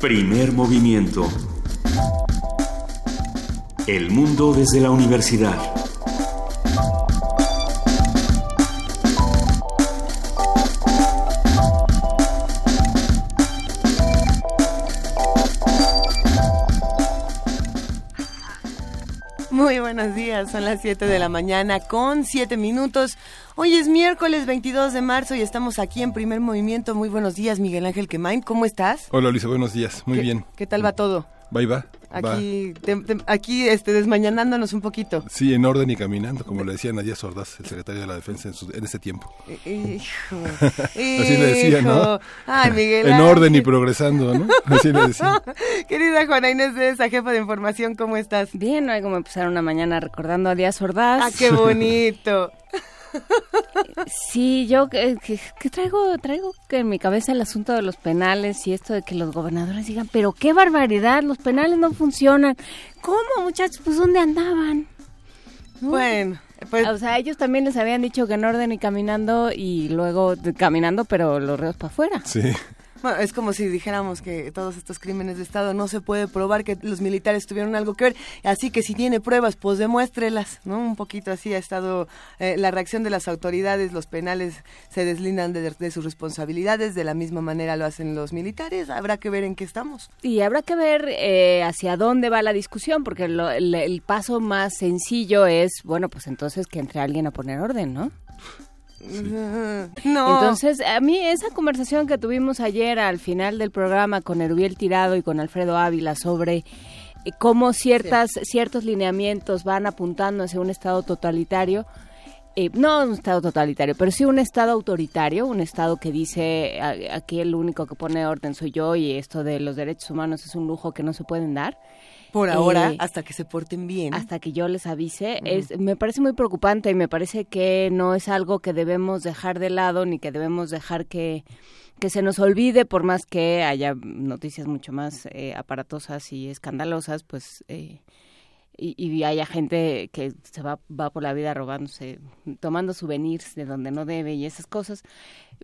Primer movimiento. El mundo desde la universidad. Muy buenos días, son las 7 de la mañana con 7 minutos. Hoy es miércoles 22 de marzo y estamos aquí en primer movimiento. Muy buenos días, Miguel Ángel Quemain, ¿cómo estás? Hola, Luisa, buenos días, muy ¿Qué- bien. ¿Qué tal va todo? Va y va. va. Aquí, te- te- aquí este, desmañanándonos un poquito. Sí, en orden y caminando, como le decía Nadia Sordaz, el secretario de la Defensa en, su- en ese tiempo. Hijo. Así le decía, ¿no? Ay, Miguel En orden y progresando, ¿no? Así le decía. Querida Juana Inés de esa jefa de información, ¿cómo estás? Bien, hoy como empezar una mañana recordando a Díaz Ordaz. Ah, qué bonito. Sí, yo que, que- que traigo traigo que en mi cabeza el asunto de los penales y esto de que los gobernadores digan, pero qué barbaridad, los penales no funcionan. ¿Cómo, muchachos? Pues ¿dónde andaban? Bueno, pues O sea, ellos también les habían dicho que en orden y caminando y luego caminando, pero los reos para afuera. Sí. Bueno, es como si dijéramos que todos estos crímenes de Estado no se puede probar que los militares tuvieron algo que ver, así que si tiene pruebas, pues demuéstrelas, ¿no? Un poquito así ha estado eh, la reacción de las autoridades, los penales se deslindan de, de sus responsabilidades, de la misma manera lo hacen los militares, habrá que ver en qué estamos. Y habrá que ver eh, hacia dónde va la discusión, porque lo- el, el paso más sencillo es, bueno, pues entonces que entre alguien a poner orden, ¿no? No. Entonces, a mí esa conversación que tuvimos ayer al final del programa con Erubiel Tirado y con Alfredo Ávila sobre eh, cómo ciertas, ciertos lineamientos van apuntando hacia un Estado totalitario, eh, no un Estado totalitario, pero sí un Estado autoritario, un Estado que dice "A- aquí el único que pone orden soy yo y esto de los derechos humanos es un lujo que no se pueden dar por ahora, eh, hasta que se porten bien. hasta que yo les avise, es, me parece muy preocupante y me parece que no es algo que debemos dejar de lado ni que debemos dejar que, que se nos olvide por más que haya noticias mucho más eh, aparatosas y escandalosas, pues... eh, y, y haya gente que se va, va por la vida robándose, tomando souvenirs de donde no debe y esas cosas.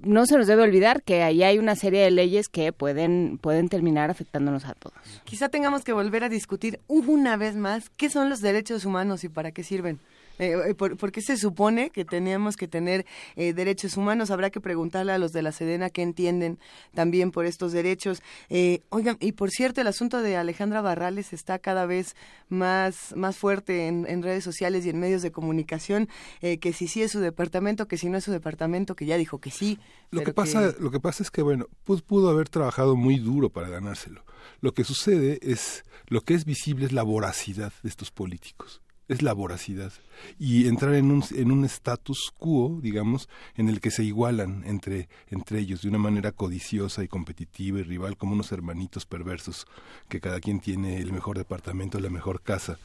No se nos debe olvidar que ahí hay una serie de leyes que pueden, pueden terminar afectándonos a todos. Quizá tengamos que volver a discutir una vez más qué son los derechos humanos y para qué sirven. Eh, eh, por, por qué se supone que tenemos que tener eh, derechos humanos? Habrá que preguntarle a los de la Sedena qué entienden también por estos derechos. Eh, oigan, y por cierto, el asunto de Alejandra Barrales está cada vez más, más fuerte en, en redes sociales y en medios de comunicación, eh, que si sí es su departamento, que si no es su departamento, que ya dijo que sí. Lo que pasa, lo que pasa es que bueno, pues pudo haber trabajado muy duro para ganárselo. Lo que sucede es, lo que es visible es la voracidad de estos políticos. Es la voracidad. Y entrar en un, en un status quo, digamos, en el que se igualan entre, entre ellos de una manera codiciosa y competitiva y rival, como unos hermanitos perversos, que cada quien tiene el mejor departamento, la mejor casa,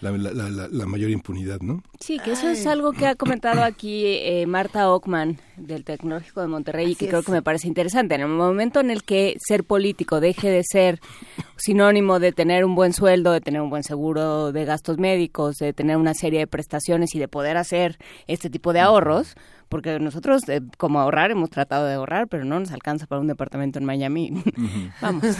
la, la, la, la- la mayor impunidad, ¿no? Sí, que eso es algo que ha comentado aquí eh, Marta Ockman del Tecnológico de Monterrey y que creo que me parece interesante. En el momento en el que ser político deje de ser sinónimo de tener un buen sueldo, de tener un buen seguro de gastos médicos, de tener una serie de prestaciones y de poder hacer este tipo de ahorros, porque nosotros eh, como ahorrar hemos tratado de ahorrar, pero no nos alcanza para un departamento en Miami. Vamos.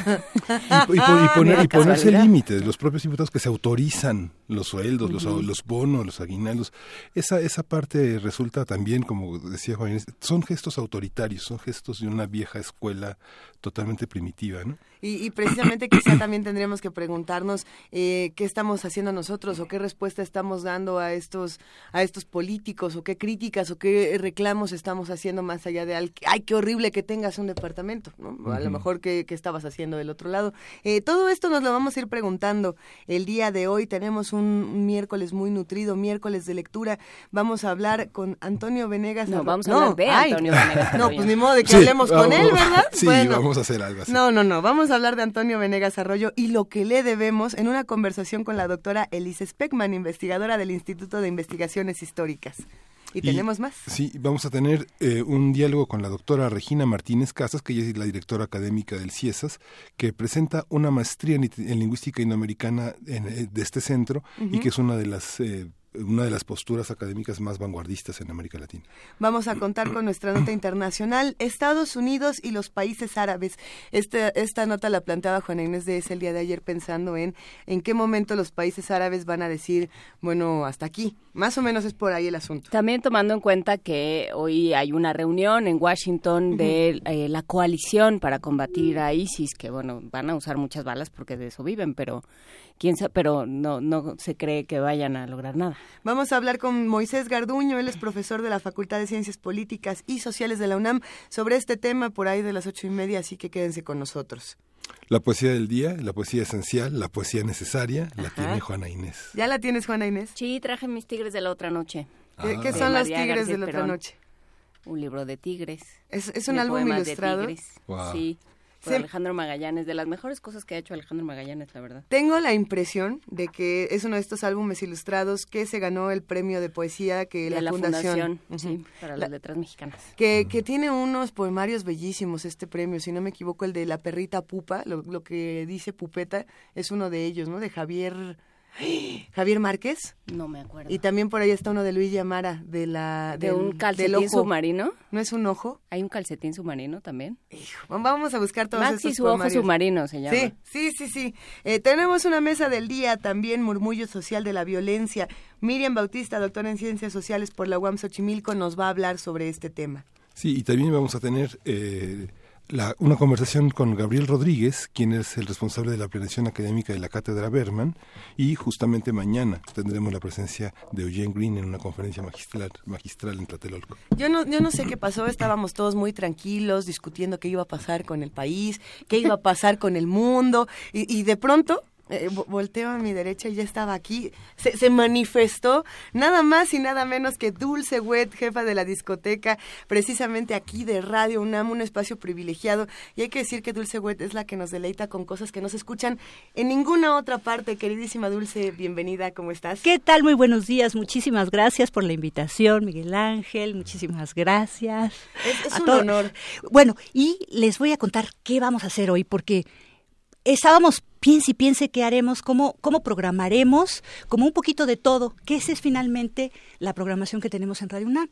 Y, y y poner- y Qué ponerse límites, los propios diputados que se autorizan los sueldos, los, los bonos, los aguinaldos. Esa, esa parte resulta también, como decía Juan Inés, son gestos autoritarios, son gestos de una vieja escuela totalmente primitiva, ¿no? Y, y precisamente quizá también tendríamos que preguntarnos eh, qué estamos haciendo nosotros o qué respuesta estamos dando a estos a estos políticos o qué críticas o qué reclamos estamos haciendo más allá de al, ay qué horrible que tengas un departamento ¿no? a lo mejor qué, qué estabas haciendo del otro lado Eh, todo esto nos lo vamos a ir preguntando el día de hoy tenemos un, un miércoles muy nutrido miércoles de lectura vamos a hablar con Antonio Venegas No, vamos a hablar de ay. Antonio Venegas no pues ni modo de que Sí, hablemos con él verdad Sí, Bueno. Vamos a hacer algo así. No, no, no. Vamos a hablar de Antonio Venegas Arroyo y lo que le debemos en una conversación con la doctora Elise Speckman, investigadora del Instituto de Investigaciones Históricas. Y, tenemos más. Sí, vamos a tener eh, un diálogo con la doctora Regina Martínez Casas, que ella es la directora académica del CIESAS, que presenta una maestría en lingüística indoamericana en, eh, de este centro y que es una de las... eh, una de las posturas académicas más vanguardistas en América Latina. Vamos a contar con nuestra nota internacional, Estados Unidos y los países árabes. Esta, esta nota la planteaba Juana Inés de ese el día de ayer pensando en en qué momento los países árabes van a decir, bueno, hasta aquí. Más o menos es por ahí el asunto. También tomando en cuenta que hoy hay una reunión en Washington de eh, la coalición para combatir a ISIS, que bueno, van a usar muchas balas porque de eso viven, pero quién sabe, pero no, no se cree que vayan a lograr nada. Vamos a hablar con Moisés Garduño, él es profesor de la Facultad de Ciencias Políticas y Sociales de la UNAM sobre este tema por ahí de las ocho y media, así que quédense con nosotros. La poesía del día, la poesía esencial, la poesía necesaria, la tiene Juana Inés. ¿Ya la tienes, Juana Inés? Sí, traje mis tigres de la otra noche. ¿Qué, ¿qué son los tigres de la otra noche? Un libro de tigres. ¿Es, es un álbum ilustrado? Wow. Sí. Por Alejandro Magallanes, de las mejores cosas que ha hecho Alejandro Magallanes, la verdad. Tengo la impresión de que es uno de estos álbumes ilustrados que se ganó el premio de poesía que de la, fundación, sí, para las letras mexicanas. que, que tiene unos poemarios bellísimos este premio, si no me equivoco, el de La perrita pupa, lo, lo que dice Pupeta, es uno de ellos, ¿no? De Javier... Javier Márquez. No me acuerdo. Y también por ahí está uno de Luis Yamara, de la... ¿De del- un del calcetín ojo. submarino? ¿No es un ojo? ¿Hay un calcetín submarino también? Hijo, vamos a buscar todos Maxi estos su ojo submarino se llama. Sí, sí, sí, sí. Eh, tenemos una mesa del día también, murmullo social de la violencia. Miriam Bautista, doctora en Ciencias Sociales por la UAM Xochimilco, nos va a hablar sobre este tema. Sí, y también vamos a tener eh, la- una conversación con Gabriel Rodríguez, quien es el responsable de la planeación académica de la Cátedra Berman, y justamente mañana tendremos la presencia de Eugene Green en una conferencia magistral, magistral en Tlatelolco. Yo no, yo no sé qué pasó, estábamos todos muy tranquilos discutiendo qué iba a pasar con el país, qué iba a pasar con el mundo, y, y de pronto eh, vo- volteo a mi derecha y ya estaba aquí, se, se manifestó nada más y nada menos que Dulce Wet, jefa de la discoteca, precisamente aquí de Radio UNAM, un espacio privilegiado, y hay que decir que Dulce Wet es la que nos deleita con cosas que no se escuchan en ninguna otra parte. Queridísima Dulce, bienvenida, ¿cómo estás? ¿Qué tal? Muy buenos días. Muchísimas gracias por la invitación, Miguel Ángel. Muchísimas gracias. Es, es un todo- honor. Bueno, y les voy a contar qué vamos a hacer hoy, porque estábamos piense y piense qué haremos, cómo, cómo programaremos, como un poquito de todo, que esa es finalmente la programación que tenemos en Radio UNAM.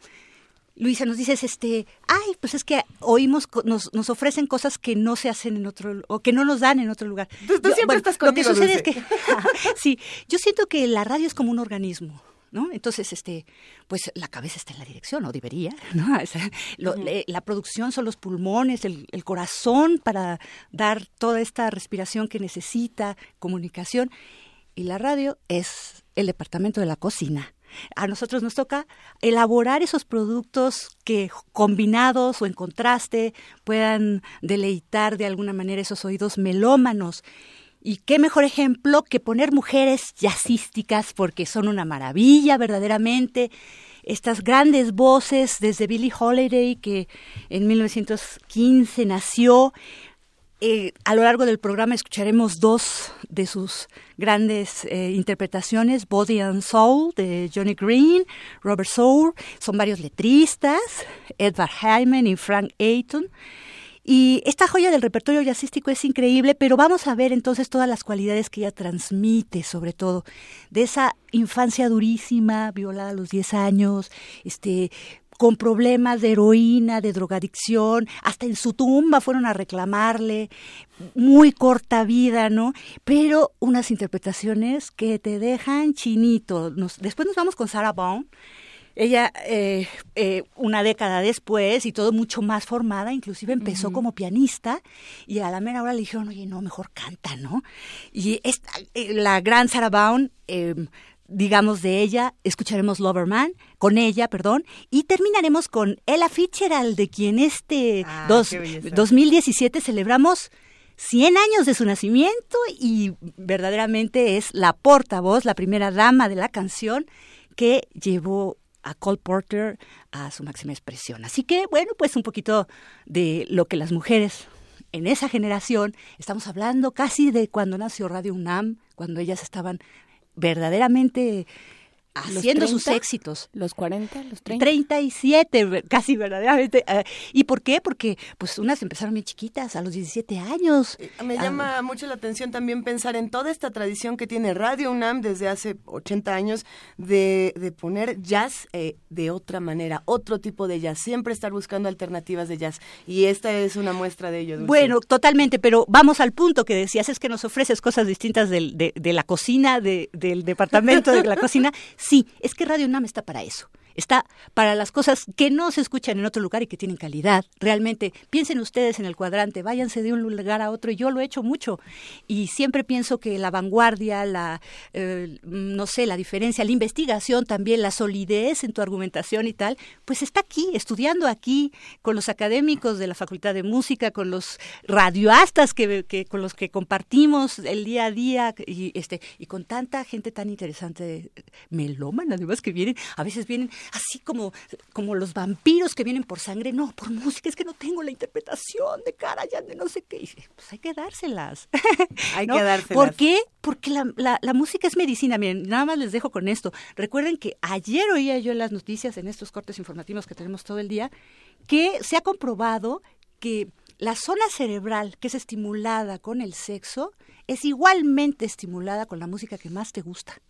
Luisa, nos dices, este, ay, pues es que oímos, nos, nos ofrecen cosas que no se hacen en otro, o que no nos dan en otro lugar. Tú- tú siempre estás Lo que conmigo, sucede Dulce. es que, sí, yo siento que la radio es como un organismo. ¿No? Entonces, este, pues la cabeza está en la dirección, o debería, ¿no? O sea, lo- le- la producción son los pulmones, el, el corazón para dar toda esta respiración que necesita, comunicación. Y la radio es el departamento de la cocina. A nosotros nos toca elaborar esos productos que combinados o en contraste puedan deleitar de alguna manera esos oídos melómanos. Y qué mejor ejemplo que poner mujeres jazzísticas, porque son una maravilla verdaderamente. Estas grandes voces, desde Billie Holiday, que en 1915 nació, eh, a lo largo del programa escucharemos dos de sus grandes eh, interpretaciones, Body and Soul de Johnny Green, Robert Soul, son varios letristas, Edvard Hyman y Frank Ayton. Y esta joya del repertorio jazzístico es increíble, pero vamos a ver entonces todas las cualidades que ella transmite, sobre todo, de esa infancia durísima, violada a los 10 años, este con problemas de heroína, de drogadicción, hasta en su tumba fueron a reclamarle, muy corta vida, ¿no? Pero unas interpretaciones que te dejan chinito. Nos- después nos vamos con Sarah Vaughan, ella, eh, eh, una década después y todo mucho más formada, inclusive empezó como pianista y a la mera hora le dijeron, oye, no, mejor canta, ¿no? Y esta, eh, la gran Sarah Vaughan, eh, digamos de ella, escucharemos Loverman, con ella, perdón, y terminaremos con Ella Fitzgerald, de quien este Ah, dos- qué belleza. 2017 celebramos 100 años de su nacimiento y verdaderamente es la portavoz, la primera dama de la canción que llevó a Cole Porter a su máxima expresión. Así que, bueno, pues un poquito de lo que las mujeres en esa generación, estamos hablando casi de cuando nació Radio UNAM, cuando ellas estaban verdaderamente haciendo sus éxitos. ¿Los 40? ¿Los 30? 37, casi verdaderamente. Eh, ¿Y por qué? Porque pues unas empezaron bien chiquitas, a los 17 años. Eh, me llama mucho la atención también pensar en toda esta tradición que tiene Radio UNAM desde hace 80 años de, de poner jazz eh, de otra manera, otro tipo de jazz, siempre estar buscando alternativas de jazz. Y esta es una muestra de ello. Bueno, totalmente, pero vamos al punto que decías, es que nos ofreces cosas distintas del, de, de la cocina, de, del departamento de la cocina. Sí, es que Radio UNAM está para eso está para las cosas que no se escuchan en otro lugar y que tienen calidad. Realmente, piensen ustedes en el cuadrante, váyanse de un lugar a otro. Yo lo he hecho mucho y siempre pienso que la vanguardia, la, eh, no sé, la diferencia, la investigación también, la solidez en tu argumentación y tal, pues está aquí, estudiando aquí con los académicos de la Facultad de Música, con los radioastas que, que con los que compartimos el día a día y este y con tanta gente tan interesante melómana además que vienen a veces vienen así como, como los vampiros que vienen por sangre, no, por música, es que no tengo la interpretación de cara ya de no sé qué. pues hay que dárselas. Hay que dárselas. ¿Por qué? Porque la, la, la, música es medicina. Miren, nada más les dejo con esto. Recuerden que ayer oía yo en las noticias, en estos cortes informativos que tenemos todo el día, que se ha comprobado que la zona cerebral que es estimulada con el sexo es igualmente estimulada con la música que más te gusta.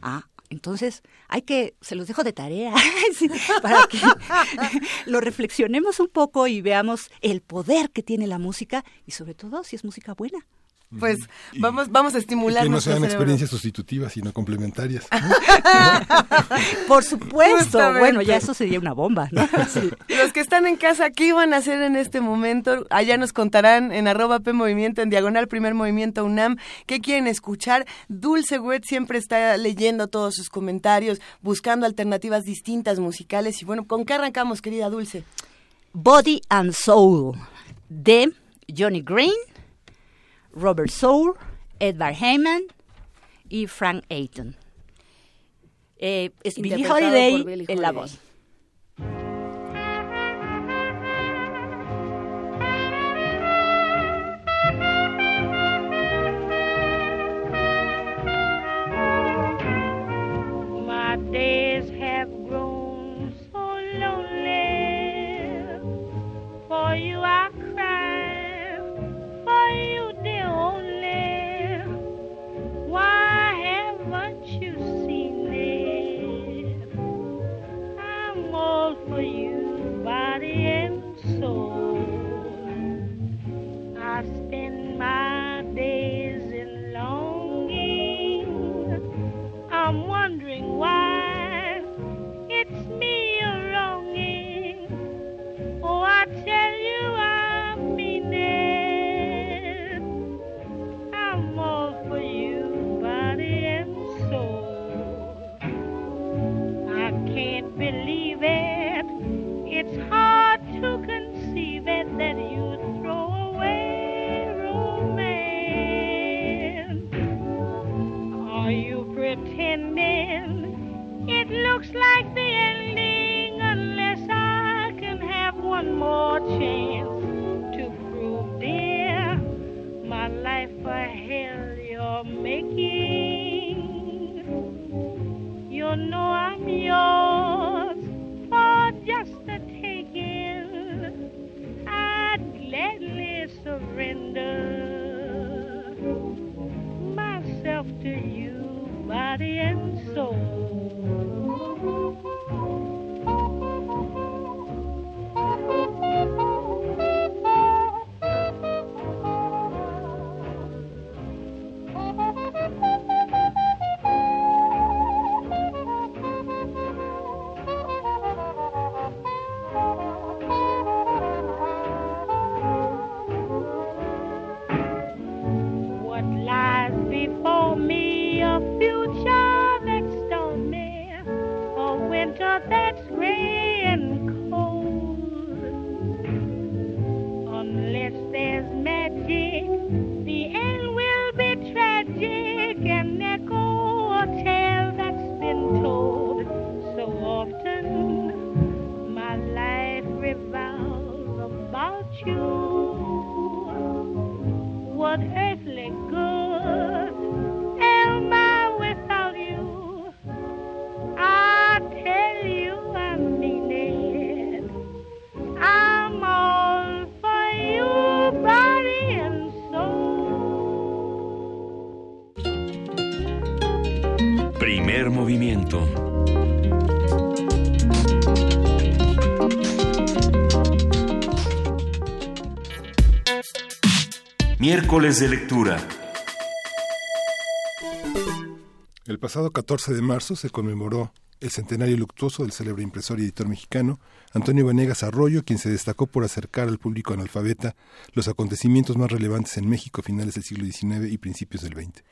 Ah, entonces, hay que, se los dejo de tarea, para que lo reflexionemos un poco y veamos el poder que tiene la música y sobre todo si es música buena. Pues vamos, vamos a estimular. Que no sean experiencias sustitutivas, sino complementarias. Por supuesto. Bueno, ya eso sería una bomba. ¿no? Los que están en casa, ¿qué iban a hacer en este momento? Allá nos contarán en arroba P Movimiento, en diagonal Primer Movimiento UNAM, qué quieren escuchar. Dulce Wet siempre está leyendo todos sus comentarios, buscando alternativas distintas musicales. Y bueno, ¿con qué arrancamos, querida Dulce? Body and Soul, de Johnny Green Robert Soul, Edvard Heyman y Frank Ayton. Eh, es Billie Holiday Billie en la voz. Miércoles de lectura. El pasado 14 de marzo se conmemoró el centenario luctuoso del célebre impresor y editor mexicano Antonio Vanegas Arroyo, quien se destacó por acercar al público analfabeta los acontecimientos más relevantes en México a finales del siglo XIX y principios del XX.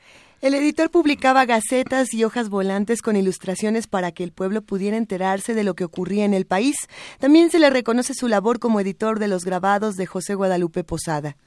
El editor publicaba gacetas y hojas volantes con ilustraciones para que el pueblo pudiera enterarse de lo que ocurría en el país. También se le reconoce su labor como editor de los grabados de José Guadalupe Posada.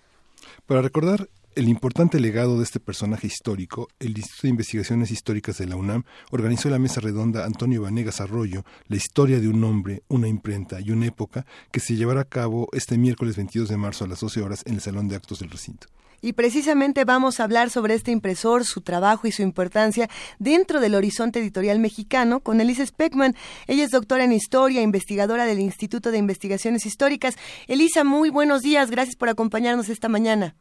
Para recordar el importante legado de este personaje histórico, el Instituto de Investigaciones Históricas de la UNAM organizó la mesa redonda Antonio Vanegas Arroyo, la historia de un hombre, una imprenta y una época, que se llevará a cabo este miércoles 22 de marzo a las 12 horas en el Salón de Actos del Recinto. Y precisamente vamos a hablar sobre este impresor, su trabajo y su importancia dentro del horizonte editorial mexicano con Elisa Speckman. Ella es doctora en historia, investigadora del Instituto de Investigaciones Históricas. Elisa, muy buenos días. Gracias por acompañarnos esta mañana.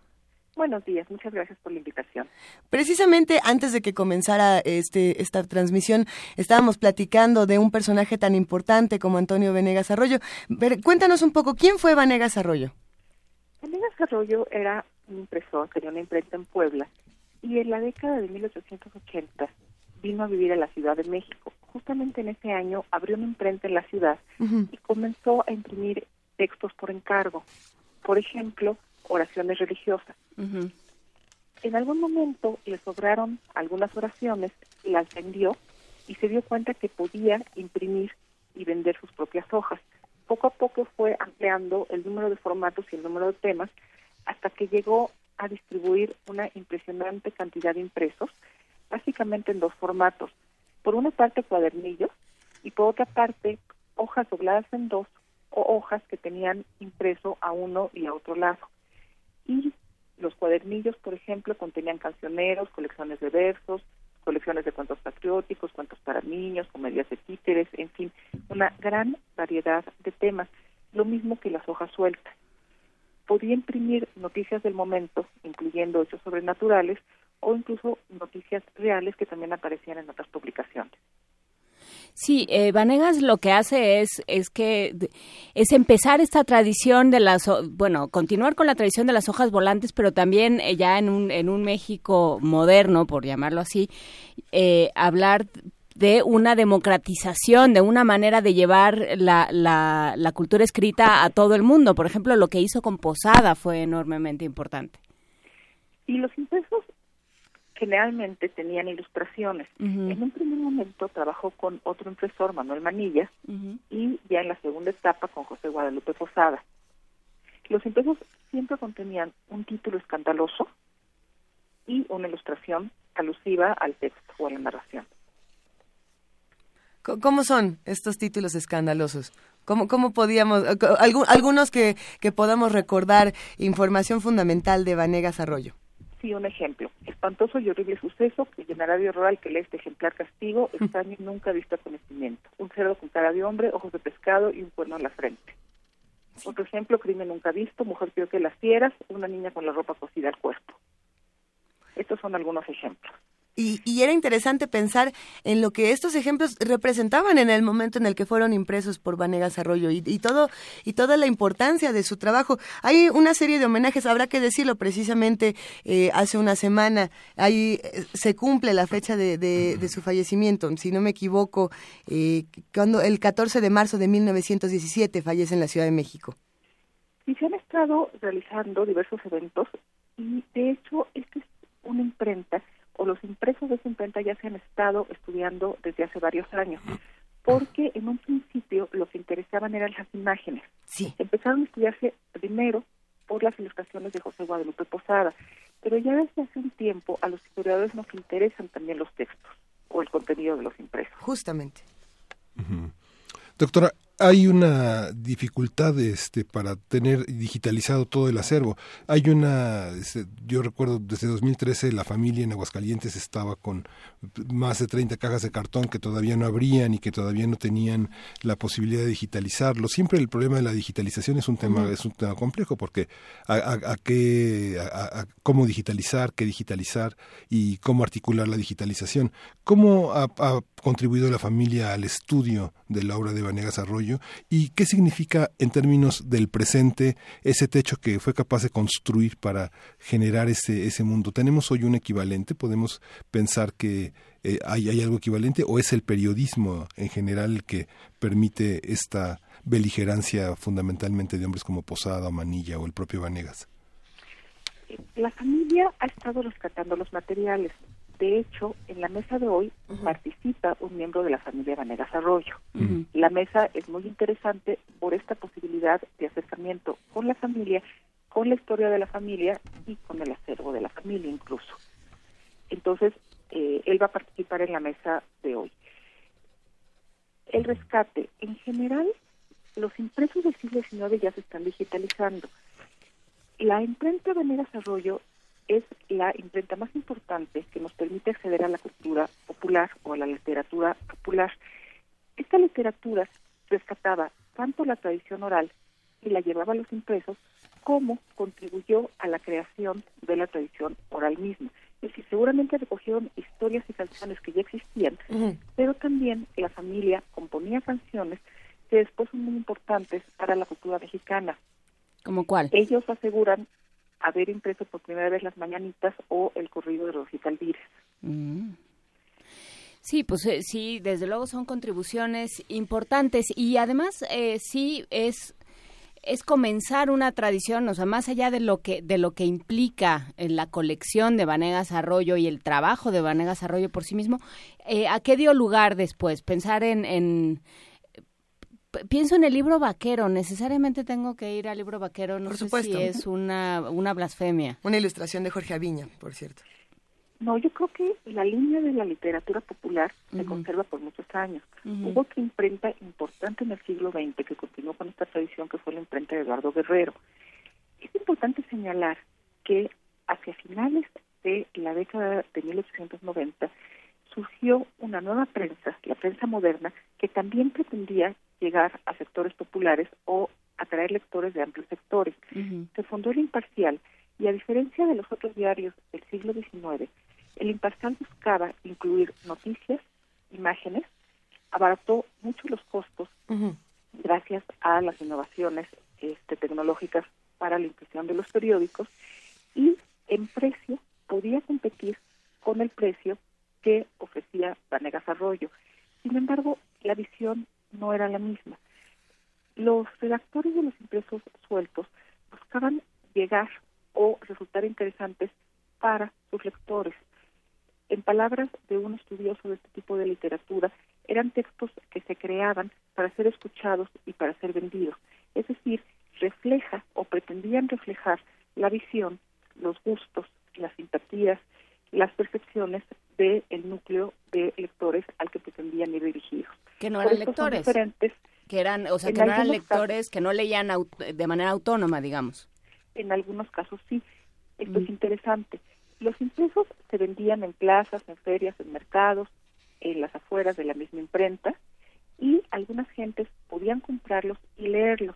Buenos días, muchas gracias por la invitación. Precisamente antes de que comenzara este, esta transmisión, estábamos platicando de un personaje tan importante como Antonio Venegas Arroyo. Pero cuéntanos un poco, ¿quién fue Vanegas Arroyo? Vanegas Arroyo era un impresor, tenía una imprenta en Puebla, y en la década de 1880 vino a vivir a la Ciudad de México. Justamente en ese año abrió una imprenta en la ciudad y comenzó a imprimir textos por encargo. Por ejemplo, oraciones religiosas. En algún momento le sobraron algunas oraciones, las vendió y se dio cuenta que podía imprimir y vender sus propias hojas. Poco a poco fue ampliando el número de formatos y el número de temas hasta que llegó a distribuir una impresionante cantidad de impresos, básicamente en dos formatos. Por una parte cuadernillos y por otra parte hojas dobladas en dos o hojas que tenían impreso a uno y a otro lado y los cuadernillos, por ejemplo, contenían cancioneros, colecciones de versos, colecciones de cuentos patrióticos, cuentos para niños, comedias de títeres, en fin, una gran variedad de temas, lo mismo que las hojas sueltas. Podía imprimir noticias del momento, incluyendo hechos sobrenaturales, o incluso noticias reales que también aparecían en otras publicaciones. Sí, eh, Vanegas lo que hace es, es que es empezar esta tradición de las, bueno, continuar con la tradición de las hojas volantes, pero también eh, ya en un, en un México moderno, por llamarlo así, eh, hablar de una democratización, de una manera de llevar la, la, la cultura escrita a todo el mundo. Por ejemplo, lo que hizo con Posada fue enormemente importante. Y los impresos generalmente tenían ilustraciones. En un primer momento trabajó con otro impresor, Manuel Manilla, y ya en la segunda etapa con José Guadalupe Posada. Los impresos siempre contenían un título escandaloso y una ilustración alusiva al texto o a la narración. ¿Cómo son estos títulos escandalosos? ¿Cómo, cómo podíamos, algunos que, que podamos recordar información fundamental de Vanegas Arroyo? Sí, un ejemplo. Espantoso y horrible suceso que llenará de horror al que lee este ejemplar castigo, extraño y nunca visto a conocimiento. Un cerdo con cara de hombre, ojos de pescado y un cuerno en la frente. Otro ejemplo, crimen nunca visto, mujer peor que las fieras, una niña con la ropa cosida al cuerpo. Estos son algunos ejemplos. Y, y, era interesante pensar en lo que estos ejemplos representaban en el momento en el que fueron impresos por Vanegas Arroyo y, todo y toda la importancia de su trabajo. Hay una serie de homenajes, habrá que decirlo precisamente eh, hace una semana, ahí eh, se cumple la fecha de, de, de, su fallecimiento, si no me equivoco, eh, cuando el 14 de marzo de 1917 fallece en la Ciudad de México. Y se han estado realizando diversos eventos y de hecho esta es una imprenta o los impresos de esa imprenta ya se han estado estudiando desde hace varios años, porque en un principio lo que interesaban eran las imágenes. Sí. Empezaron a estudiarse primero por las ilustraciones de José Guadalupe Posada, pero ya desde hace un tiempo a los historiadores nos interesan también los textos o el contenido de los impresos. Justamente. Uh -huh. Doctora, hay una dificultad este, para tener digitalizado todo el acervo. Hay una, este, yo recuerdo desde 2013 la familia en Aguascalientes estaba con más de 30 cajas de cartón que todavía no abrían y que todavía no tenían la posibilidad de digitalizarlo. Siempre el problema de la digitalización es un tema, es un tema complejo porque a, a, qué, a, cómo digitalizar, qué digitalizar y cómo articular la digitalización. ¿Cómo ha, ha contribuido la familia al estudio de la obra de Vanegas Arroyo y qué significa en términos del presente ese techo que fue capaz de construir para generar ese, ese mundo. ¿Tenemos hoy un equivalente? ¿Podemos pensar que eh, hay, hay algo equivalente o es el periodismo en general el que permite esta beligerancia fundamentalmente de hombres como Posada o Manilla o el propio Vanegas? La familia ha estado rescatando los materiales de hecho, en la mesa de hoy participa un miembro de la familia Vanegas Arroyo. La mesa es muy interesante por esta posibilidad de acercamiento con la familia, con la historia de la familia y con el acervo de la familia incluso. Entonces, eh, él va a participar en la mesa de hoy. El rescate, en general, los impresos del siglo XIX ya se están digitalizando. La imprenta Vanegas Arroyo es la imprenta más importante que nos permite acceder a la cultura popular o a la literatura popular. Esta literatura rescataba tanto la tradición oral y la llevaba a los impresos, como contribuyó a la creación de la tradición oral misma. Es decir, seguramente recogieron historias y canciones que ya existían, pero también la familia componía canciones que después son muy importantes para la cultura mexicana. ¿Como cuál? Ellos aseguran haber impreso por primera vez las mañanitas o el corrido de Rosita Alvírez. Mm. Sí, pues eh, sí, desde luego son contribuciones importantes y además eh, sí es es comenzar una tradición, o sea, más allá de lo que de lo que implica en la colección de Vanegas Arroyo y el trabajo de Vanegas Arroyo por sí mismo, eh, ¿a qué dio lugar después? Pensar en, en pienso en el libro vaquero, necesariamente tengo que ir al libro vaquero, no sé si es una, una blasfemia. Una ilustración de Jorge Aviña, por cierto. No, yo creo que la línea de la literatura popular se conserva por muchos años. Hubo otra imprenta importante en el siglo XX que continuó con esta tradición, que fue la imprenta de Eduardo Guerrero. Es importante señalar que hacia finales de la década de 1890 surgió una nueva prensa, la prensa moderna, que también pretendía llegar a sectores populares o atraer lectores de amplios sectores. Se fundó el Imparcial y a diferencia de los otros diarios del siglo XIX, el Imparcial buscaba incluir noticias, imágenes, abarató mucho los costos gracias a las innovaciones este, tecnológicas para la impresión de los periódicos y en precio podía competir con el precio que ofrecía Vanegas Arroyo. Sin embargo, la visión no era la misma. Los redactores de los impresos sueltos buscaban llegar o resultar interesantes para sus lectores. En palabras de un estudioso de este tipo de literatura, eran textos que se creaban para ser escuchados y para ser vendidos. Es decir, refleja o pretendían reflejar la visión, los gustos, las simpatías, las percepciones del núcleo de lectores al que pretendían ir dirigidos. Que no eran lectores. Que eran, o sea, que no eran lectores, que no leían de manera autónoma, digamos. En algunos casos sí. Esto es interesante. Los impresos se vendían en plazas, en ferias, en mercados, en las afueras de la misma imprenta y algunas gentes podían comprarlos y leerlos,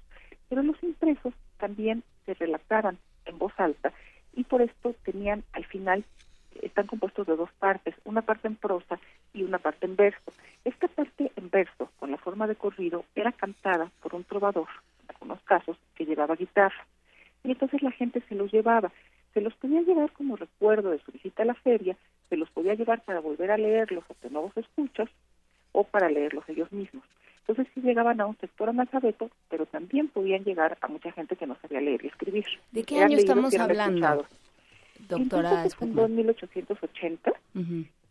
pero los impresos también se relataban en voz alta y por esto tenían al final están compuestos de dos partes, una parte en prosa y una parte en verso. Esta parte en verso, con la forma de corrido, era cantada por un trovador, en algunos casos, que llevaba guitarra. Y entonces la gente se los llevaba. Se los podía llevar como recuerdo de su visita a la feria, se los podía llevar para volver a leerlos de nuevos escuchas o para leerlos ellos mismos. Entonces sí llegaban a un sector analfabeto, pero también podían llegar a mucha gente que no sabía leer y escribir. ¿De qué año estamos hablando? Doctora Entonces se fundó en 1880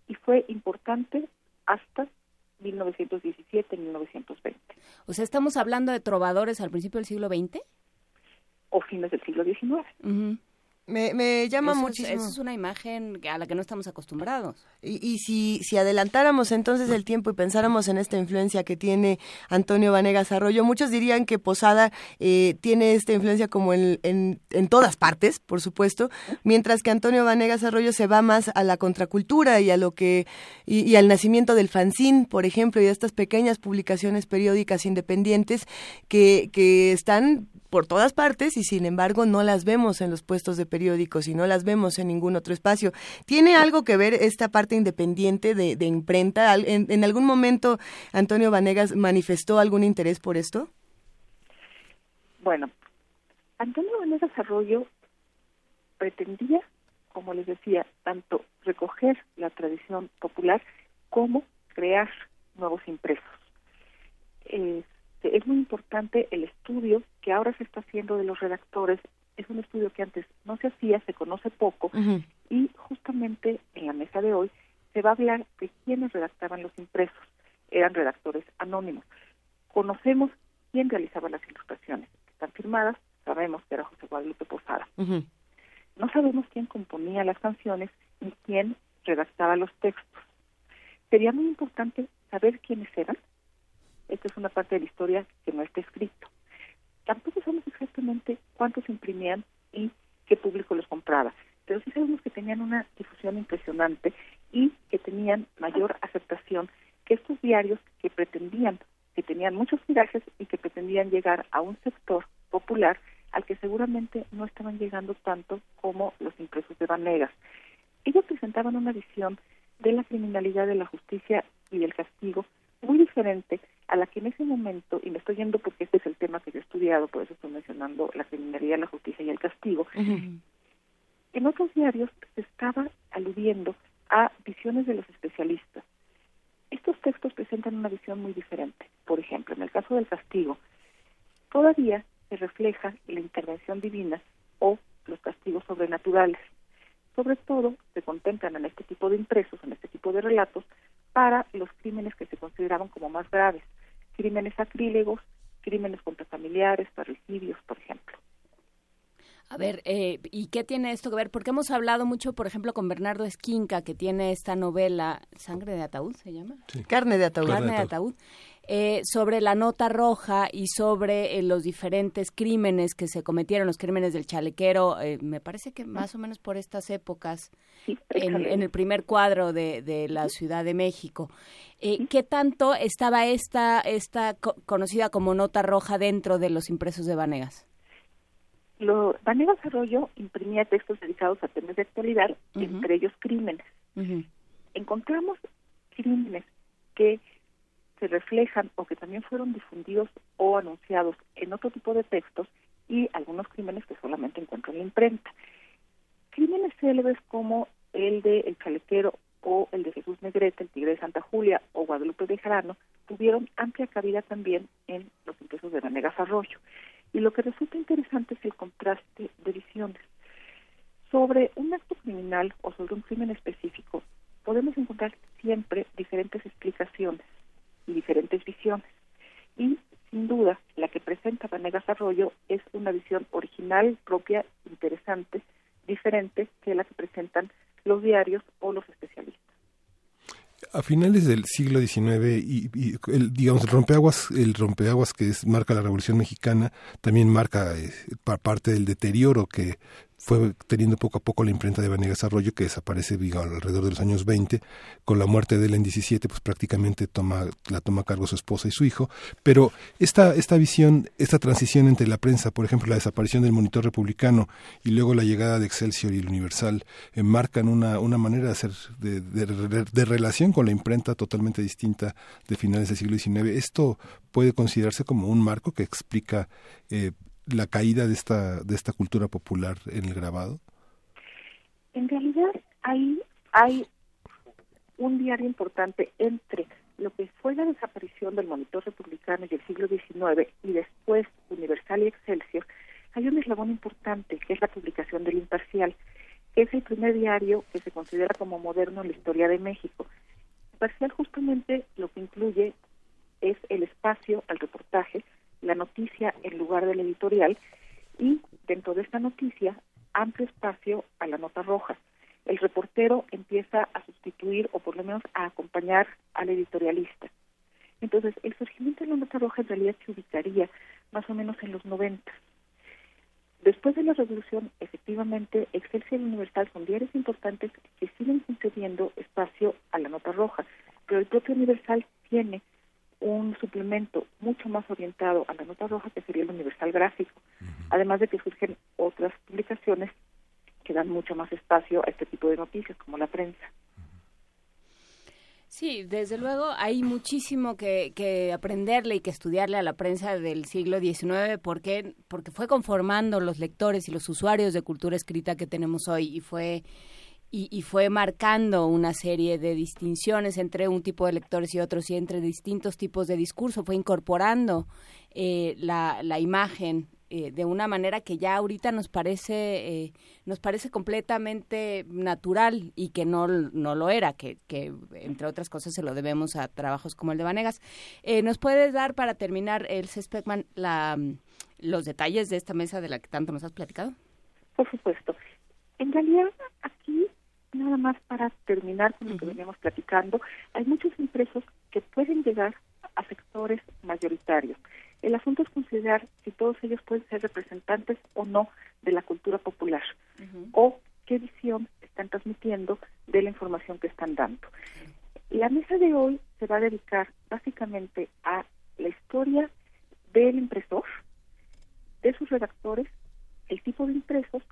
y fue importante hasta 1917-1920. O sea, ¿estamos hablando de trovadores al principio del siglo XX? O fines del siglo XIX. Me, me llama Eso es- muchísimo. eso es una imagen a la que no estamos acostumbrados. Y, y si, si adelantáramos entonces el tiempo y pensáramos en esta influencia que tiene Antonio Vanegas Arroyo, muchos dirían que Posada eh, tiene esta influencia como en, en, en todas partes, por supuesto, mientras que Antonio Vanegas Arroyo se va más a la contracultura y a lo que y, y al nacimiento del fanzine, por ejemplo, y de estas pequeñas publicaciones periódicas independientes que, que están por todas partes y sin embargo no las vemos en los puestos de periódicos y no las vemos en ningún otro espacio. ¿Tiene algo que ver esta parte independiente de, de imprenta? ¿En, en algún momento Antonio Vanegas manifestó algún interés por esto? Bueno, Antonio Vanegas Arroyo pretendía, como les decía, tanto recoger la tradición popular como crear nuevos impresos. Este, es muy importante el estudio que ahora se está haciendo de los redactores. Es un estudio que antes no se hacía, se conoce poco, y justamente en la mesa de hoy se va a hablar de quiénes redactaban los impresos. Eran redactores anónimos. Conocemos quién realizaba las ilustraciones. Están firmadas, sabemos que era José Guadalupe Posada. No sabemos quién componía las canciones ni quién redactaba los textos. Sería muy importante saber quiénes eran. Esta es una parte de la historia que no está escrito. Tampoco sabemos exactamente cuántos imprimían y qué público los compraba, pero sí sabemos que tenían una difusión impresionante y que tenían mayor aceptación que estos diarios que pretendían, que tenían muchos tirajes y que pretendían llegar a un sector popular al que seguramente no estaban llegando tanto como los impresos de Vanegas. Ellos presentaban una visión de la criminalidad, de la justicia y del castigo muy diferente a la que en ese momento, y me estoy yendo porque este es el tema que yo he estudiado, por eso estoy mencionando la criminalidad, la justicia y el castigo, en otros diarios se estaba aludiendo a visiones de los especialistas. Estos textos presentan una visión muy diferente. Por ejemplo, en el caso del castigo, todavía se refleja la intervención divina o los castigos sobrenaturales. Sobre todo se contemplan en este tipo de impresos, en este tipo de relatos, para los crímenes que se consideraban como más graves, crímenes sacrílegos, crímenes contra familiares, parricidios, por ejemplo. A ver, eh, ¿y qué tiene esto que ver? Porque hemos hablado mucho, por ejemplo, con Bernardo Esquinca, que tiene esta novela, ¿Sangre de Ataúd se llama? Carne de ataúd. Carne de Ataúd, eh, sobre la nota roja y sobre eh, los diferentes crímenes que se cometieron, los crímenes del chalequero, eh, me parece que más o menos por estas épocas, en, en el primer cuadro de, de la Ciudad de México. Eh, ¿Qué tanto estaba esta, esta co- conocida como nota roja dentro de los impresos de Vanegas? Lo, Vanegas Arroyo imprimía textos dedicados a temas de actualidad, entre ellos crímenes. Encontramos crímenes que se reflejan o que también fueron difundidos o anunciados en otro tipo de textos y algunos crímenes que solamente encuentro en la imprenta. Crímenes célebres como el de El Chalequero o el de Jesús Negrete, el Tigre de Santa Julia o Guadalupe de Jarano tuvieron amplia cabida también en los impresos de Vanegas Arroyo. Y lo que resulta interesante es el contraste de visiones. Sobre un acto criminal o sobre un crimen específico, podemos encontrar siempre diferentes explicaciones y diferentes visiones. Y sin duda, la que presenta Vanegas Arroyo es una visión original, propia, interesante, diferente que la que presentan los diarios o los especialistas. A finales del siglo XIX y, y el, digamos el rompeaguas, el rompeaguas que es, marca la Revolución Mexicana, también marca eh, pa- parte del deterioro que fue teniendo poco a poco la imprenta de Vanegas Arroyo, que desaparece digo, alrededor de los años 20, con la muerte de él en 17, pues prácticamente toma, la toma a cargo su esposa y su hijo, pero esta, esta visión, esta transición entre la prensa, por ejemplo, la desaparición del monitor republicano y luego la llegada de Excelsior y el Universal, eh, marcan una, una manera de hacer, de, de- de relación con la imprenta totalmente distinta de finales del siglo XIX. Esto puede considerarse como un marco que explica eh, la caída de esta, de esta cultura popular en el grabado. En realidad, ahí hay un diario importante entre lo que fue la desaparición del monitor republicano y el siglo XIX y después Universal y Excelsior, hay un eslabón importante que es la publicación del Imparcial, es el primer diario que se considera como moderno en la historia de México. Imparcial justamente lo que incluye es el espacio al reportaje, la noticia en lugar del editorial y dentro de esta noticia amplio espacio a la nota roja. El reportero empieza a sustituir o por lo menos a acompañar al editorialista. Entonces, el surgimiento de la nota roja en realidad se ubicaría más o menos en los 90. Después de la revolución, efectivamente, Excelsior Universal son diarios importantes que siguen concediendo espacio a la nota roja, pero el propio Universal tiene un suplemento mucho más orientado a la nota roja que sería el Universal Gráfico, además de que surgen otras publicaciones que dan mucho más espacio a este tipo de noticias, como la prensa. Sí, desde luego hay muchísimo que, que, aprenderle y que estudiarle a la prensa del siglo XIX porque, porque fue conformando los lectores y los usuarios de cultura escrita que tenemos hoy y fue, y, y fue marcando una serie de distinciones entre un tipo de lectores y otros y entre distintos tipos de discurso, fue incorporando eh, la, la imagen eh, de una manera que ya ahorita nos parece eh, nos parece completamente natural y que no, no lo era, que, entre otras cosas se lo debemos a trabajos como el de Vanegas. Eh, ¿Nos puedes dar para terminar, el Speckman, la, los detalles de esta mesa de la que tanto nos has platicado? Por supuesto. En realidad, nada más para terminar con lo que veníamos platicando, hay muchos impresos que pueden llegar a sectores mayoritarios. El asunto es considerar si todos ellos pueden ser representantes o no de la cultura popular o qué visión están transmitiendo de la información que están dando. La mesa de hoy se va a dedicar básicamente a la historia del impresor, de sus redactores, el tipo de impresos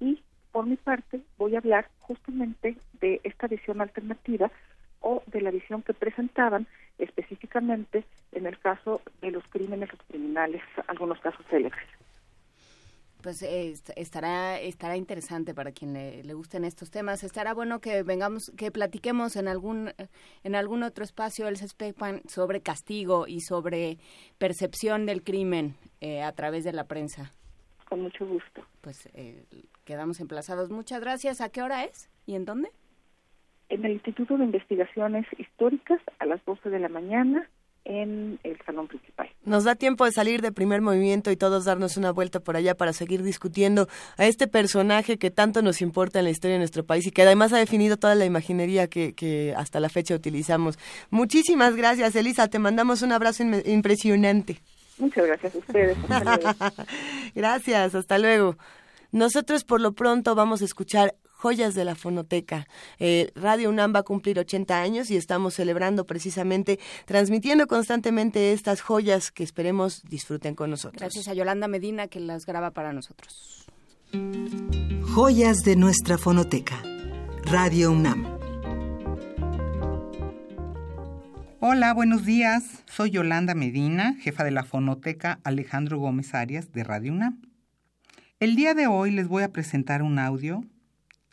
y, por mi parte, voy a hablar justamente de esta visión alternativa o de la visión que presentaban específicamente en el caso de los crímenes criminales, algunos casos célebres. Pues estará estará interesante para quien le, le, gusten estos temas. Estará bueno que vengamos, que platiquemos en algún en algún otro espacio el CESPEPAN sobre castigo y sobre percepción del crimen eh, a través de la prensa. Con mucho gusto. Pues eh, quedamos emplazados. Muchas gracias. ¿A qué hora es y en dónde? En el Instituto de Investigaciones Históricas a las 12 de la mañana en el salón principal. Nos da tiempo de salir de primer movimiento y todos darnos una vuelta por allá para seguir discutiendo a este personaje que tanto nos importa en la historia de nuestro país y que además ha definido toda la imaginería que, que hasta la fecha utilizamos. Muchísimas gracias, Elisa. Te mandamos un abrazo impresionante. Muchas gracias a ustedes. gracias, hasta luego. Nosotros por lo pronto vamos a escuchar Joyas de la Fonoteca. Eh, Radio UNAM va a cumplir 80 años y estamos celebrando precisamente, transmitiendo constantemente estas joyas que esperemos disfruten con nosotros. Gracias a Yolanda Medina que las graba para nosotros. Joyas de nuestra fonoteca. Radio UNAM. Hola, buenos días. Soy Yolanda Medina, jefa de la fonoteca Alejandro Gómez Arias de Radio UNAM. El día de hoy les voy a presentar un audio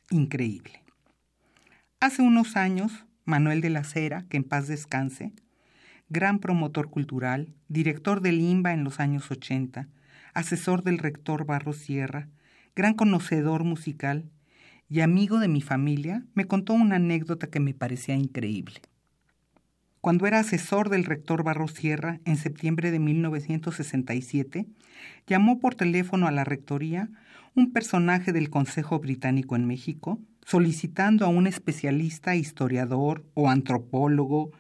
increíble. Hace unos años, Manuel de la Cera, que en paz descanse, gran promotor cultural, director del IMBA en los años 80, asesor del rector Barro Sierra, gran conocedor musical y amigo de mi familia, me contó una anécdota que me parecía increíble. Cuando era asesor del rector Barro Sierra en septiembre de 1967, llamó por teléfono a la rectoría un personaje del Consejo Británico en México, solicitando a un especialista, historiador o antropólogo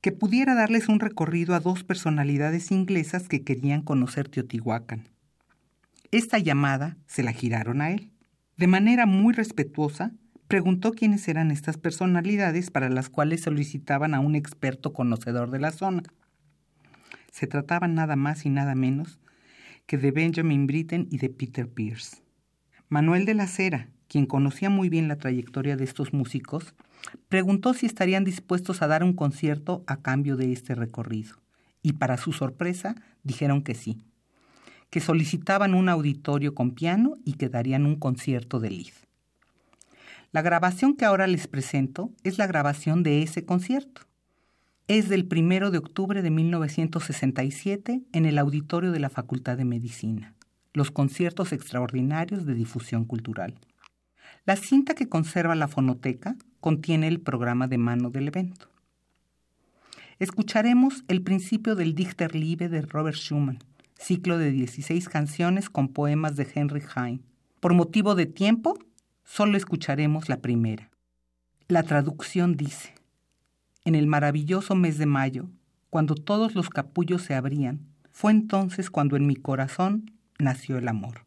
que pudiera darles un recorrido a dos personalidades inglesas que querían conocer Teotihuacán. Esta llamada se la giraron a él. De manera muy respetuosa, preguntó quiénes eran estas personalidades para las cuales solicitaban a un experto conocedor de la zona. Se trataba nada más y nada menos que de Benjamin Britten y de Peter Pierce. Manuel de la Cera, quien conocía muy bien la trayectoria de estos músicos, preguntó si estarían dispuestos a dar un concierto a cambio de este recorrido, y para su sorpresa dijeron que sí, que solicitaban un auditorio con piano y que darían un concierto de Lied. La grabación que ahora les presento es la grabación de ese concierto es del primero de octubre de 1967 en el auditorio de la Facultad de Medicina, los conciertos extraordinarios de difusión cultural. La cinta que conserva la fonoteca contiene el programa de mano del evento. Escucharemos el principio del Dichterliebe de Robert Schumann, ciclo de 16 canciones con poemas de Henry Heine, Por motivo de tiempo, solo escucharemos la primera. La traducción dice, en el maravilloso mes de mayo, cuando todos los capullos se abrían, fue entonces cuando en mi corazón nació el amor.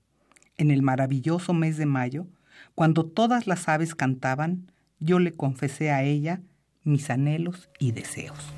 En el maravilloso mes de mayo, cuando todas las aves cantaban, yo le confesé a ella mis anhelos y deseos.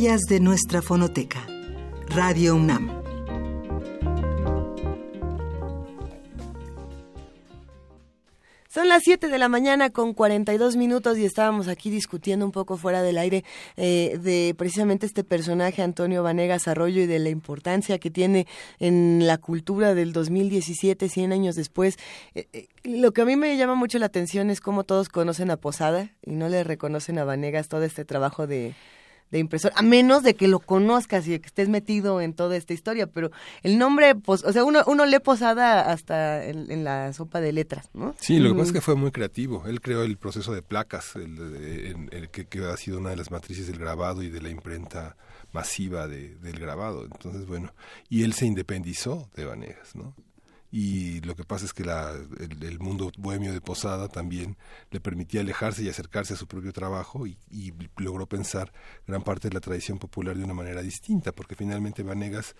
De nuestra fonoteca. Radio UNAM. Son las 7 de la mañana con 42 minutos y estábamos aquí discutiendo un poco fuera del aire eh, de precisamente este personaje Antonio Vanegas Arroyo y de la importancia que tiene en la cultura del 2017, 100 años después. Eh, eh, lo que a mí me llama mucho la atención es cómo todos conocen a Posada y no le reconocen a Vanegas todo este trabajo de de impresor, a menos de que lo conozcas y que estés metido en toda esta historia, pero el nombre, pues, o sea, uno, uno lee Posada hasta en, la sopa de letras, ¿no? Sí, lo que pasa es que fue muy creativo. Él creó el proceso de placas, el, el, que, que, ha sido una de las matrices del grabado y de la imprenta masiva de, del grabado. Entonces, bueno, y él se independizó de Vanegas, ¿no? Y lo que pasa es que la, el, mundo bohemio de Posada también le permitía alejarse y acercarse a su propio trabajo y, logró pensar gran parte de la tradición popular de una manera distinta, porque finalmente Vanegas,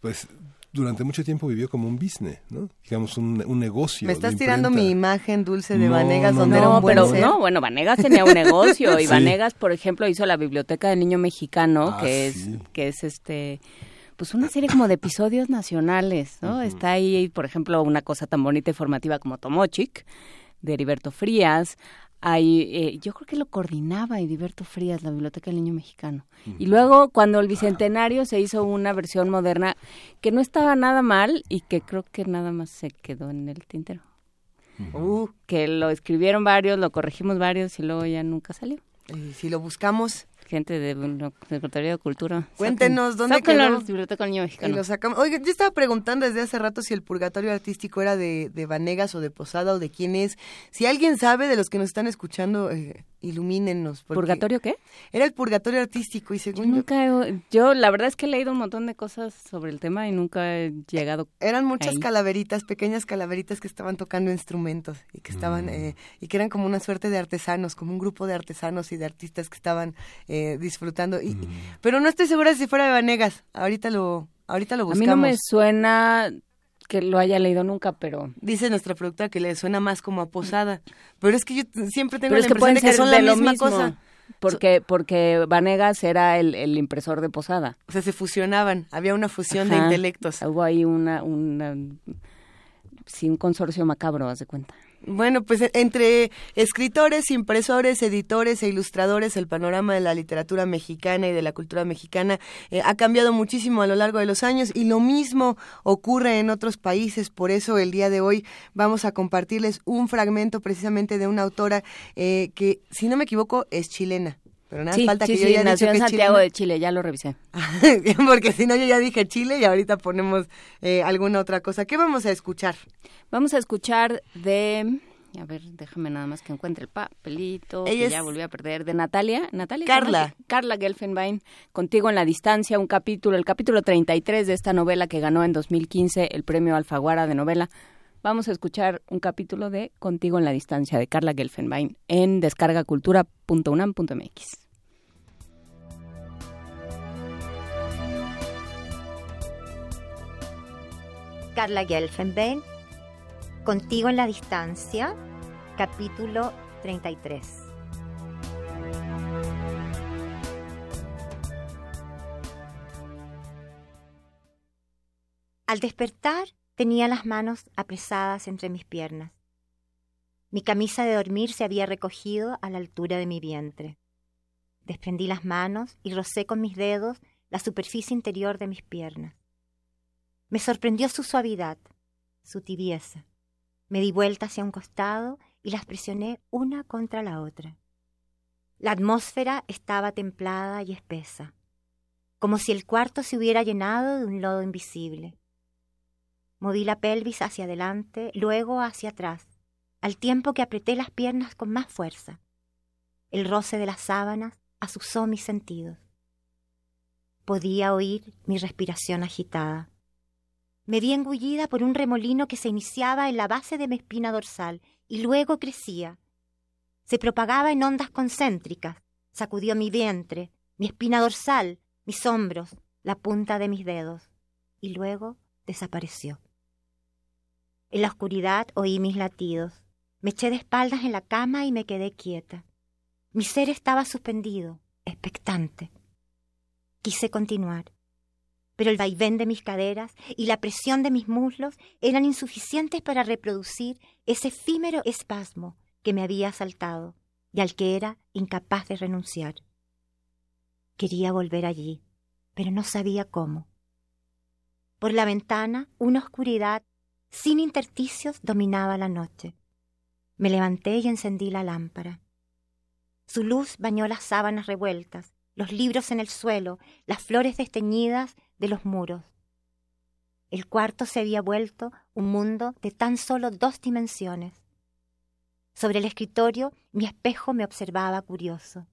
pues durante mucho tiempo vivió como un business, ¿no? Digamos, un, un negocio. Me estás tirando mi imagen dulce de Vanegas, donde era un pero no, bueno, Vanegas tenía un negocio y Vanegas, por ejemplo, hizo la Biblioteca del Niño Mexicano, Ah, que es que es este pues una serie como de episodios nacionales, ¿no? Está ahí, por ejemplo, una cosa tan bonita y formativa como Tomochic, de Heriberto Frías. Hay, eh, yo creo que lo coordinaba Heriberto Frías, la Biblioteca del Niño Mexicano. Y luego, cuando el Bicentenario se hizo una versión moderna que no estaba nada mal y que creo que nada más se quedó en el tintero. Uh, Que lo escribieron varios, lo corregimos varios y luego ya nunca salió. y si lo buscamos, Gente de bueno, Secretaría de Cultura. Cuéntenos, ¿dónde Sáquenlo quedó? la Biblioteca del Niño y lo sacamos. Oiga, yo estaba preguntando desde hace rato si el purgatorio artístico era de, de Vanegas o de Posada o de quién es. Si alguien sabe de los que nos están escuchando, eh, ilumínenos. porque ¿Purgatorio qué? Era el purgatorio artístico y Yo según yo, nunca he- yo la verdad es que he leído un montón de cosas sobre el tema y nunca he llegado eran muchas ahí. calaveritas, pequeñas calaveritas que estaban tocando instrumentos y que estaban eh, y que eran como una suerte de artesanos, como un grupo de artesanos y de artistas que estaban eh, disfrutando. Y, Pero no estoy segura si fuera de Vanegas. Ahorita lo, ahorita lo A buscamos. mí no me suena que lo haya leído nunca, pero Dice nuestra productora que le suena más como a posada. Pero es que yo siempre tengo pero la es que impresión pueden de que ser son de la lo misma mismo. cosa. Porque porque Vanegas era el, el impresor de Posada. O sea, se fusionaban. Había una fusión de intelectos. Hubo ahí una una sí, un consorcio macabro, haz de cuenta. Bueno, pues e- entre escritores, impresores, editores e ilustradores, el panorama de la literatura mexicana y de la cultura mexicana eh, ha cambiado muchísimo a lo largo de los años y lo mismo ocurre en otros países. Por eso el día de hoy vamos a compartirles un fragmento precisamente de una autora eh, que, si no me equivoco, es chilena. Pero nada, sí, falta sí, que yo sí, ya nació en Santiago de Chile, ya lo revisé. Porque si no, yo ya dije Chile y ahorita ponemos eh, alguna otra cosa. ¿Qué vamos a escuchar? Vamos a escuchar de... A ver, déjame nada más que encuentre el papelito, Ella que es- ya volví a perder. De Natalia. Natalia. Carla. ¿cómo se- Carla Gelfenbein, Contigo en la Distancia, un capítulo, el capítulo 33 de esta novela que ganó en 2015 el premio Alfaguara de novela. Vamos a escuchar un capítulo de Contigo en la Distancia de Carla Gelfenbein en descargacultura.unam.mx. Carla Gelfenbein, Contigo en la Distancia, capítulo 33. Al despertar tenía las manos apresadas entre mis piernas. Mi camisa de dormir se había recogido a la altura de mi vientre. Desprendí las manos y rocé con mis dedos la superficie interior de mis piernas. Me sorprendió su suavidad, su tibieza. Me di vuelta hacia un costado y las presioné una contra la otra. La atmósfera estaba templada y espesa, como si el cuarto se hubiera llenado de un lodo invisible. Moví la pelvis hacia adelante, luego hacia atrás, al tiempo que apreté las piernas con más fuerza. El roce de las sábanas azuzó mis sentidos. Podía oír mi respiración agitada. Me vi engullida por un remolino que se iniciaba en la base de mi espina dorsal y luego crecía. Se propagaba en ondas concéntricas, sacudió mi vientre, mi espina dorsal, mis hombros, la punta de mis dedos, y luego desapareció. En la oscuridad oí mis latidos. Me eché de espaldas en la cama y me quedé quieta. Mi ser estaba suspendido, expectante. Quise continuar, pero el vaivén de mis caderas y la presión de mis muslos eran insuficientes para reproducir ese efímero espasmo que me había asaltado y al que era incapaz de renunciar. Quería volver allí, pero no sabía cómo. Por la ventana, una oscuridad sin intersticios dominaba la noche. Me levanté y encendí la lámpara. Su luz bañó las sábanas revueltas, los libros en el suelo, las flores desteñidas de los muros. El cuarto se había vuelto un mundo de tan solo dos dimensiones. Sobre el escritorio mi espejo me observaba curioso.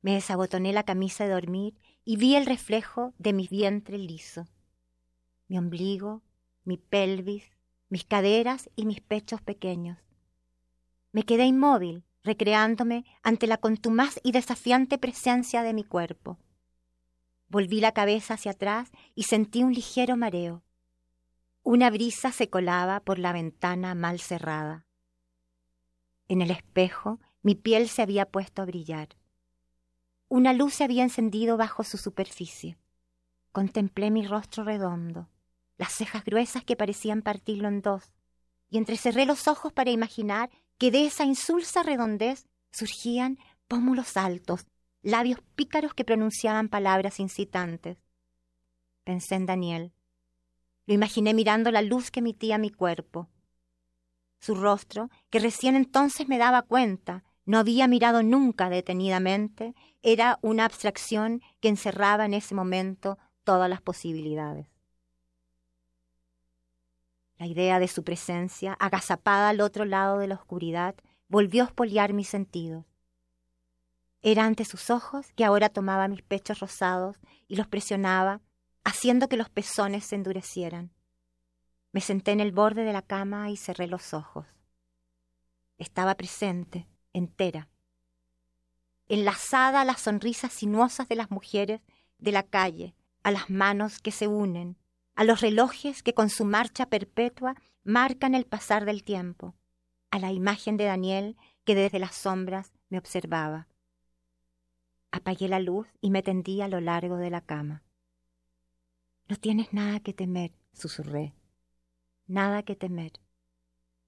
Me desabotoné la camisa de dormir y vi el reflejo de mi vientre liso. Mi ombligo, mi pelvis, mis caderas y mis pechos pequeños. Me quedé inmóvil, recreándome ante la contumaz y desafiante presencia de mi cuerpo. Volví la cabeza hacia atrás y sentí un ligero mareo. Una brisa se colaba por la ventana mal cerrada. En el espejo mi piel se había puesto a brillar. Una luz se había encendido bajo su superficie. Contemplé mi rostro redondo, las cejas gruesas que parecían partirlo en dos, y entrecerré los ojos para imaginar que de esa insulsa redondez surgían pómulos altos, labios pícaros que pronunciaban palabras incitantes. Pensé en Daniel. Lo imaginé mirando la luz que emitía mi cuerpo. Su rostro, que recién entonces me daba cuenta, no había mirado nunca detenidamente, era una abstracción que encerraba en ese momento todas las posibilidades. La idea de su presencia, agazapada al otro lado de la oscuridad, volvió a espoliar mis sentidos. Era ante sus ojos que ahora tomaba mis pechos rosados y los presionaba, haciendo que los pezones se endurecieran. Me senté en el borde de la cama y cerré los ojos. Estaba presente, entera, enlazada a las sonrisas sinuosas de las mujeres de la calle, a las manos que se unen, a los relojes que con su marcha perpetua marcan el pasar del tiempo, a la imagen de Daniel que desde las sombras me observaba. Apagué la luz y me tendí a lo largo de la cama. No tienes nada que temer, susurré. nada que temer.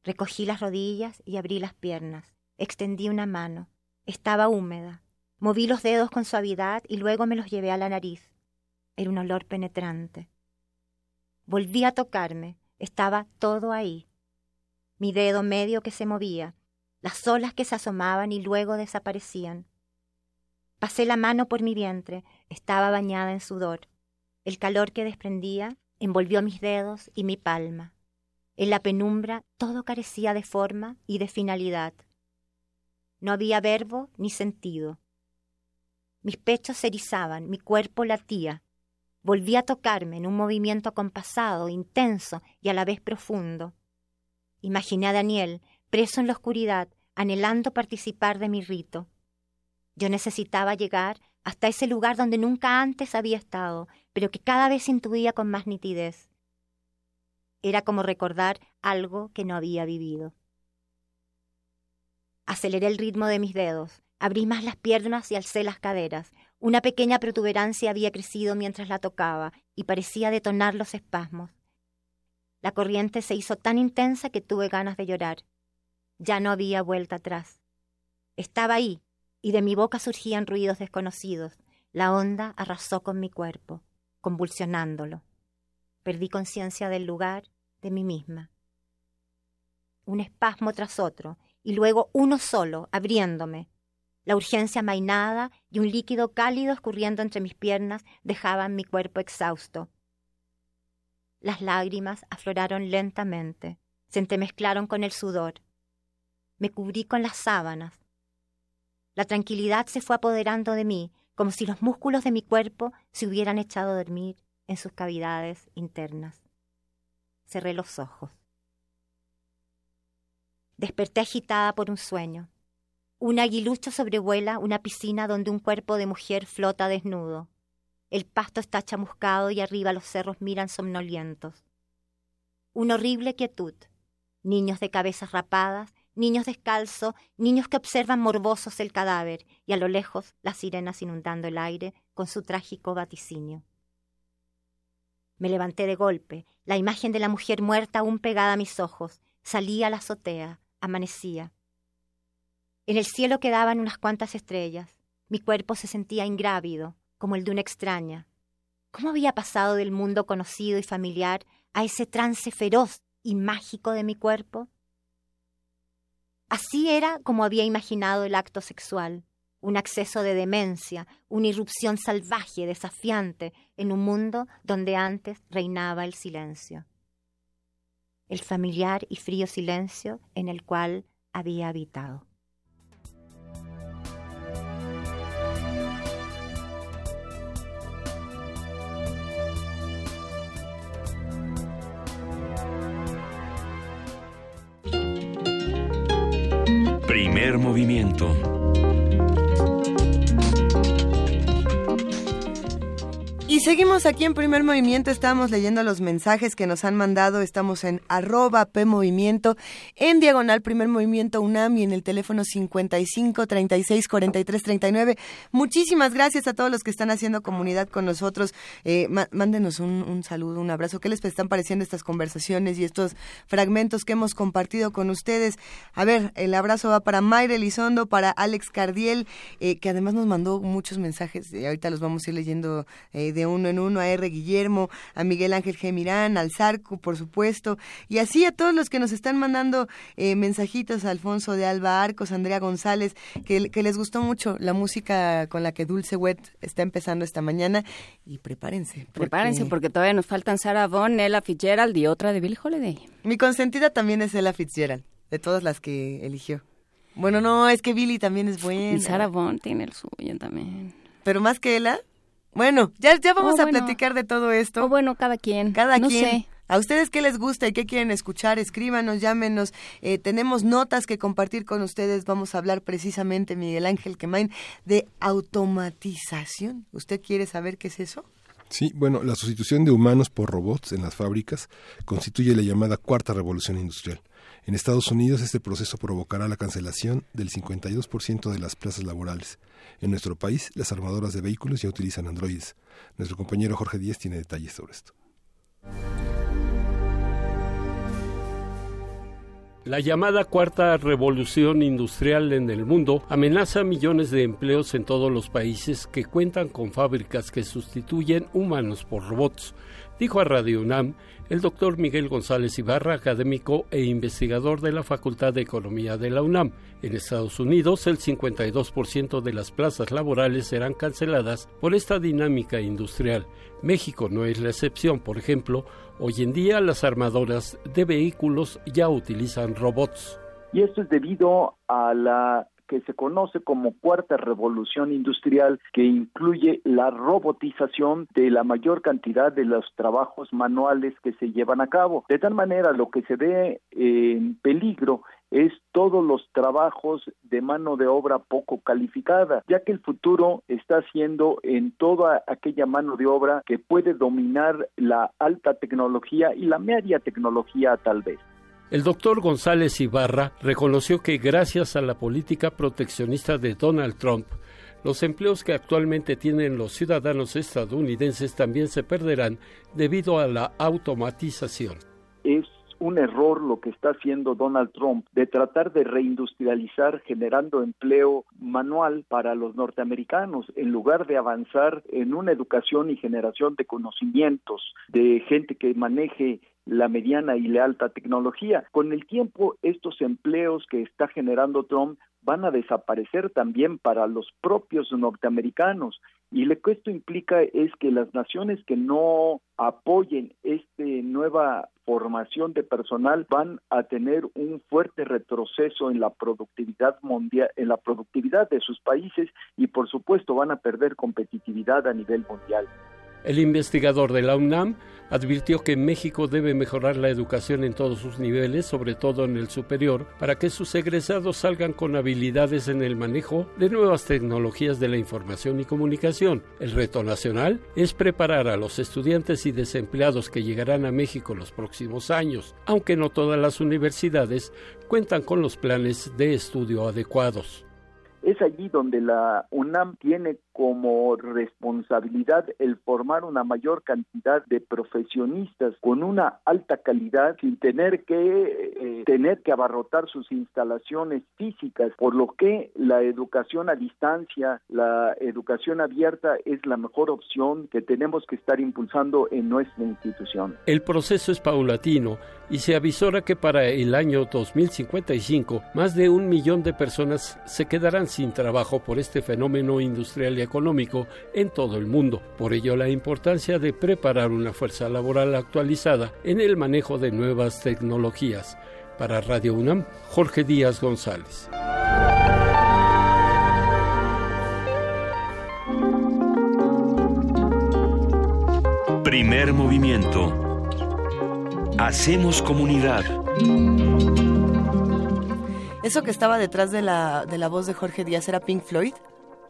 Recogí las rodillas y abrí las piernas. Extendí una mano. Estaba húmeda. Moví los dedos con suavidad y luego me los llevé a la nariz. Era un olor penetrante. Volví a tocarme. Estaba todo ahí. Mi dedo medio que se movía, las olas que se asomaban y luego desaparecían. Pasé la mano por mi vientre, estaba bañada en sudor. El calor que desprendía envolvió mis dedos y mi palma. En la penumbra todo carecía de forma y de finalidad. No había verbo ni sentido. Mis pechos se erizaban, mi cuerpo latía. Volví a tocarme en un movimiento acompasado, intenso y a la vez profundo. Imaginé a Daniel, preso en la oscuridad, anhelando participar de mi rito. Yo necesitaba llegar hasta ese lugar donde nunca antes había estado, pero que cada vez intuía con más nitidez. Era como recordar algo que no había vivido. Aceleré el ritmo de mis dedos, abrí más las piernas y alcé las caderas. Una pequeña protuberancia había crecido mientras la tocaba y parecía detonar los espasmos. La corriente se hizo tan intensa que tuve ganas de llorar. Ya no había vuelta atrás. Estaba ahí, y de mi boca surgían ruidos desconocidos. La onda arrasó con mi cuerpo, convulsionándolo. Perdí conciencia del lugar, de mí misma. Un espasmo tras otro, y luego uno solo, abriéndome. La urgencia mainada y un líquido cálido escurriendo entre mis piernas dejaban mi cuerpo exhausto. Las lágrimas afloraron lentamente, se entremezclaron con el sudor. Me cubrí con las sábanas. La tranquilidad se fue apoderando de mí, como si los músculos de mi cuerpo se hubieran echado a dormir en sus cavidades internas. Cerré los ojos. Desperté agitada por un sueño. Un aguilucho sobrevuela una piscina donde un cuerpo de mujer flota desnudo. El pasto está chamuscado y arriba los cerros miran somnolientos. Una horrible quietud. Niños de cabezas rapadas, niños descalzos, niños que observan morbosos el cadáver y a lo lejos las sirenas inundando el aire con su trágico vaticinio. Me levanté de golpe, la imagen de la mujer muerta aún pegada a mis ojos. Salí a la azotea, amanecía. En el cielo quedaban unas cuantas estrellas. Mi cuerpo se sentía ingrávido, como el de una extraña. ¿Cómo había pasado del mundo conocido y familiar a ese trance feroz y mágico de mi cuerpo? Así era como había imaginado el acto sexual, un acceso de demencia, una irrupción salvaje, desafiante, en un mundo donde antes reinaba el silencio. El familiar y frío silencio en el cual había habitado. Primer movimiento. Y seguimos aquí en primer movimiento, estamos leyendo los mensajes que nos han mandado, estamos en arroba P Movimiento, en diagonal primer movimiento UNAM y en el teléfono 55 36 43 39. Muchísimas gracias a todos los que están haciendo comunidad con nosotros. Eh, mándenos un, saludo, un abrazo. ¿Qué les están pareciendo estas conversaciones y estos fragmentos que hemos compartido con ustedes? A ver, el abrazo va para Mayra Elizondo, para Alex Cardiel, eh, que además nos mandó muchos mensajes, y ahorita los vamos a ir leyendo eh, de uno en uno, a R. Guillermo, a Miguel Ángel Gemirán, al Zarco, por supuesto, y así a todos los que nos están mandando eh, mensajitos, Alfonso de Alba Arcos, Andrea González, que, que, les gustó mucho la música con la que Dulce Wet está empezando esta mañana, y prepárense. Prepárense, porque todavía nos faltan Sarah Vaughan, Ella Fitzgerald y otra de Bill Holiday. Mi consentida también es Ella Fitzgerald, de todas las que eligió. Bueno, no, es que Billy también es buena. Y Sarah Vaughan tiene el suyo también. Pero más que ella, bueno, ya, ya vamos oh, a platicar de todo esto. Oh, bueno, cada quien. Cada no quien. Sé. ¿A ustedes qué les gusta y qué quieren escuchar? Escríbanos, llámenos. Eh, tenemos notas que compartir con ustedes. Vamos a hablar precisamente, Miguel Ángel Quemain, de automatización. ¿Usted quiere saber qué es eso? Sí, bueno, la sustitución de humanos por robots en las fábricas constituye la llamada cuarta revolución industrial. En Estados Unidos este proceso provocará la cancelación del 52% de las plazas laborales. En nuestro país, las armadoras de vehículos ya utilizan androides. Nuestro compañero Jorge Díez tiene detalles sobre esto. La llamada cuarta revolución industrial en el mundo amenaza millones de empleos en todos los países que cuentan con fábricas que sustituyen humanos por robots, dijo a Radio UNAM el doctor Miguel González Ibarra, académico e investigador de la Facultad de Economía de la UNAM. En Estados Unidos, el 52% de las plazas laborales serán canceladas por esta dinámica industrial. México no es la excepción, por ejemplo, hoy en día las armadoras de vehículos ya utilizan robots. Y esto es debido a la que se conoce como cuarta revolución industrial, que incluye la robotización de la mayor cantidad de los trabajos manuales que se llevan a cabo. De tal manera, lo que se ve en peligro es todos los trabajos de mano de obra poco calificada, ya que el futuro está siendo en toda aquella mano de obra que puede dominar la alta tecnología y la media tecnología tal vez. El doctor González Ibarra reconoció que gracias a la política proteccionista de Donald Trump, los empleos que actualmente tienen los ciudadanos estadounidenses también se perderán debido a la automatización. Es un error lo que está haciendo Donald Trump de tratar de reindustrializar generando empleo manual para los norteamericanos en lugar de avanzar en una educación y generación de conocimientos de gente que maneje la mediana y la alta tecnología. Con el tiempo, estos empleos que está generando Trump van a desaparecer también para los propios norteamericanos. Y lo que esto implica es que las naciones que no apoyen esta nueva formación de personal van a tener un fuerte retroceso en la productividad mundial, en la productividad de sus países y por supuesto van a perder competitividad a nivel mundial. El investigador de la UNAM advirtió que México debe mejorar la educación en todos sus niveles, sobre todo en el superior, para que sus egresados salgan con habilidades en el manejo de nuevas tecnologías de la información y comunicación. El reto nacional es preparar a los estudiantes y desempleados que llegarán a México los próximos años, aunque no todas las universidades cuentan con los planes de estudio adecuados. Es allí donde la UNAM tiene como responsabilidad el formar una mayor cantidad de profesionistas con una alta calidad sin tener que eh, tener que abarrotar sus instalaciones físicas, por lo que la educación a distancia, la educación abierta es la mejor opción que tenemos que estar impulsando en nuestra institución. El proceso es paulatino y se avisora que para el año 2055 más de un millón de personas se quedarán sin trabajo por este fenómeno industrial y económico en todo el mundo. Por ello, la importancia de preparar una fuerza laboral actualizada en el manejo de nuevas tecnologías. Para Radio UNAM, Jorge Díaz González. Primer movimiento. Hacemos comunidad. Eso que estaba detrás de la, de la voz de Jorge Díaz era Pink Floyd.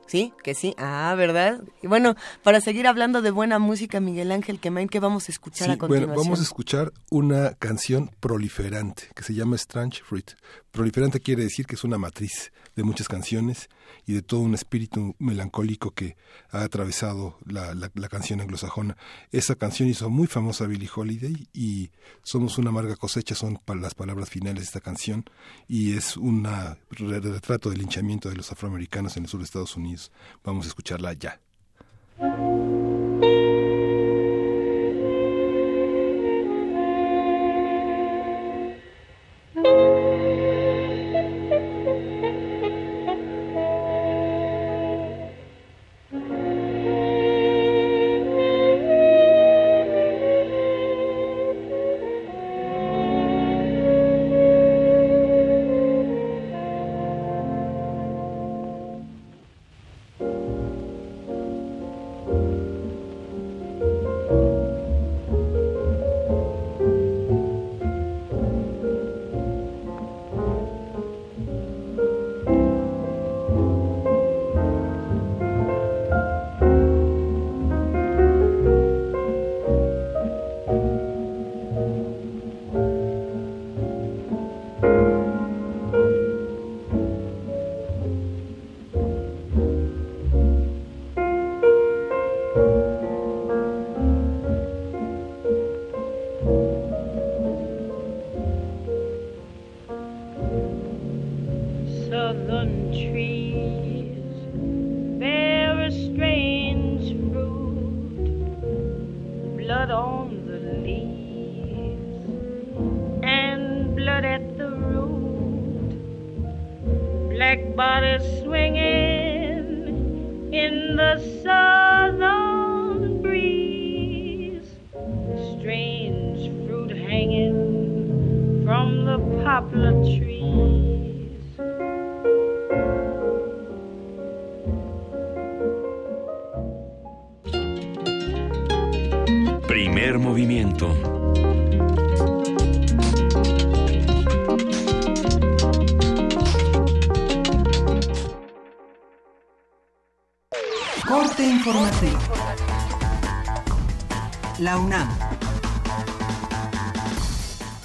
Sí, que sí. Ah, ¿verdad? Y bueno, para seguir hablando de buena música, Miguel Ángel Quemain, ¿qué vamos a escuchar a continuación? Bueno, vamos a escuchar una canción proliferante que se llama Strange Fruit. Proliferante quiere decir que es una matriz de muchas canciones y de todo un espíritu melancólico que ha atravesado la, canción anglosajona. Esa canción hizo muy famosa Billie Holiday y Somos una amarga cosecha son las palabras finales de esta canción y es un retrato del linchamiento de los afroamericanos en el sur de Estados Unidos. Vamos a escucharla ya. Bodies swinging in the southern breeze, strange fruit hanging from the poplar trees.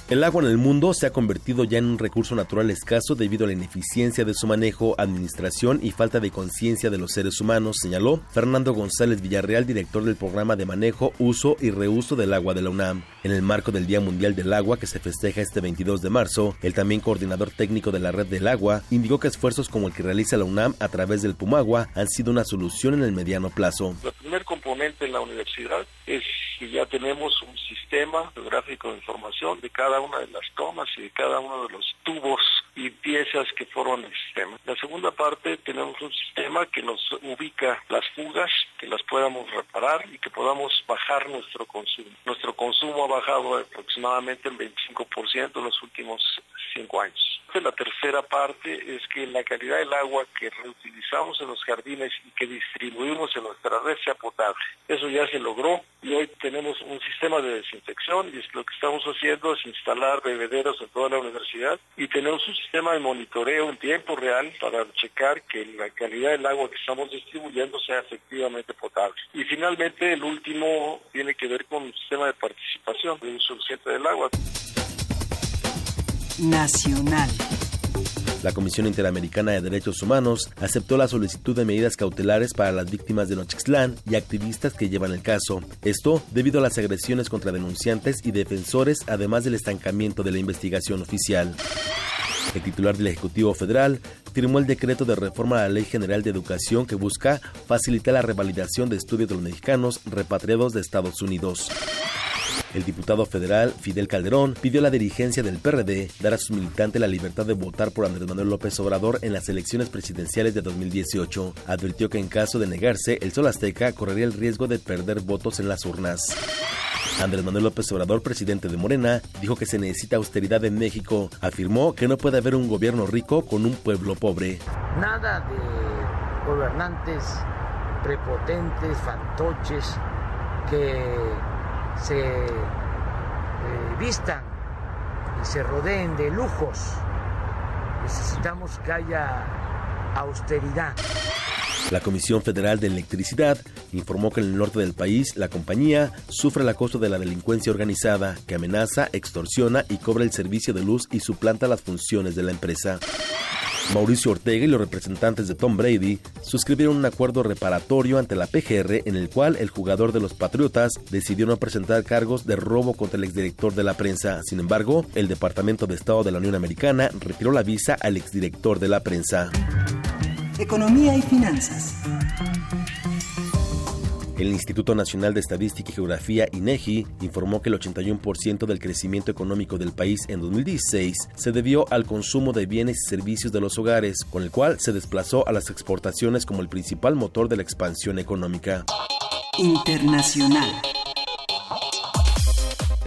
El agua en el mundo se ha convertido ya en un recurso natural escaso debido a la ineficiencia de su manejo, administración y falta de conciencia de los seres humanos, señaló Fernando González Villarreal, director del programa de manejo, uso y reuso del agua de la UNAM. En el marco del Día Mundial del Agua que se festeja este 22 de marzo, el también coordinador técnico de la Red del Agua indicó que esfuerzos como el que realiza la UNAM a través del Pumagua han sido una solución en el mediano plazo. El primer componente en la universidad es que ya tenemos un sistema geográfico de información de cada una de las tomas y de cada uno de los tubos y piezas que forman el sistema. La segunda parte tenemos un sistema que nos ubica las fugas, que las podamos reparar y que podamos bajar nuestro consumo. Nuestro consumo ha bajado aproximadamente el 25% en los últimos cinco años. La tercera parte es que la calidad del agua que reutilizamos en los jardines y que distribuimos en nuestra red sea potable. Eso ya se logró y hoy tenemos un sistema de desinfección y lo que estamos haciendo es instalar bebederos en toda la universidad y tenemos un sistema de monitoreo en tiempo real para checar que la calidad del agua que estamos distribuyendo sea efectivamente potable. Y finalmente el último tiene que ver con un sistema de participación de uso consciente del agua. Nacional. La Comisión Interamericana de Derechos Humanos aceptó la solicitud de medidas cautelares para las víctimas de Nochixtlán y activistas que llevan el caso. Esto debido a las agresiones contra denunciantes y defensores, además del estancamiento de la investigación oficial. El titular del Ejecutivo Federal firmó el decreto de reforma a la Ley General de Educación que busca facilitar la revalidación de estudios de los mexicanos repatriados de Estados Unidos. El diputado federal Fidel Calderón pidió a la dirigencia del PRD dar a sus militantes la libertad de votar por Andrés Manuel López Obrador en las elecciones presidenciales de 2018. Advirtió que en caso de negarse, el Sol Azteca correría el riesgo de perder votos en las urnas. Andrés Manuel López Obrador, presidente de Morena, dijo que se necesita austeridad en México. Afirmó que no puede haber un gobierno rico con un pueblo pobre. Nada de gobernantes prepotentes, fantoches, que se eh, vistan y se rodeen de lujos. Necesitamos que haya austeridad. La Comisión Federal de Electricidad informó que en el norte del país la compañía sufre el acoso de la delincuencia organizada que amenaza, extorsiona y cobra el servicio de luz y suplanta las funciones de la empresa. Mauricio Ortega y los representantes de Tom Brady suscribieron un acuerdo reparatorio ante la PGR en el cual el jugador de los Patriotas decidió no presentar cargos de robo contra el exdirector de la prensa. Sin embargo, el Departamento de Estado de la Unión Americana retiró la visa al exdirector de la prensa. Economía y finanzas. El Instituto Nacional de Estadística y Geografía, INEGI, informó que el 81% del crecimiento económico del país en 2016 se debió al consumo de bienes y servicios de los hogares, con el cual se desplazó a las exportaciones como el principal motor de la expansión económica. Internacional.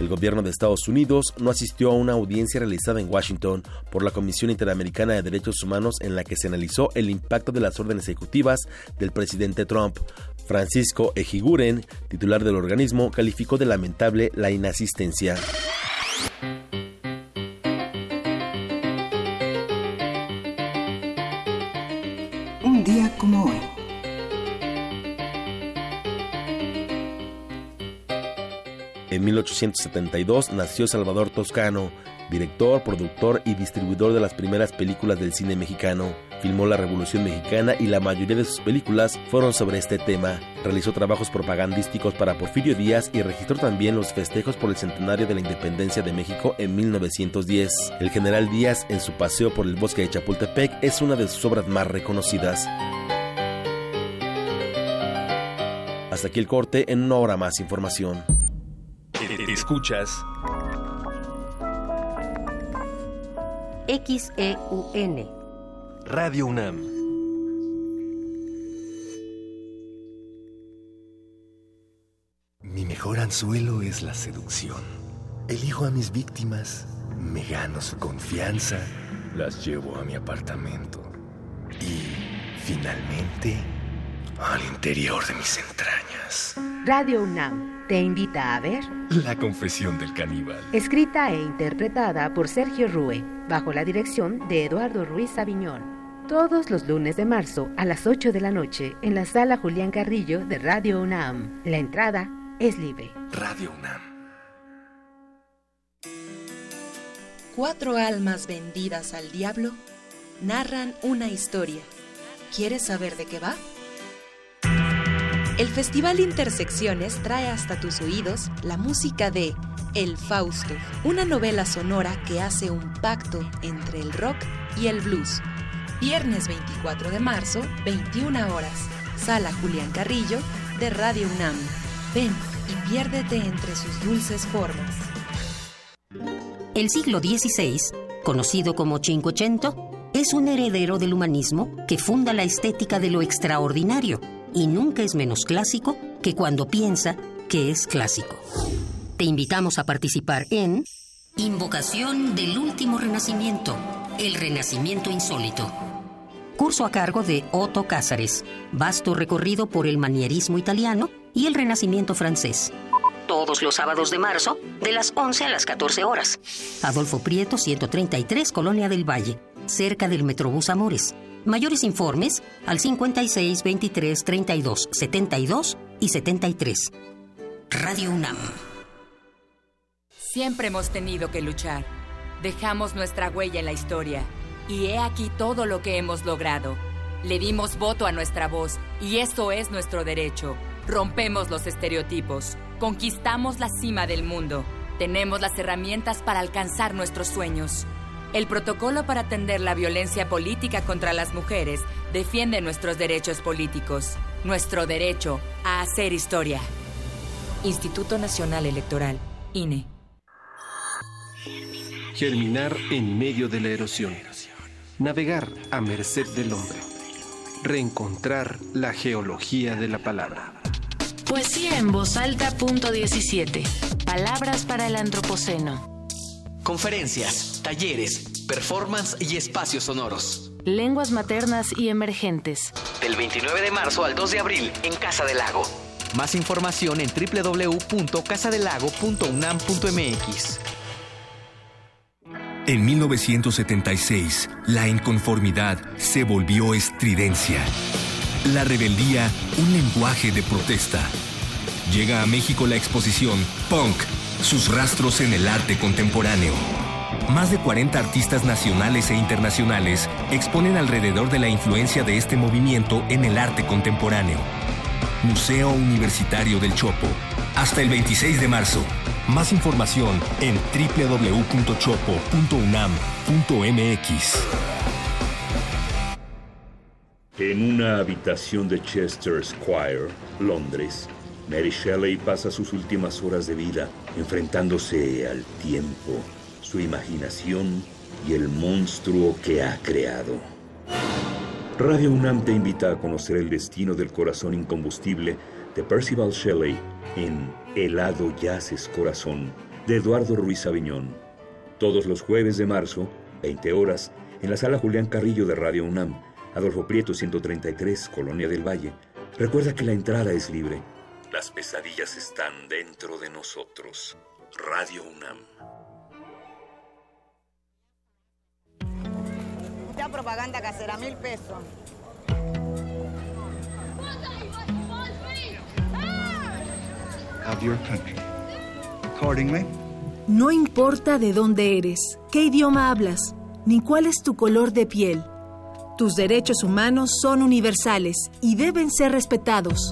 El gobierno de Estados Unidos no asistió a una audiencia realizada en Washington por la Comisión Interamericana de Derechos Humanos en la que se analizó el impacto de las órdenes ejecutivas del presidente Trump. Francisco Ejiguren, titular del organismo, calificó de lamentable la inasistencia. En 1872 nació Salvador Toscano, director, productor y distribuidor de las primeras películas del cine mexicano. Filmó la Revolución Mexicana y la mayoría de sus películas fueron sobre este tema. Realizó trabajos propagandísticos para Porfirio Díaz y registró también los festejos por el centenario de la independencia de México en 1910. El general Díaz, en su paseo por el bosque de Chapultepec, es una de sus obras más reconocidas. Hasta aquí el corte, en una hora más información. Escuchas XEUN Radio UNAM. Mi mejor anzuelo es la seducción. Elijo a mis víctimas, me gano su confianza, las llevo a mi apartamento y, finalmente, al interior de mis entrañas. Radio UNAM te invita a ver La confesión del caníbal. escrita e interpretada por Sergio Rue, bajo la dirección de Eduardo Ruiz Aviñón. Todos los lunes de marzo a las 8 de la noche en la sala Julián Carrillo de Radio UNAM. La entrada es libre. Radio UNAM. Cuatro almas vendidas al diablo narran una historia. ¿Quieres saber de qué va? El Festival Intersecciones trae hasta tus oídos la música de El Fausto, una novela sonora que hace un pacto entre el rock y el blues. Viernes 24 de marzo, 21 horas. Sala Julián Carrillo de Radio UNAM. Ven y piérdete entre sus dulces formas. El siglo XVI, conocido como Cinquecento, es un heredero del humanismo que funda la estética de lo extraordinario y nunca es menos clásico que cuando piensa que es clásico. Te invitamos a participar en Invocación del Último Renacimiento, el Renacimiento Insólito. Curso a cargo de Otto Cázares, vasto recorrido por el manierismo italiano y el Renacimiento francés. Todos los sábados de marzo, de las 11 a las 14 horas. Adolfo Prieto, 133, Colonia del Valle, cerca del Metrobús Amores. Mayores informes al 56 23 32 72 y 73. Radio UNAM. Siempre hemos tenido que luchar. Dejamos nuestra huella en la historia. Y he aquí todo lo que hemos logrado. Le dimos voto a nuestra voz y eso es nuestro derecho. Rompemos los estereotipos. Conquistamos la cima del mundo. Tenemos las herramientas para alcanzar nuestros sueños. El protocolo para atender la violencia política contra las mujeres defiende nuestros derechos políticos, nuestro derecho a hacer historia. Instituto Nacional Electoral, INE. Germinar en medio de la erosión. Navegar a merced del hombre. Reencontrar la geología de la palabra. Poesía en voz alta, punto 17. Palabras para el antropoceno. Conferencias, talleres, performance y espacios sonoros. Lenguas maternas y emergentes. Del 29 de marzo al 2 de abril en Casa del Lago. Más información en www.casadelago.unam.mx. En 1976, la inconformidad se volvió estridencia. La rebeldía, un lenguaje de protesta. Llega a México la exposición Punk, sus rastros en el arte contemporáneo. Más de 40 artistas nacionales e internacionales exponen alrededor de la influencia de este movimiento en el arte contemporáneo. Museo Universitario del Chopo. Hasta el 26 de marzo. Más información en www.chopo.unam.mx. En una habitación de Chester Square, Londres, Mary Shelley pasa sus últimas horas de vida enfrentándose al tiempo, su imaginación y el monstruo que ha creado. Radio UNAM te invita a conocer el destino del corazón incombustible de Percival Shelley en Helado Yaces Corazón de Eduardo Ruiz Aviñón. Todos los jueves de marzo, 20 horas, en la sala Julián Carrillo de Radio UNAM, Adolfo Prieto 133, Colonia del Valle. Recuerda que la entrada es libre. Las pesadillas están dentro de nosotros. Radio UNAM. Ya propaganda casera, mil pesos. of your country. Accordingly, No importa de dónde eres, qué idioma hablas, ni cuál es tu color de piel. Tus derechos humanos son universales y deben ser respetados.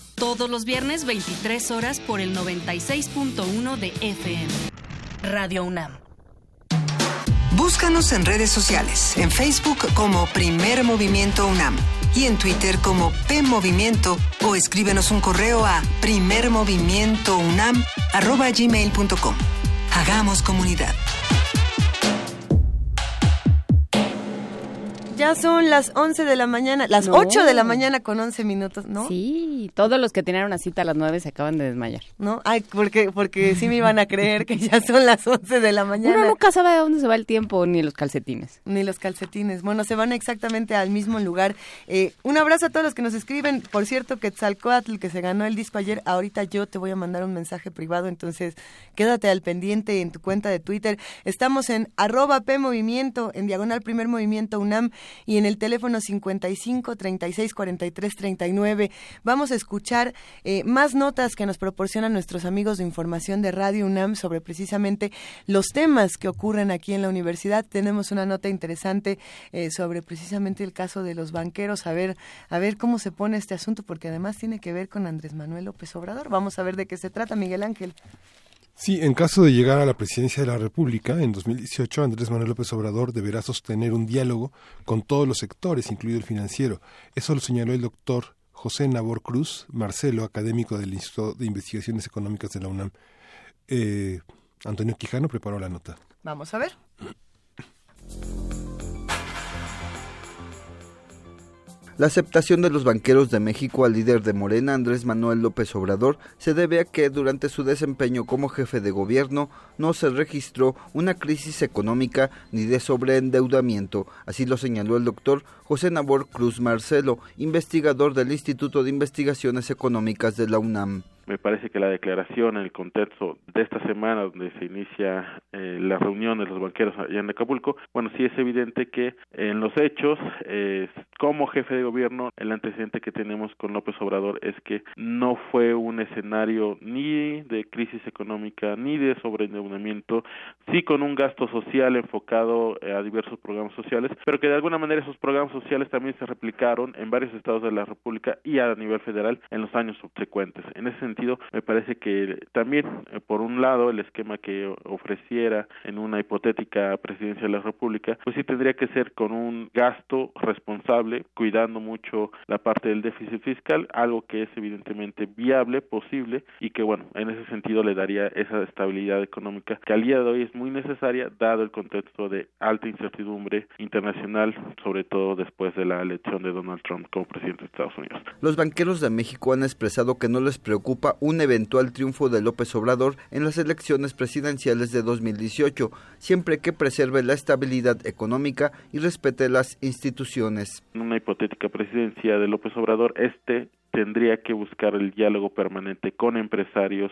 Todos los viernes 23 horas por el 96.1 de FM. Radio UNAM. Búscanos en redes sociales, en Facebook como Primer Movimiento UNAM y en Twitter como P Movimiento o escríbenos un correo a primermovimientounam@gmail.com. Hagamos comunidad. Ya son las 11 de la mañana, las No. 8 de la mañana con 11 minutos, ¿no? Sí, todos los que tenían una cita a las 9 se acaban de desmayar. ¿No? Ay, porque, porque sí me iban a creer que ya son las 11 de la mañana. Uno nunca sabe a dónde se va el tiempo ni los calcetines. Ni los calcetines. Bueno, se van exactamente al mismo lugar. Eh, un abrazo a todos los que nos escriben. Por cierto, Quetzalcoatl, que se ganó el disco ayer, ahorita yo te voy a mandar un mensaje privado, entonces quédate al pendiente en tu cuenta de Twitter. Estamos en arroba P Movimiento, en diagonal Primer Movimiento UNAM y en el teléfono 55 36 43 39. Vamos a escuchar eh, más notas que nos proporcionan nuestros amigos de información de Radio UNAM sobre precisamente los temas que ocurren aquí en la universidad. Tenemos una nota interesante eh, sobre precisamente el caso de los banqueros, a ver, a ver cómo se pone este asunto, porque además tiene que ver con Andrés Manuel López Obrador. Vamos a ver de qué se trata, Miguel Ángel. Sí, en caso de llegar a la presidencia de la República, en 2018 Andrés Manuel López Obrador deberá sostener un diálogo con todos los sectores, incluido el financiero. Eso lo señaló el doctor José Nabor Cruz, Marcelo, académico del Instituto de Investigaciones Económicas de la UNAM. Eh, Antonio Quijano preparó la nota. Vamos a ver. La aceptación de los banqueros de México al líder de Morena, Andrés Manuel López Obrador, se debe a que durante su desempeño como jefe de gobierno no se registró una crisis económica ni de sobreendeudamiento. Así lo señaló el doctor José Nabor Cruz Marcelo, investigador del Instituto de Investigaciones Económicas de la UNAM. Me parece que la declaración en el contexto de esta semana donde se inicia eh, la reunión de los banqueros allá en Acapulco, bueno, sí es evidente que en los hechos, eh, como jefe de gobierno, el antecedente que tenemos con López Obrador es que no fue un escenario ni de crisis económica ni de sobreendeudamiento, sí con un gasto social enfocado eh, a diversos programas sociales, pero que de alguna manera esos programas sociales también se replicaron en varios estados de la República y a nivel federal en los años subsecuentes. En ese sentido, me parece que también, eh, por un lado, el esquema que ofreciera en una hipotética presidencia de la República, pues sí tendría que ser con un gasto responsable, cuidando mucho la parte del déficit fiscal, algo que es evidentemente viable, posible, y que, bueno, en ese sentido le daría esa estabilidad económica que al día de hoy es muy necesaria, dado el contexto de alta incertidumbre internacional, sobre todo después de la elección de Donald Trump como presidente de Estados Unidos. Los banqueros de México han expresado que no les preocupa un eventual triunfo de López Obrador en las elecciones presidenciales de 2018, siempre que preserve la estabilidad económica y respete las instituciones. En una hipotética presidencia de López Obrador, este tendría que buscar el diálogo permanente con empresarios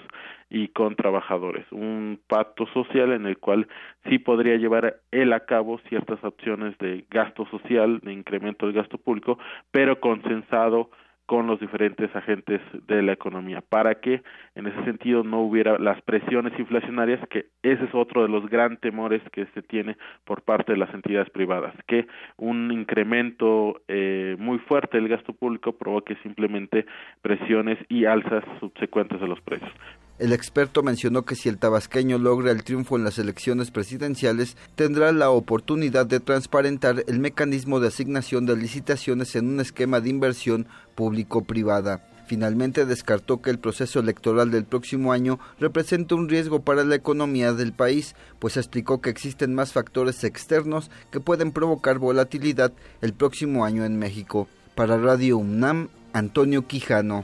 y con trabajadores, un pacto social en el cual sí podría llevar él a cabo ciertas opciones de gasto social, de incremento del gasto público, pero consensado con los diferentes agentes de la economía para que en ese sentido no hubiera las presiones inflacionarias que ese es otro de los gran temores que se tiene por parte de las entidades privadas que un incremento eh, muy fuerte del gasto público provoque simplemente presiones y alzas subsecuentes de los precios El experto mencionó que si el tabasqueño logra el triunfo en las elecciones presidenciales, tendrá la oportunidad de transparentar el mecanismo de asignación de licitaciones en un esquema de inversión público-privada. Finalmente descartó que el proceso electoral del próximo año representa un riesgo para la economía del país, pues explicó que existen más factores externos que pueden provocar volatilidad el próximo año en México. Para Radio UNAM, Antonio Quijano.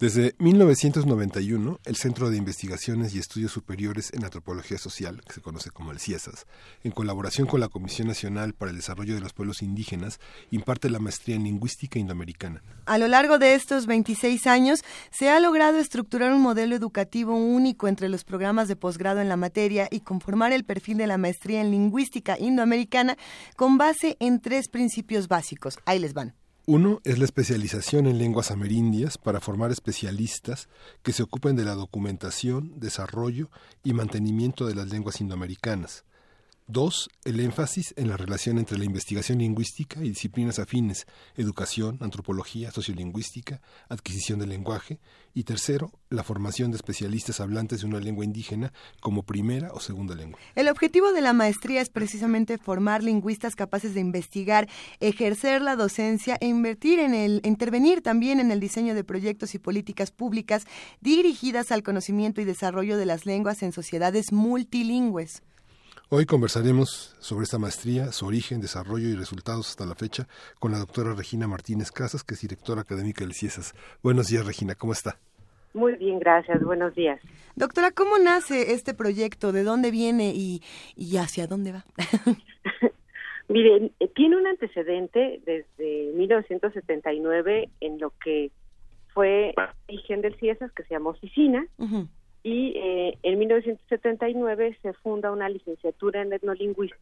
Desde 1991, el Centro de Investigaciones y Estudios Superiores en Antropología Social, que se conoce como el CIESAS, en colaboración con la Comisión Nacional para el Desarrollo de los Pueblos Indígenas, imparte la maestría en Lingüística Indoamericana. A lo largo de estos 26 años, se ha logrado estructurar un modelo educativo único entre los programas de posgrado en la materia y conformar el perfil de la maestría en Lingüística Indoamericana con base en tres principios básicos. Ahí les van. Uno es la especialización en lenguas amerindias para formar especialistas que se ocupen de la documentación, desarrollo y mantenimiento de las lenguas indoamericanas. Dos, el énfasis en la relación entre la investigación lingüística y disciplinas afines, educación, antropología, sociolingüística, adquisición del lenguaje. Y tercero, la formación de especialistas hablantes de una lengua indígena como primera o segunda lengua. El objetivo de la maestría es precisamente formar lingüistas capaces de investigar, ejercer la docencia e invertir en el, intervenir también en el diseño de proyectos y políticas públicas dirigidas al conocimiento y desarrollo de las lenguas en sociedades multilingües. Hoy conversaremos sobre esta maestría, su origen, desarrollo y resultados hasta la fecha con la doctora Regina Martínez Casas, que es directora académica del CIESAS. Buenos días, Regina, ¿cómo está? Muy bien, gracias. Buenos días. Doctora, ¿cómo nace este proyecto? ¿De dónde viene y, y hacia dónde va? Mire, eh, tiene un antecedente desde 1979 en lo que fue origen del CIESAS, que se llamó Oficina, y eh, en 1979 se funda una licenciatura en etnolingüística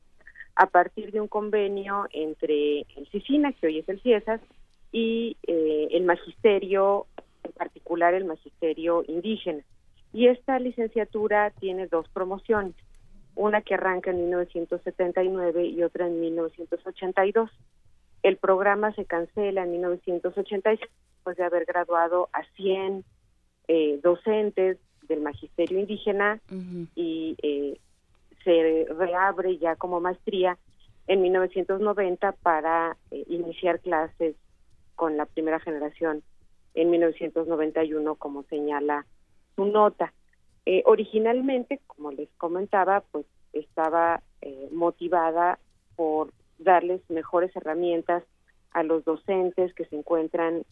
a partir de un convenio entre el CICINA, que hoy es el CIESAS, y eh, el magisterio, en particular el magisterio indígena. Y esta licenciatura tiene dos promociones, una que arranca en 1979 y otra en 1982. El programa se cancela en 1986 después de haber graduado a 100 eh, docentes del magisterio indígena y eh, se reabre ya como maestría en 1990 para eh, iniciar clases con la primera generación en 1991 como señala su nota. Eh, originalmente, como les comentaba, pues estaba motivada por darles mejores herramientas a los docentes que se encuentran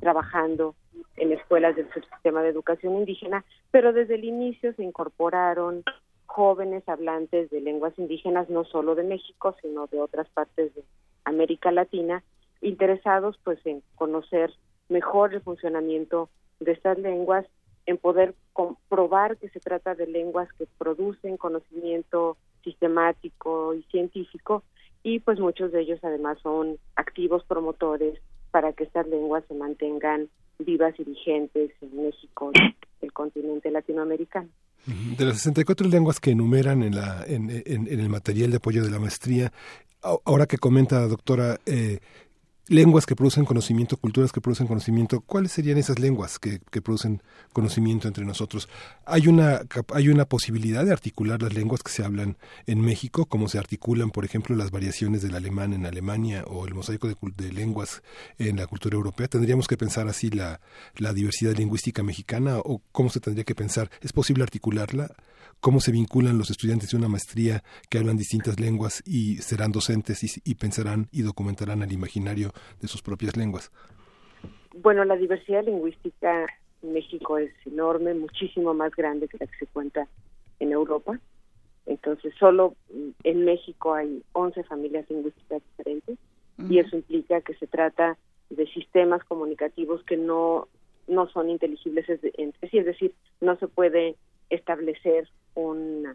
trabajando en escuelas del subsistema de educación indígena, pero desde el inicio se incorporaron jóvenes hablantes de lenguas indígenas, no solo de México, sino de otras partes de América Latina, interesados pues en conocer mejor el funcionamiento de estas lenguas, en poder comprobar que se trata de lenguas que producen conocimiento sistemático y científico y pues muchos de ellos además son activos promotores para que estas lenguas se mantengan vivas y vigentes en México, el continente latinoamericano. De las 64 lenguas que enumeran en, la, en, en, el material de apoyo de la maestría, ahora que comenta, doctora, eh, lenguas que producen conocimiento, culturas que producen conocimiento, ¿cuáles serían esas lenguas que, que, producen conocimiento entre nosotros? ¿Hay una, ¿Hay una posibilidad de articular las lenguas que se hablan en México, como se articulan, por ejemplo, las variaciones del alemán en Alemania o el mosaico de, lenguas en la cultura europea? ¿Tendríamos que pensar así la, la diversidad lingüística mexicana o cómo se tendría que pensar? ¿Es posible articularla? Cómo se vinculan los estudiantes de una maestría que hablan distintas lenguas y serán docentes y, pensarán y documentarán el imaginario de sus propias lenguas. Bueno, la diversidad lingüística en México es enorme, muchísimo más grande que la que se cuenta en Europa. Entonces, solo en México hay 11 familias lingüísticas diferentes y eso implica que se trata de sistemas comunicativos que no no son inteligibles entre sí, es decir, no se puede establecer un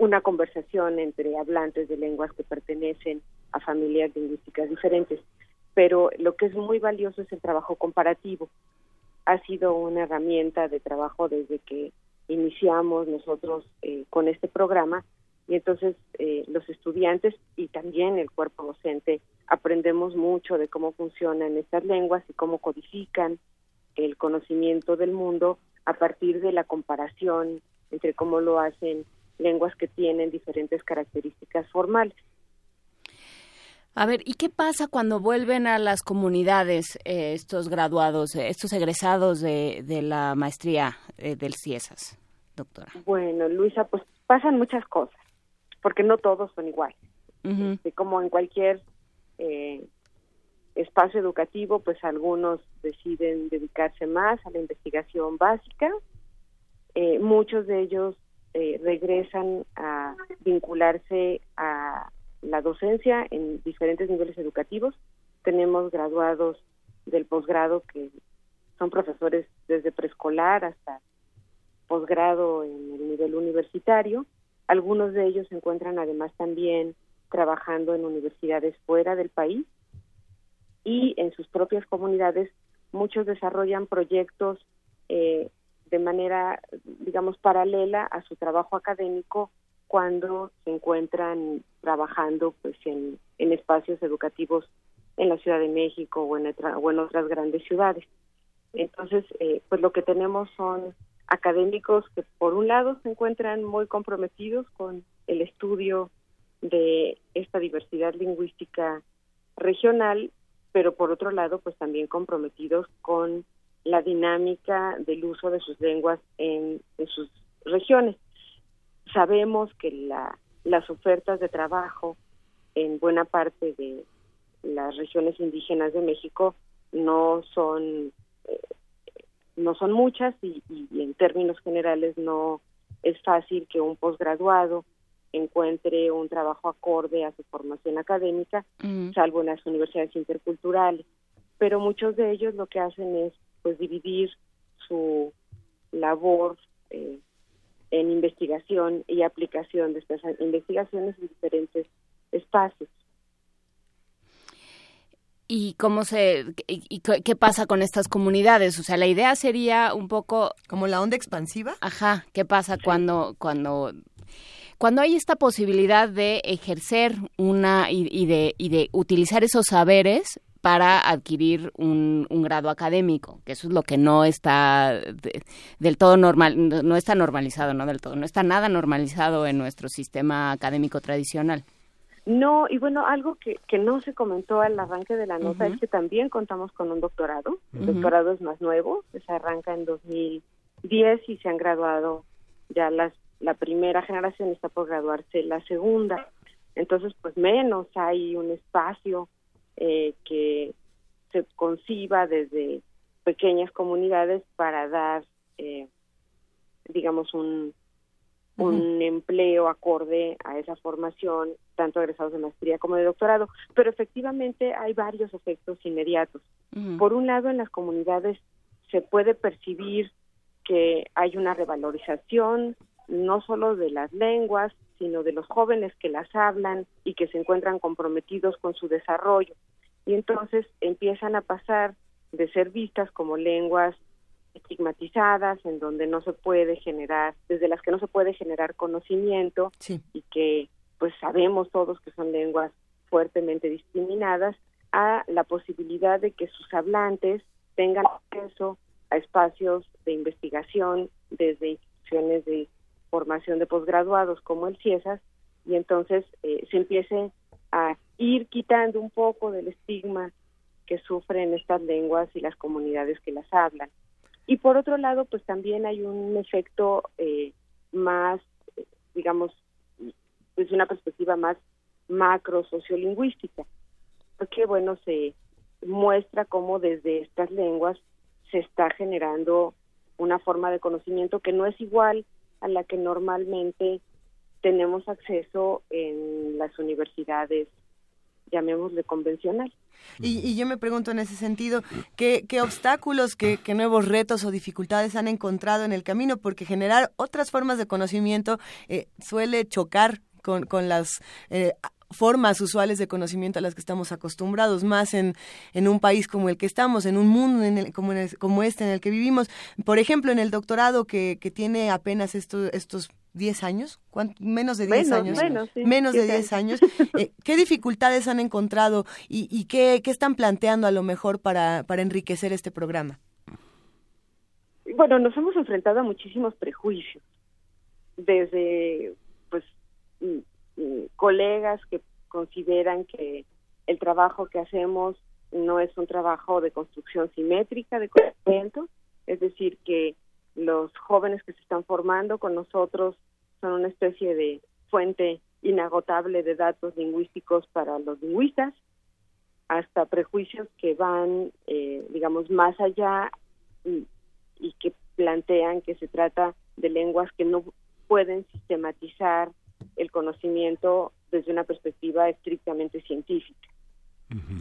una conversación entre hablantes de lenguas que pertenecen a familias lingüísticas diferentes. Pero lo que es muy valioso es el trabajo comparativo. Ha sido una herramienta de trabajo desde que iniciamos nosotros eh, con este programa y entonces eh, los estudiantes y también el cuerpo docente aprendemos mucho de cómo funcionan estas lenguas y cómo codifican el conocimiento del mundo a partir de la comparación entre cómo lo hacen lenguas que tienen diferentes características formales. A ver, ¿y qué pasa cuando vuelven a las comunidades eh, estos graduados, eh, estos egresados de, de la maestría eh, del CIESAS, doctora? Bueno, Luisa, pues pasan muchas cosas, porque no todos son iguales. Este, como en cualquier espacio educativo, pues algunos deciden dedicarse más a la investigación básica, muchos de ellos regresan a vincularse a la docencia en diferentes niveles educativos. Tenemos graduados del posgrado que son profesores desde preescolar hasta posgrado en el nivel universitario. Algunos de ellos se encuentran además también trabajando en universidades fuera del país y en sus propias comunidades muchos desarrollan proyectos eh, de manera, digamos, paralela a su trabajo académico cuando se encuentran trabajando pues en, espacios educativos en la Ciudad de México o en, o en otras grandes ciudades. Entonces, eh, pues lo que tenemos son académicos que por un lado se encuentran muy comprometidos con el estudio de esta diversidad lingüística regional, pero por otro lado, pues también comprometidos con la dinámica del uso de sus lenguas en sus regiones sabemos que la, las ofertas de trabajo en buena parte de las regiones indígenas de México no son eh, no son muchas y, en términos generales no es fácil que un posgraduado encuentre un trabajo acorde a su formación académica, salvo en las universidades interculturales. Pero muchos de ellos lo que hacen es pues dividir su labor eh, en investigación y aplicación de estas investigaciones en diferentes espacios. ¿Y cómo se y, qué pasa con estas comunidades? O sea, la idea sería un poco como la onda expansiva. Ajá, ¿qué pasa cuando cuando cuando hay esta posibilidad de ejercer una y, de, y de utilizar esos saberes para adquirir un, grado académico, que eso es lo que no está del todo normal, no, está normalizado, no del todo, no está nada normalizado en nuestro sistema académico tradicional. No, y bueno, algo que, que no se comentó al arranque de la nota es que también contamos con un doctorado. El doctorado es más nuevo, se arranca en 2010 y se han graduado ya las la primera generación está por graduarse la segunda. Entonces, pues menos hay un espacio eh, que se conciba desde pequeñas comunidades para dar, eh, digamos, un, un empleo acorde a esa formación, tanto egresados de maestría como de doctorado. Pero efectivamente hay varios efectos inmediatos. Por un lado, en las comunidades se puede percibir que hay una revalorización no solo de las lenguas, sino de los jóvenes que las hablan y que se encuentran comprometidos con su desarrollo. Y entonces empiezan a pasar de ser vistas como lenguas estigmatizadas, en donde no se puede generar, desde las que no se puede generar conocimiento y que pues sabemos todos que son lenguas fuertemente discriminadas, a la posibilidad de que sus hablantes tengan acceso a espacios de investigación desde instituciones de formación de posgraduados como el CIESAS y entonces eh, se empiece a ir quitando un poco del estigma que sufren estas lenguas y las comunidades que las hablan. Y por otro lado, pues también hay un efecto eh, más, digamos, desde una perspectiva más macro sociolingüística, porque bueno, se muestra cómo desde estas lenguas se está generando una forma de conocimiento que no es igual a la que normalmente tenemos acceso en las universidades llamémosle convencional. Y, yo me pregunto en ese sentido, ¿qué, qué obstáculos, qué, qué, nuevos retos o dificultades han encontrado en el camino? Porque generar otras formas de conocimiento eh, suele chocar con, con las eh, formas usuales de conocimiento a las que estamos acostumbrados, más en, en un país como el que estamos, en un mundo en el, como, como este en el que vivimos. Por ejemplo, en el doctorado que, que tiene apenas estos estos 10 años, menos de 10 años, menos, de 10 años, eh, ¿qué dificultades han encontrado y, y qué, qué, están planteando a lo mejor para, para enriquecer este programa? Bueno, nos hemos enfrentado a muchísimos prejuicios, desde pues colegas que consideran que el trabajo que hacemos no es un trabajo de construcción simétrica de conocimiento, es decir, que los jóvenes que se están formando con nosotros son una especie de fuente inagotable de datos lingüísticos para los lingüistas, hasta prejuicios que van, eh, digamos, más allá y que plantean que se trata de lenguas que no pueden sistematizar el conocimiento desde una perspectiva estrictamente científica.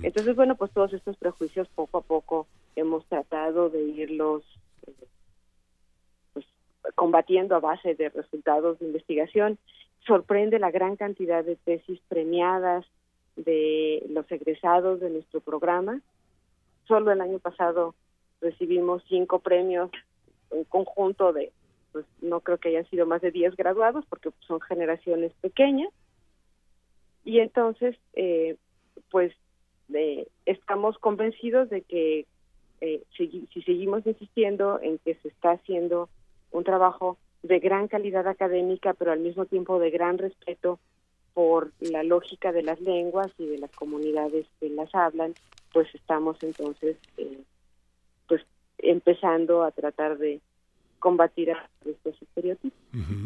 Entonces, bueno, pues todos estos prejuicios poco a poco hemos tratado de irlos eh, pues, combatiendo a base de resultados de investigación. Sorprende la gran cantidad de tesis premiadas de los egresados de nuestro programa. Solo el año pasado recibimos cinco premios, un conjunto de pues no creo que hayan sido más de 10 graduados porque son generaciones pequeñas. Y entonces, eh, pues eh, estamos convencidos de que eh, si, si seguimos insistiendo en que se está haciendo un trabajo de gran calidad académica, pero al mismo tiempo de gran respeto por la lógica de las lenguas y de las comunidades que las hablan, pues estamos entonces pues empezando a tratar de combatir a estos estereotipos.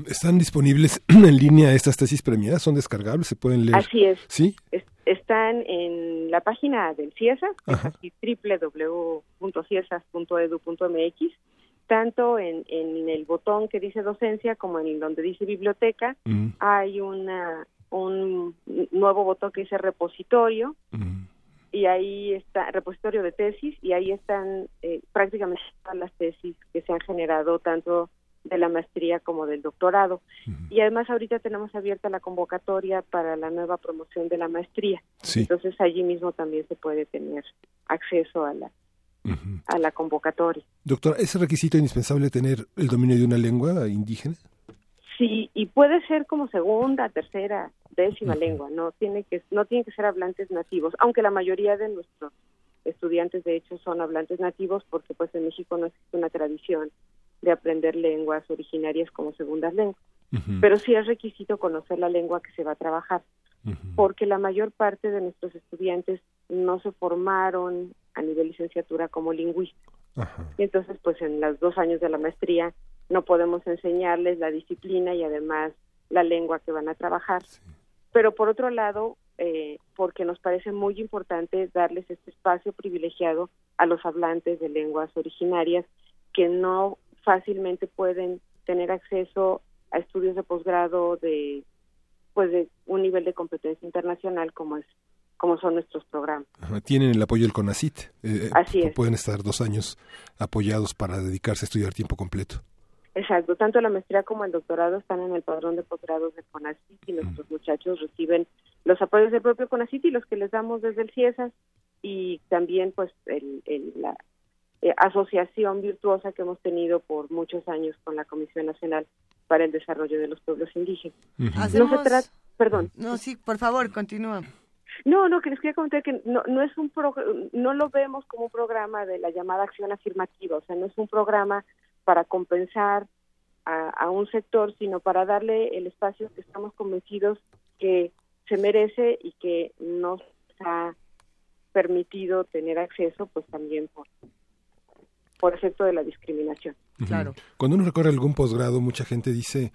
¿Están disponibles en línea estas tesis premiadas? ¿Son descargables? ¿Se pueden leer? Así es. ¿Sí? están en la página del CIESA, www.ciesas.edu.mx, tanto en, en el botón que dice docencia como en donde dice biblioteca. Hay una un nuevo botón que dice repositorio y ahí está repositorio de tesis y ahí están eh, prácticamente todas las tesis que se han generado tanto de la maestría como del doctorado. Y además ahorita tenemos abierta la convocatoria para la nueva promoción de la maestría. Entonces allí mismo también se puede tener acceso a la a la convocatoria. Doctor, ¿es requisito indispensable tener el dominio de una lengua indígena? Sí, y puede ser como segunda, tercera, décima lengua, no tiene que no tiene que ser hablantes nativos, aunque la mayoría de nuestros estudiantes de hecho son hablantes nativos porque pues en México no existe una tradición de aprender lenguas originarias como segundas lenguas. Pero sí es requisito conocer la lengua que se va a trabajar, porque la mayor parte de nuestros estudiantes no se formaron a nivel licenciatura como lingüistas. Y entonces, pues en los dos años de la maestría no podemos enseñarles la disciplina y además la lengua que van a trabajar pero por otro lado, eh, porque nos parece muy importante darles este espacio privilegiado a los hablantes de lenguas originarias que no fácilmente pueden tener acceso a estudios de posgrado de pues de un nivel de competencia internacional como es como son nuestros programas. Tienen el apoyo del CONACIT. Eh, Así es. Pueden estar dos años apoyados para dedicarse a estudiar tiempo completo. Exacto, tanto la maestría como el doctorado están en el padrón de posgrados de CONACYT y nuestros muchachos reciben los apoyos del propio CONACYT y los que les damos desde el CIESAS y también pues el, la eh, asociación virtuosa que hemos tenido por muchos años con la Comisión Nacional para el Desarrollo de los Pueblos Indígenas. No se trata, perdón. No, sí, por favor, continúa. No, no, que les quería comentar que no, no es un no lo vemos como un programa de la llamada acción afirmativa, o sea, no es un programa para compensar a, un sector, sino para darle el espacio que estamos convencidos que se merece y que nos ha permitido tener acceso, pues también por, por efecto de la discriminación. Claro. Cuando uno recorre algún posgrado, mucha gente dice,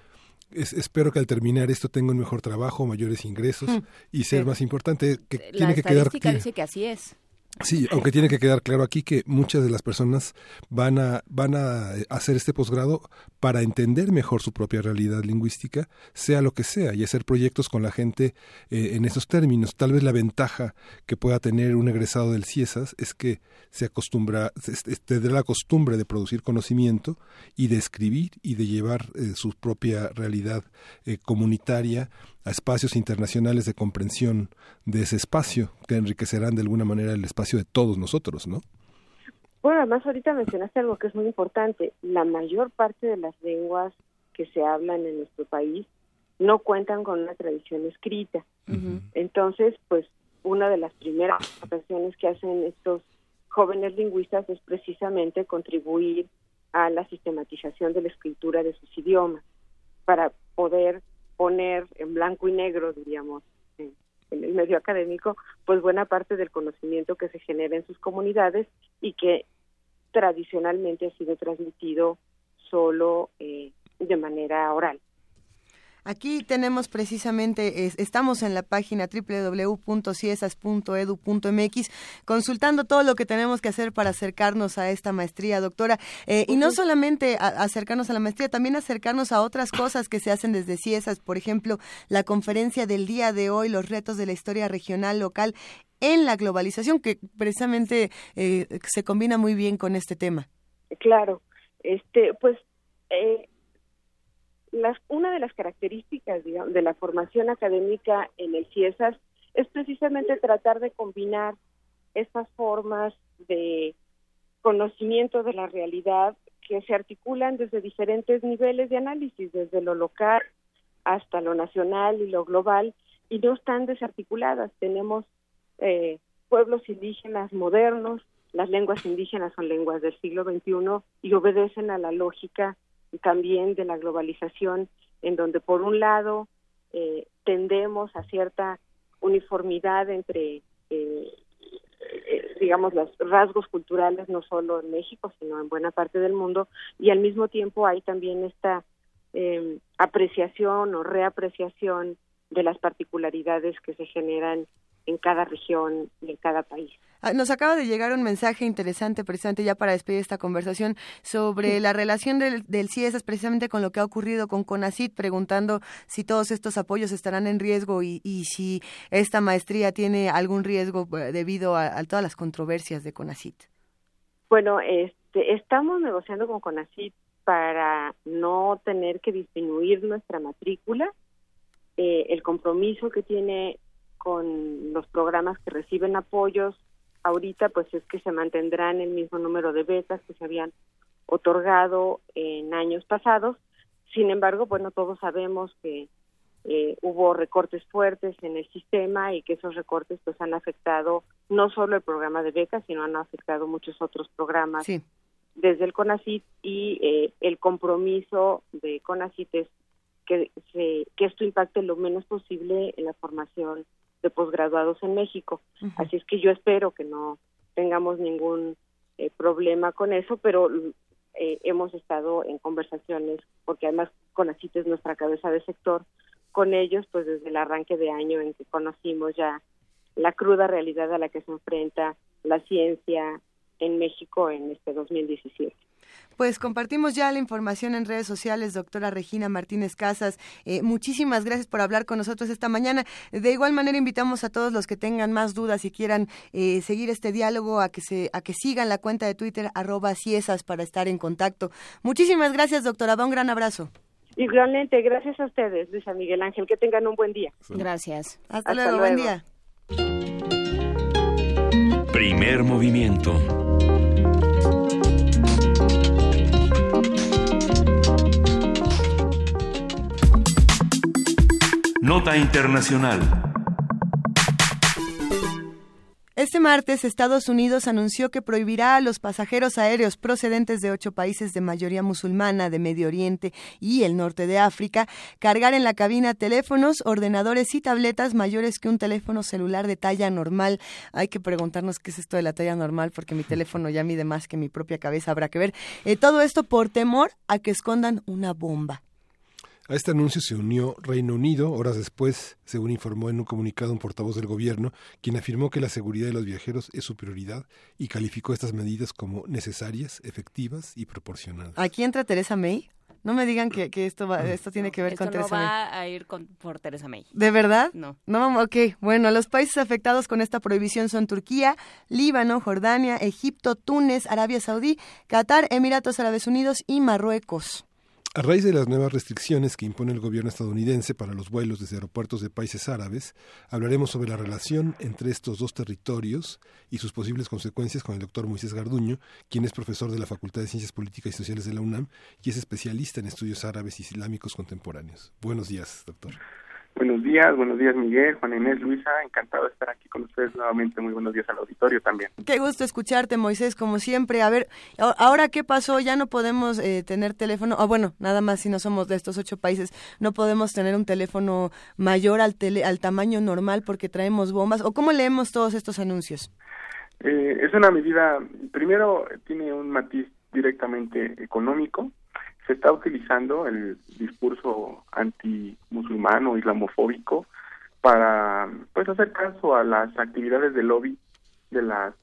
espero que al terminar esto tenga un mejor trabajo, mayores ingresos y ser más importante. Que la tiene que quedar. dice que así es. Sí, aunque tiene que quedar claro aquí que muchas de las personas van a, van a hacer este posgrado para entender mejor su propia realidad lingüística, sea lo que sea, y hacer proyectos con la gente eh, en esos términos. Tal vez la ventaja que pueda tener un egresado del CIESAS es que se acostumbra, tendrá la costumbre de producir conocimiento y de escribir y de llevar eh, su propia realidad eh, comunitaria a espacios internacionales de comprensión de ese espacio, que enriquecerán de alguna manera el espacio de todos nosotros, ¿no? Bueno, además ahorita mencionaste algo que es muy importante. La mayor parte de las lenguas que se hablan en nuestro país no cuentan con una tradición escrita. Entonces, pues una de las primeras acciones que hacen estos jóvenes lingüistas es precisamente contribuir a la sistematización de la escritura de sus idiomas para poder poner en blanco y negro, diríamos, en, el medio académico, pues buena parte del conocimiento que se genera en sus comunidades y que tradicionalmente ha sido transmitido solo eh, de manera oral. Aquí tenemos precisamente, estamos en la página www.ciesas.edu.mx consultando todo lo que tenemos que hacer para acercarnos a esta maestría, doctora. Eh, y no solamente acercarnos a la maestría, también acercarnos a otras cosas que se hacen desde Ciesas, por ejemplo, la conferencia del día de hoy, los retos de la historia regional local en la globalización, que precisamente eh, se combina muy bien con este tema. Claro, este, pues eh, una de las características de la formación académica en el CIESAS es precisamente tratar de combinar estas formas de conocimiento de la realidad que se articulan desde diferentes niveles de análisis, desde lo local hasta lo nacional y lo global, y no están desarticuladas. Tenemos eh, pueblos indígenas modernos, las lenguas indígenas son lenguas del siglo XXI y obedecen a la lógica también de la globalización, en donde por un lado eh, tendemos a cierta uniformidad entre, eh, eh, digamos, los rasgos culturales, no solo en México, sino en buena parte del mundo, y al mismo tiempo hay también esta apreciación o reapreciación de las particularidades que se generan en cada región y en cada país. Ah, nos acaba de llegar un mensaje interesante, precisamente ya para despedir esta conversación, sobre la relación del, del CIESAS precisamente con lo que ha ocurrido con CONACIT, preguntando si todos estos apoyos estarán en riesgo y, si esta maestría tiene algún riesgo eh, debido a, todas las controversias de CONACIT. Bueno, este, estamos negociando con CONACIT para no tener que disminuir nuestra matrícula. Eh, el compromiso que tiene con los programas que reciben apoyos ahorita pues es que se mantendrán el mismo número de becas que se habían otorgado en años pasados. Sin embargo, bueno, todos sabemos que eh, hubo recortes fuertes en el sistema y que esos recortes pues han afectado no solo el programa de becas, sino han afectado muchos otros programas desde el CONACIT y eh, el compromiso de CONACIT es que, se, que esto impacte lo menos posible en la formación de posgraduados en México. Así es que yo espero que no tengamos ningún eh, problema con eso, pero eh, hemos estado en conversaciones, porque además CONACIT es nuestra cabeza de sector, con ellos pues desde el arranque de año en que conocimos ya la cruda realidad a la que se enfrenta la ciencia en México en este 2017. Pues compartimos ya la información en redes sociales, doctora Regina Martínez Casas. Eh, muchísimas gracias por hablar con nosotros esta mañana. De igual manera invitamos a todos los que tengan más dudas y quieran eh, seguir este diálogo a que se a que sigan la cuenta de Twitter arroba ciesas para estar en contacto. Muchísimas gracias, doctora. un gran abrazo. Igualmente, gracias a ustedes, Luisa Miguel Ángel. Que tengan un buen día. Gracias. Hasta, luego, buen día. Primer movimiento. Nota Internacional. Este martes, Estados Unidos anunció que prohibirá a los pasajeros aéreos procedentes de ocho países de mayoría musulmana de Medio Oriente y el norte de África cargar en la cabina teléfonos, ordenadores y tabletas mayores que un teléfono celular de talla normal. Hay que preguntarnos qué es esto de la talla normal porque mi teléfono ya mide más que mi propia cabeza, habrá que ver. Eh, todo esto por temor a que escondan una bomba. A este anuncio se unió Reino Unido horas después, según informó en un comunicado un portavoz del gobierno, quien afirmó que la seguridad de los viajeros es su prioridad y calificó estas medidas como necesarias, efectivas y proporcionadas. Aquí entra Teresa May. No me digan que, esto va, esto tiene que ver esto con Teresa no May. va a ir con, por Teresa May. ¿De verdad? No. No, ok. Bueno, los países afectados con esta prohibición son Turquía, Líbano, Jordania, Egipto, Túnez, Arabia Saudí, Qatar, Emiratos Árabes Unidos y Marruecos. A raíz de las nuevas restricciones que impone el gobierno estadounidense para los vuelos desde aeropuertos de países árabes, hablaremos sobre la relación entre estos dos territorios y sus posibles consecuencias con el doctor Moisés Garduño, quien es profesor de la Facultad de Ciencias Políticas y Sociales de la UNAM y es especialista en estudios árabes y islámicos contemporáneos. Buenos días, doctor. Buenos días, buenos días Miguel, Juan Inés, Luisa, encantado de estar aquí con ustedes nuevamente. Muy buenos días al auditorio también. Qué gusto escucharte, Moisés, como siempre. A ver, ahora qué pasó, ya no podemos eh, tener teléfono, ah, bueno, nada más si no somos de estos ocho países, no podemos tener un teléfono mayor al, tele, al tamaño normal porque traemos bombas, o cómo leemos todos estos anuncios. Eh, es una medida, primero tiene un matiz directamente económico. Se está utilizando el discurso anti-musulmán o islamofóbico para pues hacer caso a las actividades de lobby de las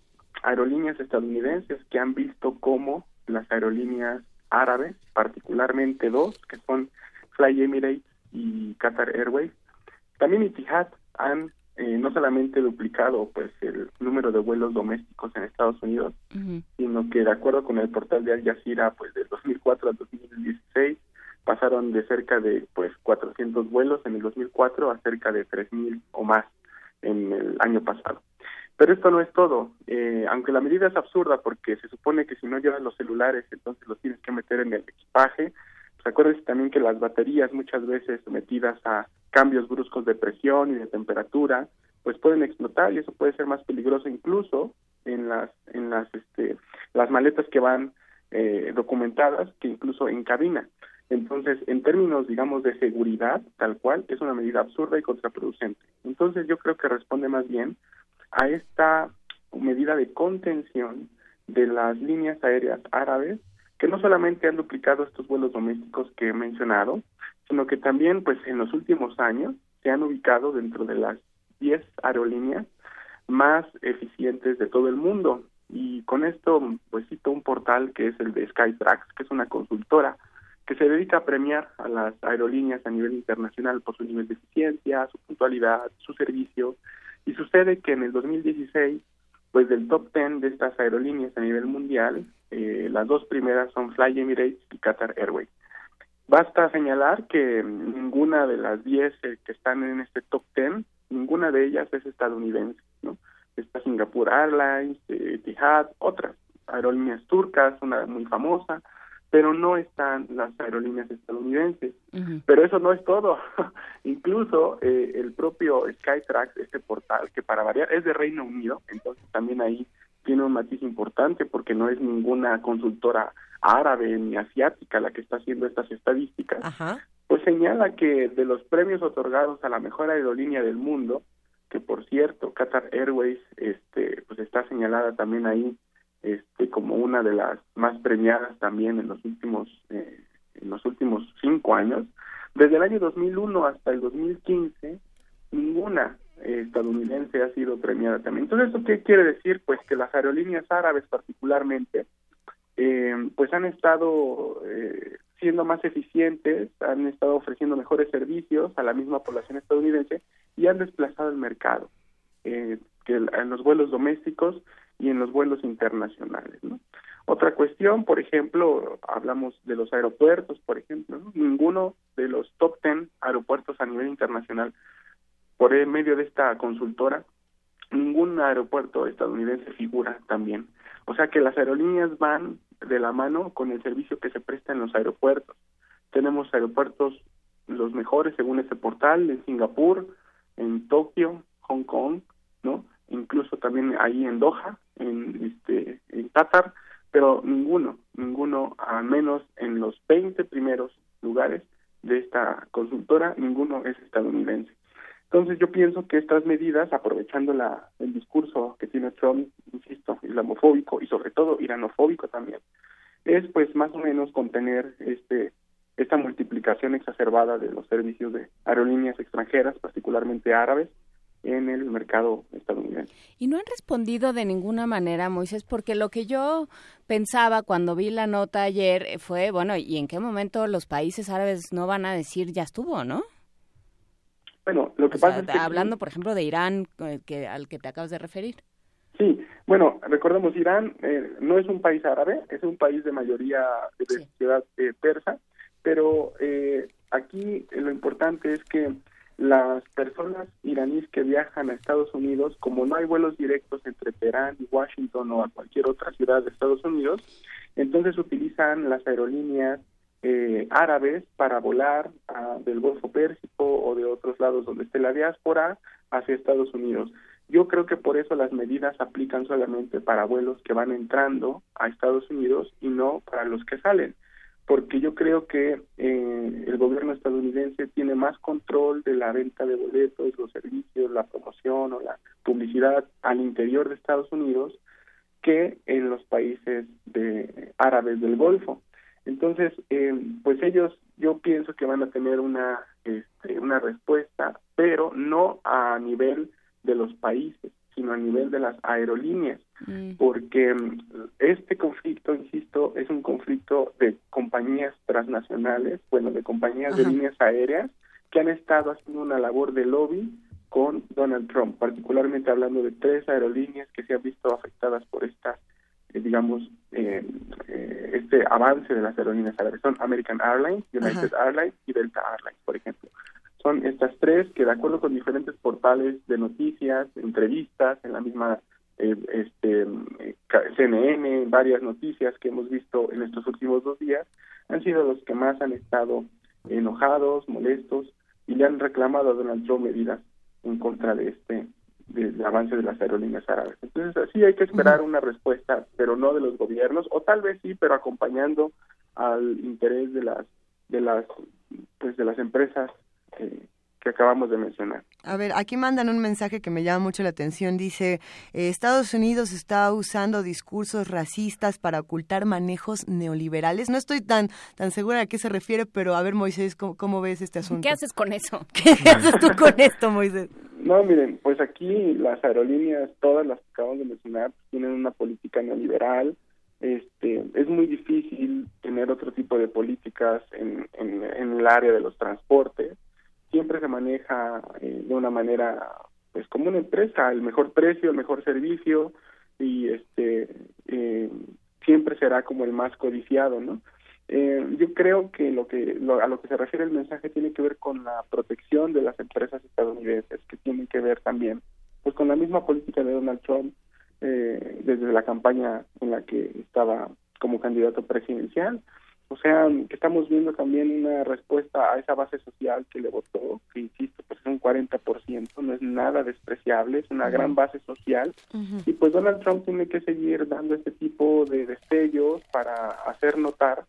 aerolíneas estadounidenses que han visto cómo las aerolíneas árabes, particularmente dos, que son Fly Emirates y Qatar Airways, también Etihad han eh, no solamente duplicado pues el número de vuelos domésticos en Estados Unidos, sino que de acuerdo con el portal de Al Jazeera, pues del 2004 al 2016 pasaron de cerca de pues 400 vuelos en el 2004 a cerca de 3000 o más en el año pasado. Pero esto no es todo, eh, aunque la medida es absurda porque se supone que si no llevas los celulares entonces los tienes que meter en el equipaje. Pues acuérdense también que las baterías muchas veces sometidas a cambios bruscos de presión y de temperatura pues pueden explotar y eso puede ser más peligroso incluso en las en las este las maletas que van eh, documentadas que incluso en cabina. Entonces, en términos, digamos, de seguridad, tal cual, es una medida absurda y contraproducente. Entonces, yo creo que responde más bien a esta medida de contención de las líneas aéreas árabes, que no solamente han duplicado estos vuelos domésticos que he mencionado, sino que también, pues, en los últimos años se han ubicado dentro de las 10 aerolíneas más eficientes de todo el mundo. Y con esto, pues cito un portal que es el de Skytrax, que es una consultora que se dedica a premiar a las aerolíneas a nivel internacional por su nivel de eficiencia, su puntualidad, su servicio. Y sucede que en el 2016, pues del top 10 de estas aerolíneas a nivel mundial, eh, las dos primeras son Fly Emirates y Qatar Airways. Basta señalar que ninguna de las 10 eh, que están en este top 10, ninguna de ellas es estadounidense, ¿no? Está Singapore Airlines, eh, Etihad, otras aerolíneas turcas, una muy famosa, pero no están las aerolíneas estadounidenses. Pero eso no es todo. Incluso eh, el propio Skytrax, este portal, que para variar es de Reino Unido, entonces también ahí tiene un matiz importante porque no es ninguna consultora árabe ni asiática la que está haciendo estas estadísticas, pues señala que de los premios otorgados a la mejor aerolínea del mundo, que por cierto Qatar Airways este pues está señalada también ahí este como una de las más premiadas también en los últimos eh, en los últimos cinco años. Desde el año 2001 hasta el 2015 ninguna eh, estadounidense ha sido premiada también. Entonces eso qué quiere decir pues que las aerolíneas árabes particularmente eh, pues han estado siendo más eficientes, han estado ofreciendo mejores servicios a la misma población estadounidense y han desplazado el mercado. Eh, que en los vuelos domésticos y en los vuelos internacionales. ¿no? Otra cuestión, por ejemplo, hablamos de los aeropuertos, por ejemplo, ¿no? ninguno de los top 10 aeropuertos a nivel internacional, por el medio de esta consultora, ningún aeropuerto estadounidense figura también. O sea que las aerolíneas van de la mano con el servicio que se presta en los aeropuertos. Tenemos aeropuertos los mejores según ese portal en Singapur, en Tokio, Hong Kong, ¿no? Incluso también ahí en Doha, en este en Qatar, pero ninguno, ninguno al menos en los 20 primeros lugares de esta consultora, ninguno es estadounidense. Entonces yo pienso que estas medidas, aprovechando la, el discurso que tiene Trump, insisto, islamofóbico y sobre todo iranofóbico también, es pues más o menos contener este esta multiplicación exacerbada de los servicios de aerolíneas extranjeras, particularmente árabes, en el mercado estadounidense. Y no han respondido de ninguna manera, Moisés, porque lo que yo pensaba cuando vi la nota ayer fue, bueno, ¿y en qué momento los países árabes no van a decir ya estuvo, no? Bueno, lo que pasa es que hablando, por ejemplo, de Irán, eh, que al que te acabas de referir. Sí, bueno, recordemos, Irán eh, no es un país árabe, es un país de mayoría de ciudad eh, persa, pero aquí lo importante es que las personas iraníes que viajan a Estados Unidos, como no hay vuelos directos entre Teherán y Washington o a cualquier otra ciudad de Estados Unidos, entonces utilizan las aerolíneas eh, árabes para volar del Golfo Pérsico o de otros lados donde esté la diáspora hacia Estados Unidos. Yo creo que por eso las medidas aplican solamente para vuelos que van entrando a Estados Unidos y no para los que salen porque yo creo que eh, el gobierno estadounidense tiene más control de la venta de boletos, los servicios, la promoción o la publicidad al interior de Estados Unidos que en los países de árabes del Golfo. Entonces, eh, pues ellos, yo pienso que van a tener una este, una respuesta, pero no a nivel de los países, sino a nivel de las aerolíneas, mm. porque mm, este conflicto, insisto, es un conflicto de compañías transnacionales, bueno, de compañías de líneas aéreas que han estado haciendo una labor de lobby con Donald Trump, particularmente hablando de tres aerolíneas que se han visto afectadas por esta, eh, digamos, eh, eh, este avance de las aerolíneas aéreas. Son American Airlines, United Airlines y Delta Airlines, por ejemplo son estas tres que de acuerdo con diferentes portales de noticias, entrevistas, en la misma eh, este, CNN, varias noticias que hemos visto en estos últimos dos días, han sido los que más han estado enojados, molestos y le han reclamado a Donald Trump medidas en contra de este del avance de las aerolíneas árabes. Entonces, así hay que esperar una respuesta, pero no de los gobiernos, o tal vez sí, pero acompañando al interés de las de las pues de las empresas que, acabamos de mencionar. A ver, aquí mandan un mensaje que me llama mucho la atención. Dice, eh, Estados Unidos está usando discursos racistas para ocultar manejos neoliberales. No estoy tan, tan segura a qué se refiere, pero a ver, Moisés, ¿cómo, ves este asunto? ¿Qué haces con eso? ¿Qué haces tú con esto, Moisés? No, miren, pues aquí las aerolíneas, todas las que acabamos de mencionar, tienen una política neoliberal, este, es muy difícil tener otro tipo de políticas en, en, en el área de los transportes siempre se maneja eh, de una manera pues como una empresa el mejor precio el mejor servicio y este eh, siempre será como el más codiciado no eh, yo creo que lo que a lo que se refiere el mensaje tiene que ver con la protección de las empresas estadounidenses que tienen que ver también pues con la misma política de Donald Trump desde la campaña en la que estaba como candidato presidencial o sea, que estamos viendo también una respuesta a esa base social que le votó, que insisto, pues es un 40%, no es nada despreciable, es una gran base social. Y pues Donald Trump tiene que seguir dando este tipo de destellos para hacer notar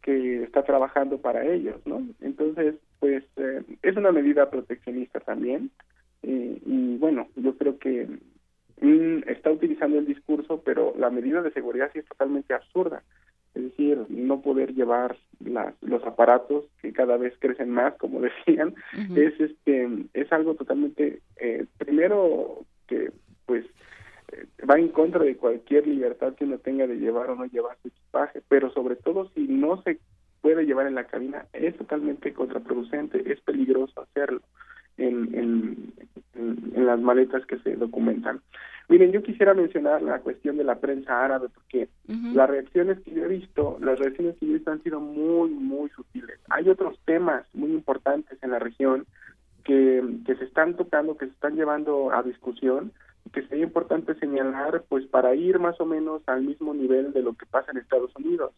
que está trabajando para ellos, ¿no? Entonces, pues eh, es una medida proteccionista también. Eh, y bueno, yo creo que mm, está utilizando el discurso, pero la medida de seguridad sí es totalmente absurda es decir, no poder llevar las, los aparatos que cada vez crecen más, como decían, es este es algo totalmente eh, primero que pues eh, va en contra de cualquier libertad que uno tenga de llevar o no llevar su equipaje, pero sobre todo si no se puede llevar en la cabina es totalmente contraproducente, es peligroso hacerlo en, en, en las maletas que se documentan. Miren, yo quisiera mencionar la cuestión de la prensa árabe porque las reacciones que yo he visto, las reacciones que yo he visto han sido muy, muy sutiles. Hay otros temas muy importantes en la región que, que se están tocando, que se están llevando a discusión y que sería importante señalar, pues para ir más o menos al mismo nivel de lo que pasa en Estados Unidos.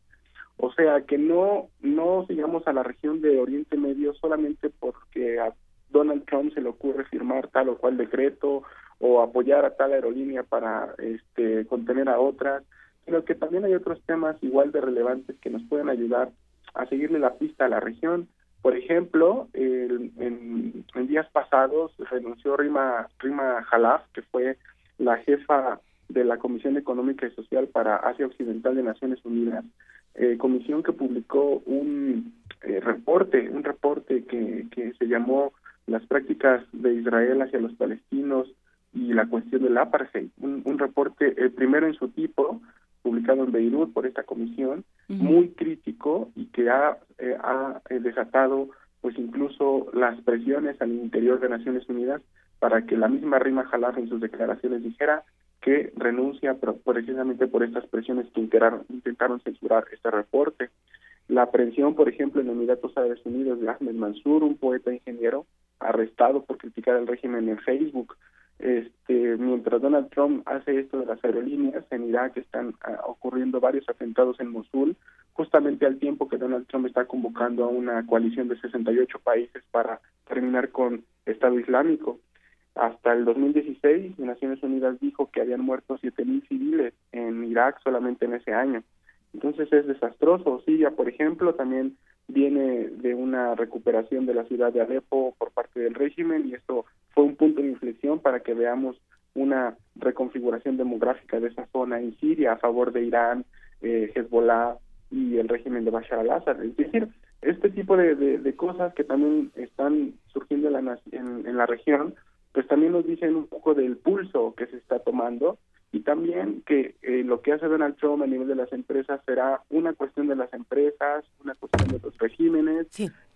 O sea, que no, no sigamos a la región de Oriente Medio solamente porque a Donald Trump se le ocurre firmar tal o cual decreto o apoyar a tal aerolínea para este, contener a otras, sino que también hay otros temas igual de relevantes que nos pueden ayudar a seguirle la pista a la región. Por ejemplo, en, días pasados renunció Rima, Rima Jalaf, que fue la jefa de la Comisión Económica y Social para Asia Occidental de Naciones Unidas, eh, comisión que publicó un, eh, reporte, un reporte que, que se llamó Las prácticas de Israel hacia los palestinos y la cuestión del apartheid, un, un reporte, el primero en su tipo, publicado en Beirut por esta comisión, muy crítico y que ha, eh, ha eh, desatado pues incluso las presiones al interior de Naciones Unidas para que la misma Rima Jalaf en sus declaraciones dijera que renuncia pero precisamente por estas presiones que intentaron, intentaron censurar este reporte. La aprehensión, por ejemplo, en Emiratos Árabes Unidos de Ahmed Mansour, un poeta ingeniero arrestado por criticar el régimen en Facebook. Este, mientras Donald Trump hace esto de las aerolíneas, en Irak están ah, ocurriendo varios atentados en Mosul, justamente al tiempo que Donald Trump está convocando a una coalición de 68 países para terminar con Estado Islámico. Hasta el 2016, Naciones Unidas dijo que habían muerto 7.000 civiles en Irak solamente en ese año. Entonces es desastroso. Siria, por ejemplo, también viene de una recuperación de la ciudad de Alepo por parte del régimen y esto fue un punto de inflexión para que veamos una reconfiguración demográfica de esa zona en Siria a favor de Irán, eh, Hezbollah y el régimen de Bashar al-Assad. Es decir, este tipo de, de, cosas que también están surgiendo en la, en, en la región, pues también nos dicen un poco del pulso que se está tomando y también que eh, lo que hace Donald Trump a nivel de las empresas será una cuestión de las empresas, una cuestión de los regímenes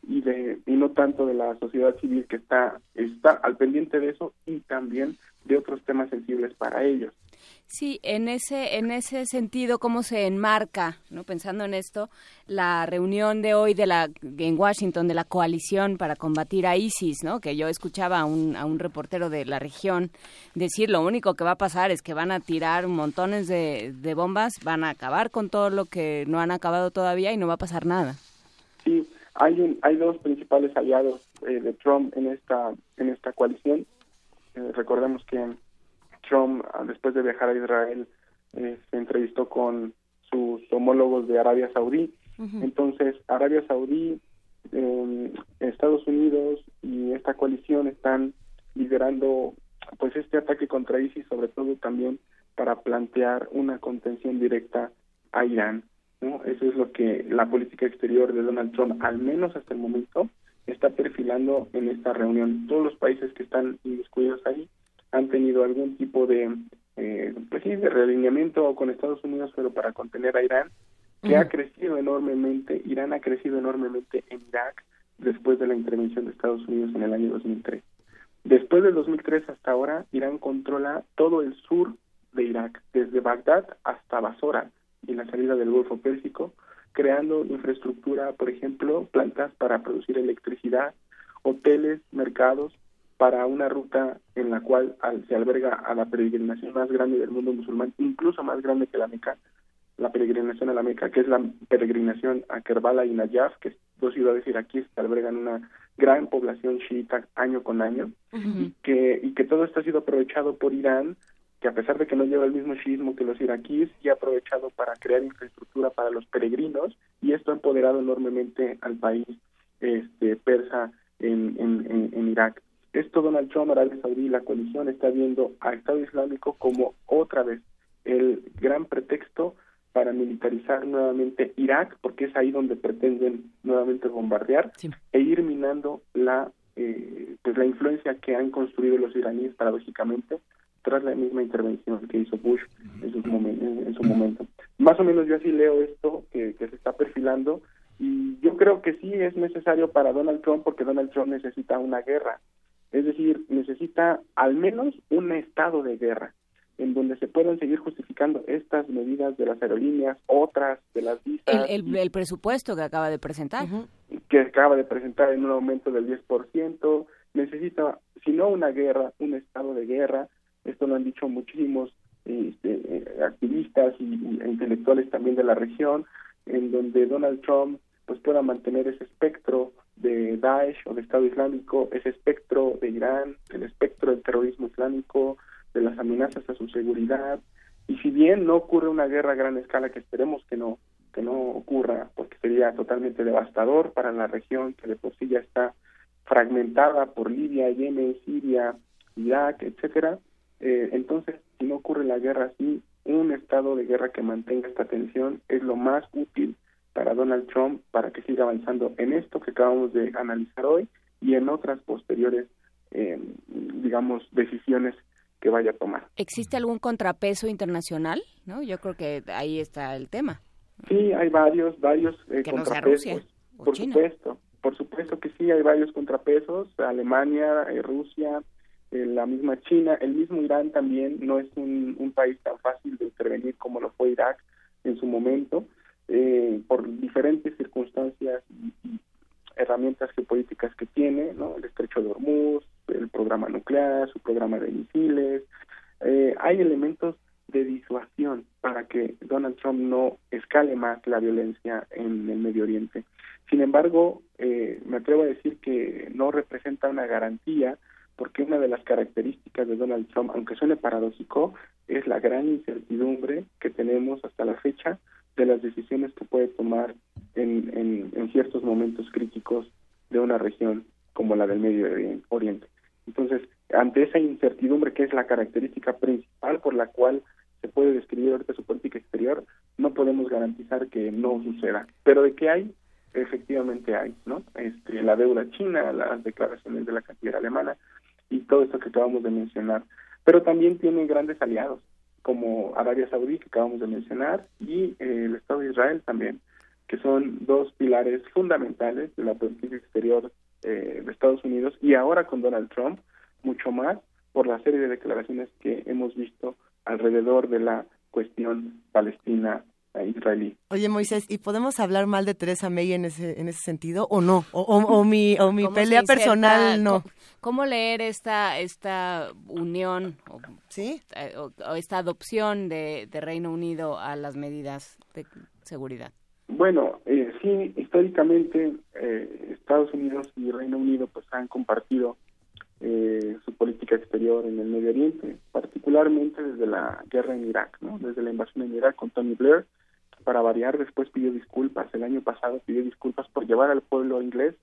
y de y no tanto de la sociedad civil que está está al pendiente de eso y también de otros temas sensibles para ellos. Sí, en ese, en ese sentido, ¿cómo se enmarca, no pensando en esto, la reunión de hoy de la, en Washington de la coalición para combatir a ISIS, ¿no? que yo escuchaba a un, a un reportero de la región decir lo único que va a pasar es que van a tirar montones de, de bombas, van a acabar con todo lo que no han acabado todavía y no va a pasar nada. Sí, hay, un, hay dos principales aliados eh, de Trump en esta, en esta coalición. Eh, recordemos que Trump, ah, después de viajar a Israel, eh, se entrevistó con sus homólogos de Arabia Saudí. Entonces, Arabia Saudí, eh, Estados Unidos y esta coalición están liderando pues este ataque contra ISIS, sobre todo también para plantear una contención directa a Irán. ¿no? Eso es lo que la política exterior de Donald Trump, al menos hasta el momento, está perfilando en esta reunión. Todos los países que están inmiscuidos ahí han tenido algún tipo de, eh, pues sí, de realineamiento con Estados Unidos, pero para contener a Irán, que ha crecido enormemente, Irán ha crecido enormemente en Irak después de la intervención de Estados Unidos en el año 2003. Después del 2003 hasta ahora, Irán controla todo el sur de Irak, desde Bagdad hasta Basora y la salida del Golfo Pérsico, creando infraestructura, por ejemplo, plantas para producir electricidad, hoteles, mercados, para una ruta en la cual se alberga a la peregrinación más grande del mundo musulmán, incluso más grande que la Meca, la peregrinación a la Meca, que es la peregrinación a Kerbala y Najaf, que es dos ciudades iraquíes que albergan una gran población chiita año con año, y, que, y que todo esto ha sido aprovechado por Irán, que a pesar de que no lleva el mismo chiismo que los iraquíes, y ha aprovechado para crear infraestructura para los peregrinos, y esto ha empoderado enormemente al país este persa en, en, en Irak. Esto Donald Trump, Arabia Saudí y la coalición está viendo a Estado Islámico como otra vez el gran pretexto para militarizar nuevamente Irak, porque es ahí donde pretenden nuevamente bombardear e ir minando la eh, pues la influencia que han construido los iraníes paradójicamente tras la misma intervención que hizo Bush en, en, su momento. Más o menos yo así leo esto que, que se está perfilando y yo creo que sí es necesario para Donald Trump porque Donald Trump necesita una guerra es decir, necesita al menos un estado de guerra en donde se puedan seguir justificando estas medidas de las aerolíneas, otras de las visas. El, presupuesto que acaba de presentar. Que acaba de presentar en un aumento del 10%. Necesita, si no una guerra, un estado de guerra. Esto lo han dicho muchísimos este, activistas y, y, intelectuales también de la región, en donde Donald Trump pues pueda mantener ese espectro de Daesh o de Estado Islámico, ese espectro de Irán, el espectro del terrorismo islámico, de las amenazas a su seguridad. Y si bien no ocurre una guerra a gran escala, que esperemos que no, que no ocurra, porque sería totalmente devastador para la región que de por sí ya está fragmentada por Libia, Yemen, Siria, Irak, etcétera. Eh, entonces, si no ocurre la guerra así, un estado de guerra que mantenga esta tensión es lo más útil para Donald Trump para que siga avanzando en esto que acabamos de analizar hoy y en otras posteriores, eh, digamos, decisiones que vaya a tomar. ¿Existe algún contrapeso internacional? ¿No? Yo creo que ahí está el tema. Sí, hay varios, varios eh, que no contrapesos. sea Rusia o por China. supuesto, por supuesto que sí, hay varios contrapesos. Alemania, eh, Rusia, eh, la misma China, el mismo Irán también no es un, un país tan fácil de intervenir como lo fue Irak en su momento, eh, por diferentes circunstancias y, herramientas geopolíticas que tiene, ¿no? El estrecho de Hormuz, el programa nuclear, su programa de misiles. Eh, hay elementos de disuasión para que Donald Trump no escale más la violencia en el Medio Oriente. Sin embargo, eh, me atrevo a decir que no representa una garantía porque una de las características de Donald Trump, aunque suene paradójico, es la gran incertidumbre que tenemos hasta la fecha de las decisiones que puede tomar en, en, en ciertos momentos críticos de una región como la del Medio Oriente. Entonces, ante esa incertidumbre que es la característica principal por la cual se puede describir ahorita su política exterior, no podemos garantizar que no suceda. Pero de que hay, efectivamente hay, ¿no? Este, la deuda china, las declaraciones de la canciller alemana y todo esto que acabamos de mencionar. Pero también tiene grandes aliados, como Arabia Saudí, que acabamos de mencionar, y eh, el Estado de Israel también, que son dos pilares fundamentales de la política exterior eh, de Estados Unidos y ahora con Donald Trump, mucho más por la serie de declaraciones que hemos visto alrededor de la cuestión palestina israelí. Oye, Moisés, ¿y podemos hablar mal de Teresa May en ese, en ese sentido o no? O, o, o mi, o mi ¿Cómo pelea personal no. ¿Cómo, cómo leer esta esta unión o, ¿Sí? eh, o, o esta adopción de, de Reino Unido a las medidas de seguridad? Bueno, eh, sí, históricamente eh, Estados Unidos y Reino Unido pues han compartido eh, su política exterior en el Medio Oriente, particularmente desde la guerra en Irak, ¿no? Desde la invasión en Irak con Tony Blair, para variar después pidió disculpas, el año pasado pidió disculpas por llevar al pueblo inglés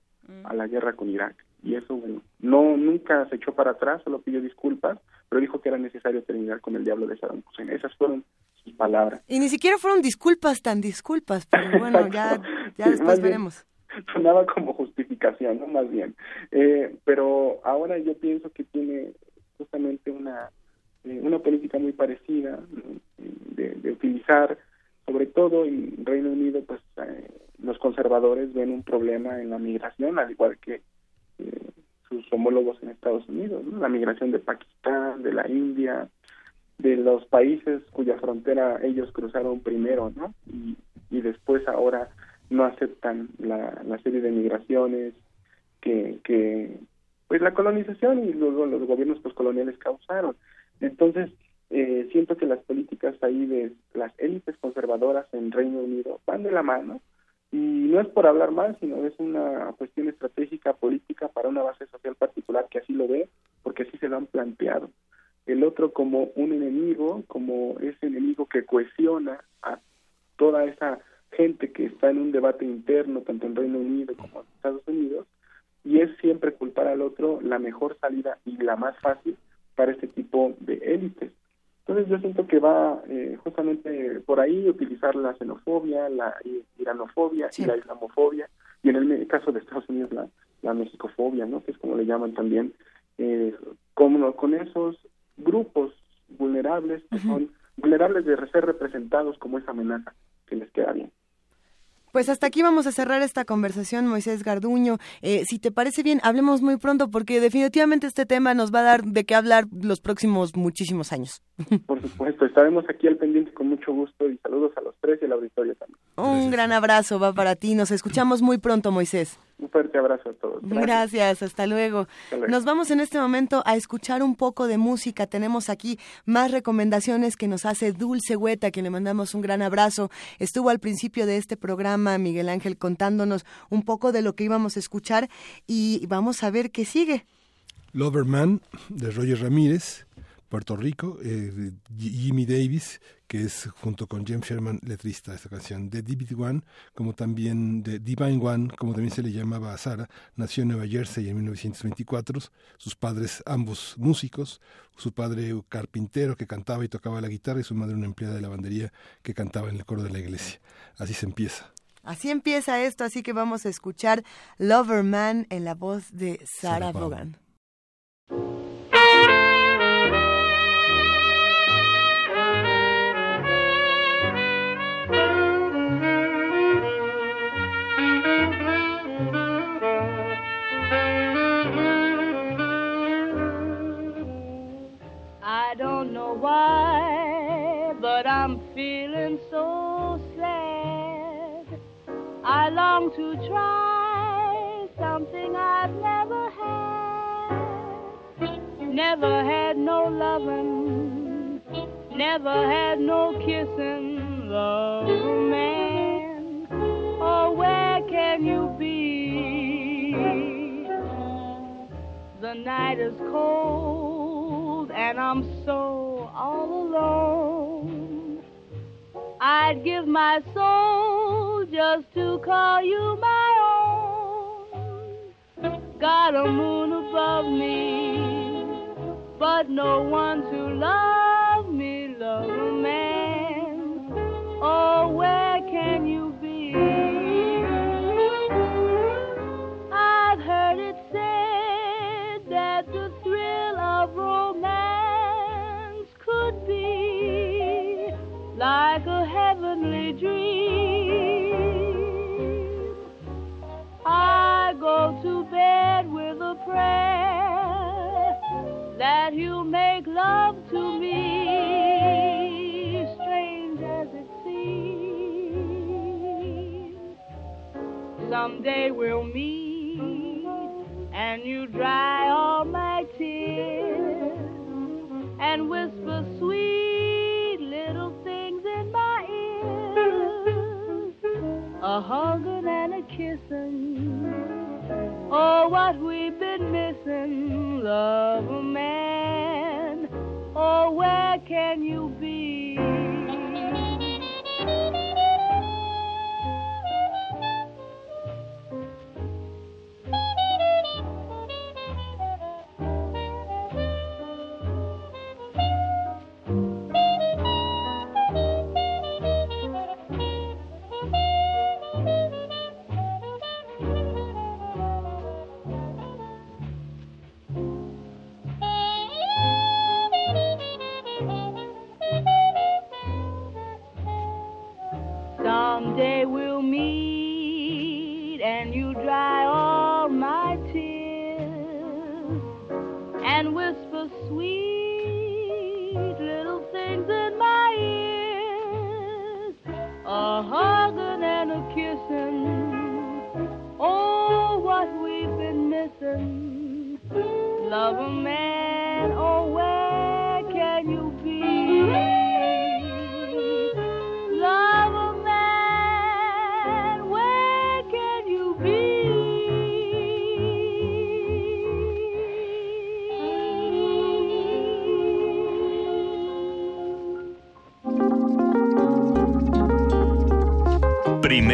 a la guerra con Irak. Y eso, bueno, no nunca se echó para atrás, solo pidió disculpas, pero dijo que era necesario terminar con el diablo de Saddam Hussein. Esas fueron sus palabras. Y ni siquiera fueron disculpas tan disculpas, pero bueno, ya, ya después bien, veremos. sonaba como justificación, ¿no? Más bien. Eh, pero ahora yo pienso que tiene justamente una, eh, una política muy parecida ¿no? de, de utilizar, sobre todo en Reino Unido, pues eh, los conservadores ven un problema en la migración, al igual que eh, sus homólogos en Estados Unidos, ¿no? la migración de Pakistán, de la India, de los países cuya frontera ellos cruzaron primero, ¿no? Y, después ahora no aceptan la, la serie de migraciones que, que pues la colonización y luego los gobiernos postcoloniales causaron. Entonces, eh, siento que las políticas ahí de las élites conservadoras en Reino Unido van de la mano y no es por hablar mal, sino es una cuestión estratégica política para una base social particular que así lo ve, porque así se lo han planteado. El otro como un enemigo, como ese enemigo que cohesiona a toda esa gente que está en un debate interno, tanto en Reino Unido como en Estados Unidos, y es siempre culpar al otro la mejor salida y la más fácil para este tipo de élites. Entonces yo siento que va eh, justamente por ahí utilizar la xenofobia, la iranofobia y la islamofobia, y en el caso de Estados Unidos la, la mexicofobia, ¿no? que es como le llaman también, eh, como con esos grupos vulnerables que son vulnerables de ser representados como esa amenaza que les queda bien. Pues hasta aquí vamos a cerrar esta conversación, Moisés Garduño. Eh, si te parece bien, hablemos muy pronto porque definitivamente este tema nos va a dar de qué hablar los próximos muchísimos años. Por supuesto, estaremos aquí al pendiente con mucho gusto y saludos a los tres y al auditorio también. Un gran abrazo va para ti. Nos escuchamos muy pronto, Moisés. Un fuerte abrazo a todos. Gracias, hasta luego. Hasta luego. Nos vamos en este momento a escuchar un poco de música. Tenemos aquí más recomendaciones que nos hace Dulce Hueta, a quien le mandamos un gran abrazo. Estuvo al principio de este programa Miguel Ángel contándonos un poco de lo que íbamos a escuchar y vamos a ver qué sigue. Loverman de Roger Ramírez, Puerto Rico, eh, Jimmy Davis, que es junto con James Sherman letrista de esta canción, de David One, como también de Divine One, como también se le llamaba a Sara, nació en Nueva Jersey en 1924, sus padres ambos músicos, su padre carpintero que cantaba y tocaba la guitarra y su madre una empleada de lavandería que cantaba en el coro de la iglesia. Así se empieza. Así empieza esto, así que vamos a escuchar Lover Man en la voz de Sarah Vaughan. Know why, but I'm feeling so sad. I long to try something I've never had. Never had no loving, never had no kissing, love man. Oh, where can you be? The night is cold and I'm so all alone. I'd give my soul just to call you my own. Got a moon above me, but no one to love me, love a man. Love to me, strange as it seems. Someday we'll meet and you dry all my tears and whisper sweet little things in my ears, a hugging and a kissing. Oh, what we've been missing, love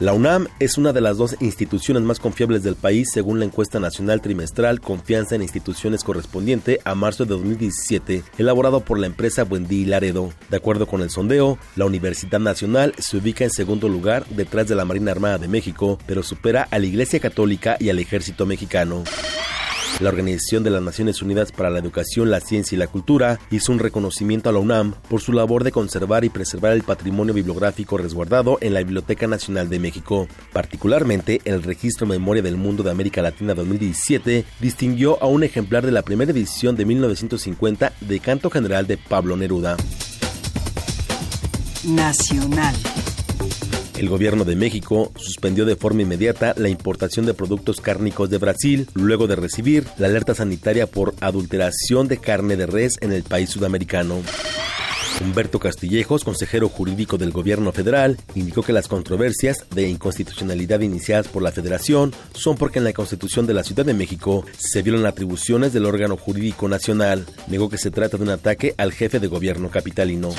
La UNAM es una de las dos instituciones más confiables del país según la encuesta nacional trimestral Confianza en Instituciones correspondiente a marzo de 2017, elaborado por la empresa Buendí Laredo. De acuerdo con el sondeo, la Universidad Nacional se ubica en segundo lugar detrás de la Marina Armada de México, pero supera a la Iglesia Católica y al Ejército Mexicano. La Organización de las Naciones Unidas para la Educación, la Ciencia y la Cultura hizo un reconocimiento a la UNAM por su labor de conservar y preservar el patrimonio bibliográfico resguardado en la Biblioteca Nacional de México. Particularmente, el Registro Memoria del Mundo de América Latina 2017 distinguió a un ejemplar de la primera edición de 1950 de Canto General de Pablo Neruda. Nacional. El gobierno de México suspendió de forma inmediata la importación de productos cárnicos de Brasil luego de recibir la alerta sanitaria por adulteración de carne de res en el país sudamericano. Humberto Castillejos, consejero jurídico del gobierno federal, indicó que las controversias de inconstitucionalidad iniciadas por la federación son porque en la constitución de la Ciudad de México se violan atribuciones del órgano jurídico nacional. Negó que se trata de un ataque al jefe de gobierno capitalino.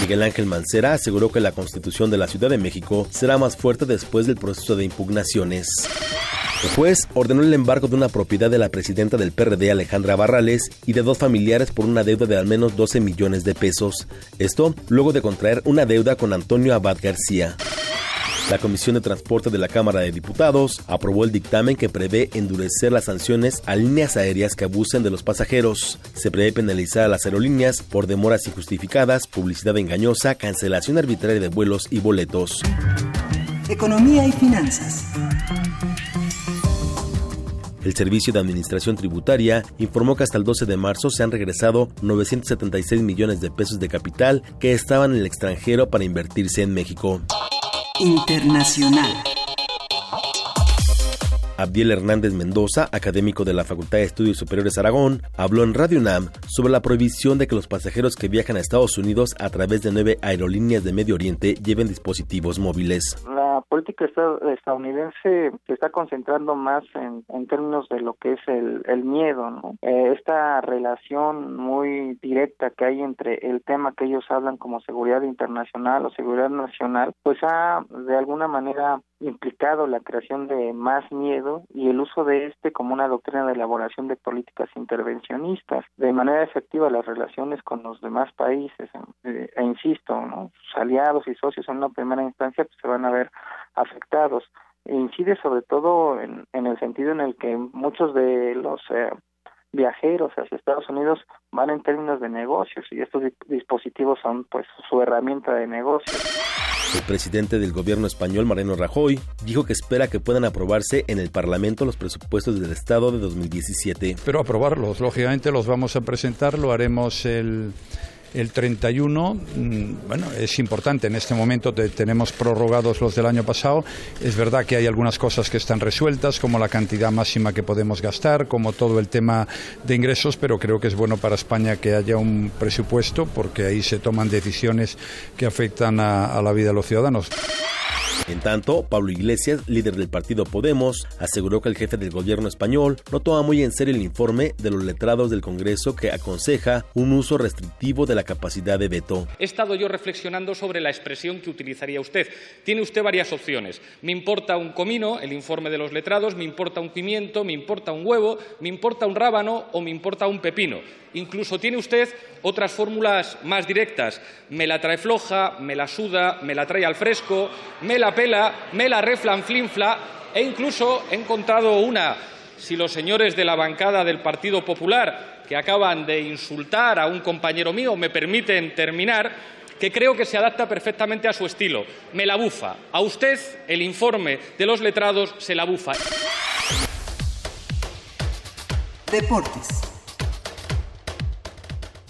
Miguel Ángel Mancera aseguró que la constitución de la Ciudad de México será más fuerte después del proceso de impugnaciones. El juez ordenó el embargo de una propiedad de la presidenta del PRD Alejandra Barrales y de dos familiares por una deuda de al menos 12 millones de pesos. Esto luego de contraer una deuda con Antonio Abad García. La Comisión de Transporte de la Cámara de Diputados aprobó el dictamen que prevé endurecer las sanciones a líneas aéreas que abusen de los pasajeros. Se prevé penalizar a las aerolíneas por demoras injustificadas, publicidad engañosa, cancelación arbitraria de vuelos y boletos. Economía y finanzas. El Servicio de Administración Tributaria informó que hasta el 12 de marzo se han regresado 976 millones de pesos de capital que estaban en el extranjero para invertirse en México. Internacional. Abdiel Hernández Mendoza, académico de la Facultad de Estudios Superiores Aragón, habló en Radio UNAM sobre la prohibición de que los pasajeros que viajan a Estados Unidos a través de nueve aerolíneas de Medio Oriente lleven dispositivos móviles. La política estadounidense se está concentrando más en, en términos de lo que es el, el miedo, ¿no? Eh, esta relación muy directa que hay entre el tema que ellos hablan como seguridad internacional o seguridad nacional, pues ha de alguna manera implicado la creación de más miedo y el uso de este como una doctrina de elaboración de políticas intervencionistas. De manera efectiva las relaciones con los demás países, eh, e insisto, sus aliados y socios en una primera instancia pues, se van a ver afectados. E incide sobre todo en, en, el sentido en el que muchos de los eh, viajeros hacia Estados Unidos van en términos de negocios y estos dispositivos son pues su herramienta de negocio. El presidente del gobierno español, Mariano Rajoy, dijo que espera que puedan aprobarse en el Parlamento los presupuestos del Estado de 2017. Pero aprobarlos, lógicamente los vamos a presentar, lo haremos el el 31, mm, bueno, es importante. En este momento tenemos prorrogados los del año pasado. Es verdad que hay algunas cosas que están resueltas, como la cantidad máxima que podemos gastar, como todo el tema de ingresos, pero creo que es bueno para España que haya un presupuesto, porque ahí se toman decisiones que afectan a, a la vida de los ciudadanos. En tanto, Pablo Iglesias, líder del partido Podemos, aseguró que el jefe del gobierno español no toma muy en serio el informe de los letrados del Congreso que aconseja un uso restrictivo de la capacidad de veto. He estado yo reflexionando sobre la expresión que utilizaría usted. Tiene usted varias opciones. Me importa un comino, el informe de los letrados, me importa un pimiento, me importa un huevo, me importa un rábano o me importa un pepino. Incluso tiene usted otras fórmulas más directas. Me la trae floja, me la suda, me la trae al fresco, me la pela, me la reflanflinfla e incluso he encontrado una. Si los señores de la bancada del Partido Popular, que acaban de insultar a un compañero mío, me permiten terminar, que creo que se adapta perfectamente a su estilo. Me la bufa. A usted el informe de los letrados se la bufa. Deportes.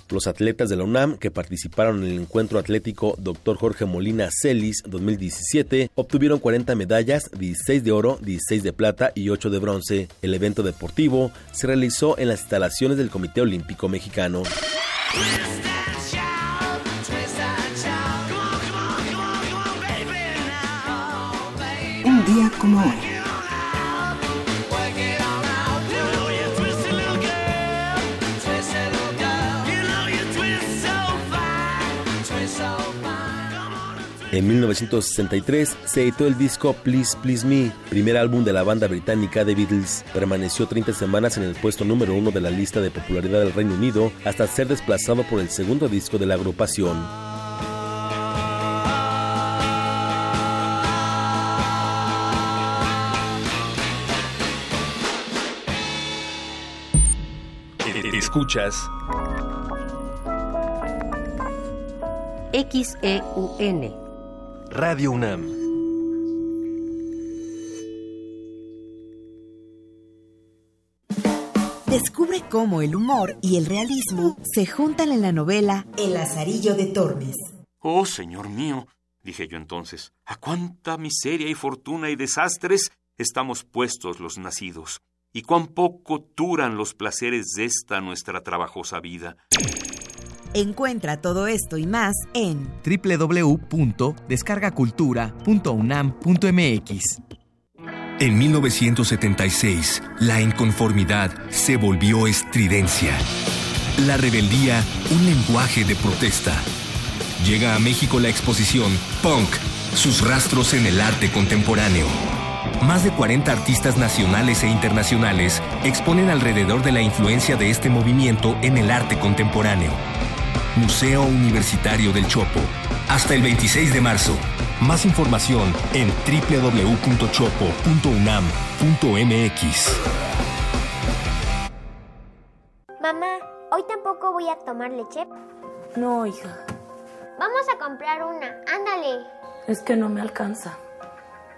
Los atletas de la UNAM que participaron en el encuentro atlético Dr. Jorge Molina Celis 2017 obtuvieron 40 medallas, 16 de oro, 16 de plata y 8 de bronce. El evento deportivo se realizó en las instalaciones del Comité Olímpico Mexicano. Un día como hoy. En 1963 se editó el disco Please Please Me, primer álbum de la banda británica The Beatles. Permaneció 30 semanas en el puesto número uno de la lista de popularidad del Reino Unido hasta ser desplazado por el segundo disco de la agrupación. Escuchas XEUN Radio UNAM. Descubre cómo el humor y el realismo se juntan en la novela El Lazarillo de Tormes. Oh, señor mío, dije yo entonces, a cuánta miseria y fortuna y desastres estamos puestos los nacidos, y cuán poco duran los placeres de esta nuestra trabajosa vida. Encuentra todo esto y más en www.descargacultura.unam.mx. En 1976, la inconformidad se volvió estridencia. La rebeldía, un lenguaje de protesta. Llega a México la exposición Punk, sus rastros en el arte contemporáneo. Más de 40 artistas nacionales e internacionales exponen alrededor de la influencia de este movimiento en el arte contemporáneo. Museo Universitario del Chopo. Hasta el 26 de marzo. Más información en www.chopo.unam.mx. Mamá, hoy tampoco voy a tomar leche. No, hija. Vamos a comprar una. Ándale. Es que no me alcanza.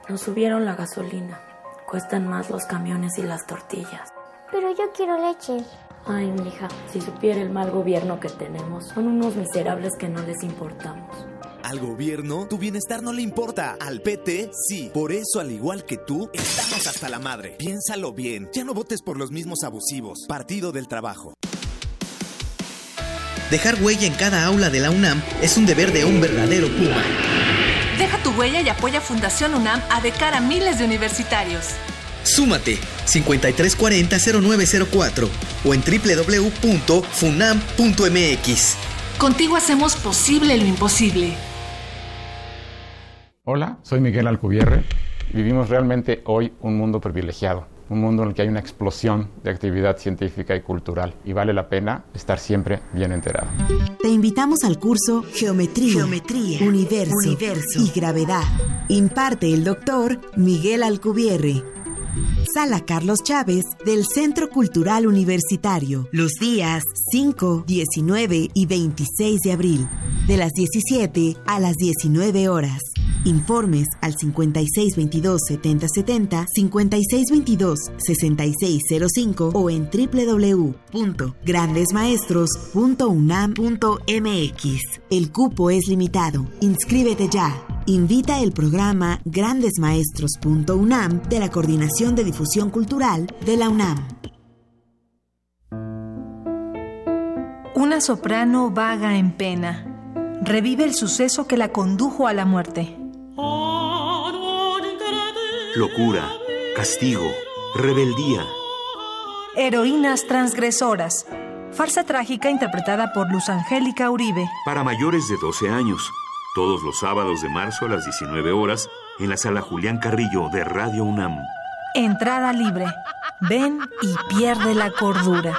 Nos subieron la gasolina. Cuestan más los camiones y las tortillas. Pero yo quiero leche. Ay, hija, si supiera el mal gobierno que tenemos, son unos miserables que no les importamos. Al gobierno, tu bienestar no le importa. Al PT, sí. Por eso, al igual que tú, estamos hasta la madre. Piénsalo bien. Ya no votes por los mismos abusivos. Partido del Trabajo. Dejar huella en cada aula de la UNAM es un deber de un verdadero Puma. Deja tu huella y apoya Fundación UNAM a de cara a miles de universitarios. Súmate 5340-0904 o en www.funam.mx. Contigo hacemos posible lo imposible. Hola, soy Miguel Alcubierre. Vivimos realmente hoy un mundo privilegiado, un mundo en el que hay una explosión de actividad científica y cultural y vale la pena estar siempre bien enterado. Te invitamos al curso Geometría, Geometría Universo, Universo y Gravedad. Imparte el doctor Miguel Alcubierre. Sala Carlos Chávez del Centro Cultural Universitario, los días 5, 19 y 26 de abril, de las 17 a las 19 horas. Informes al 5622-7070, 5622-6605 o en www.grandesmaestros.unam.mx. El cupo es limitado. Inscríbete ya. Invita el programa grandesmaestros.unam de la Coordinación de Difusión Cultural de la UNAM. Una soprano vaga en pena. Revive el suceso que la condujo a la muerte. Locura, castigo, rebeldía. Heroínas transgresoras. Farsa trágica interpretada por Luz Angélica Uribe. Para mayores de 12 años. Todos los sábados de marzo a las 19 horas en la sala Julián Carrillo de Radio UNAM. Entrada libre. Ven y pierde la cordura.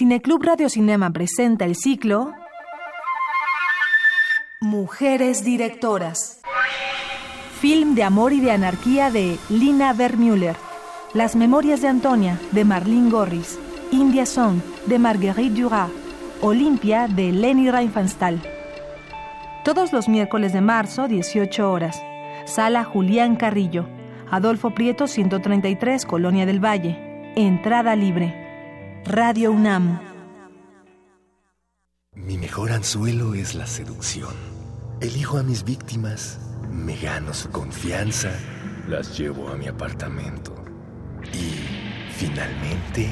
Cineclub Radio Cinema presenta el ciclo Mujeres Directoras. Film de amor y de anarquía de Lina Vermüller. Las Memorias de Antonia de Marlene Gorris. India Song de Marguerite Duras. Olimpia de Leni Riefenstahl. Todos los miércoles de marzo, 18 horas. Sala Julián Carrillo. Adolfo Prieto 133, Colonia del Valle. Entrada libre. Radio UNAM. Mi mejor anzuelo es la seducción. Elijo a mis víctimas, me gano su confianza, las llevo a mi apartamento y, finalmente,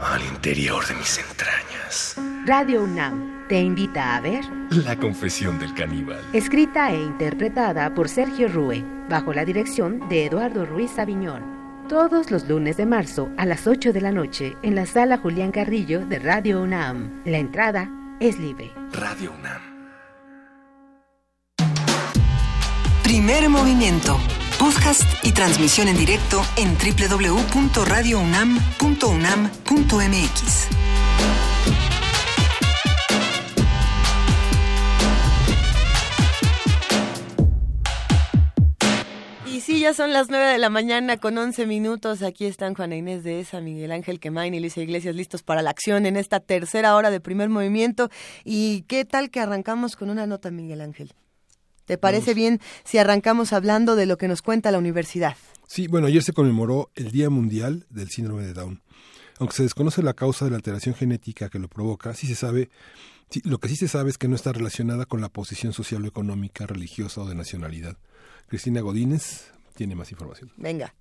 al interior de mis entrañas. Radio UNAM te invita a ver La confesión del caníbal. escrita e interpretada por Sergio Rue, bajo la dirección de Eduardo Ruiz Aviñón. Todos los lunes de marzo a las 8 de la noche en la sala Julián Carrillo de Radio UNAM. La entrada es libre. Radio UNAM. Primer movimiento. Podcast y transmisión en directo en www.radiounam.unam.mx. sí, ya son las 9 de la mañana con 11 minutos. Aquí están Juana Inés de esa, Miguel Ángel Quemain y Luisa Iglesias listos para la acción en esta tercera hora de primer movimiento. ¿Y qué tal que arrancamos con una nota, Miguel Ángel? ¿Te parece bien si arrancamos hablando de lo que nos cuenta la universidad? Sí, bueno, ayer se conmemoró el Día Mundial del Síndrome de Down. Aunque se desconoce la causa de la alteración genética que lo provoca, sí se sabe, sí, lo que sí se sabe es que no está relacionada con la posición social o económica, religiosa o de nacionalidad. Cristina Godínez tiene más información. Venga.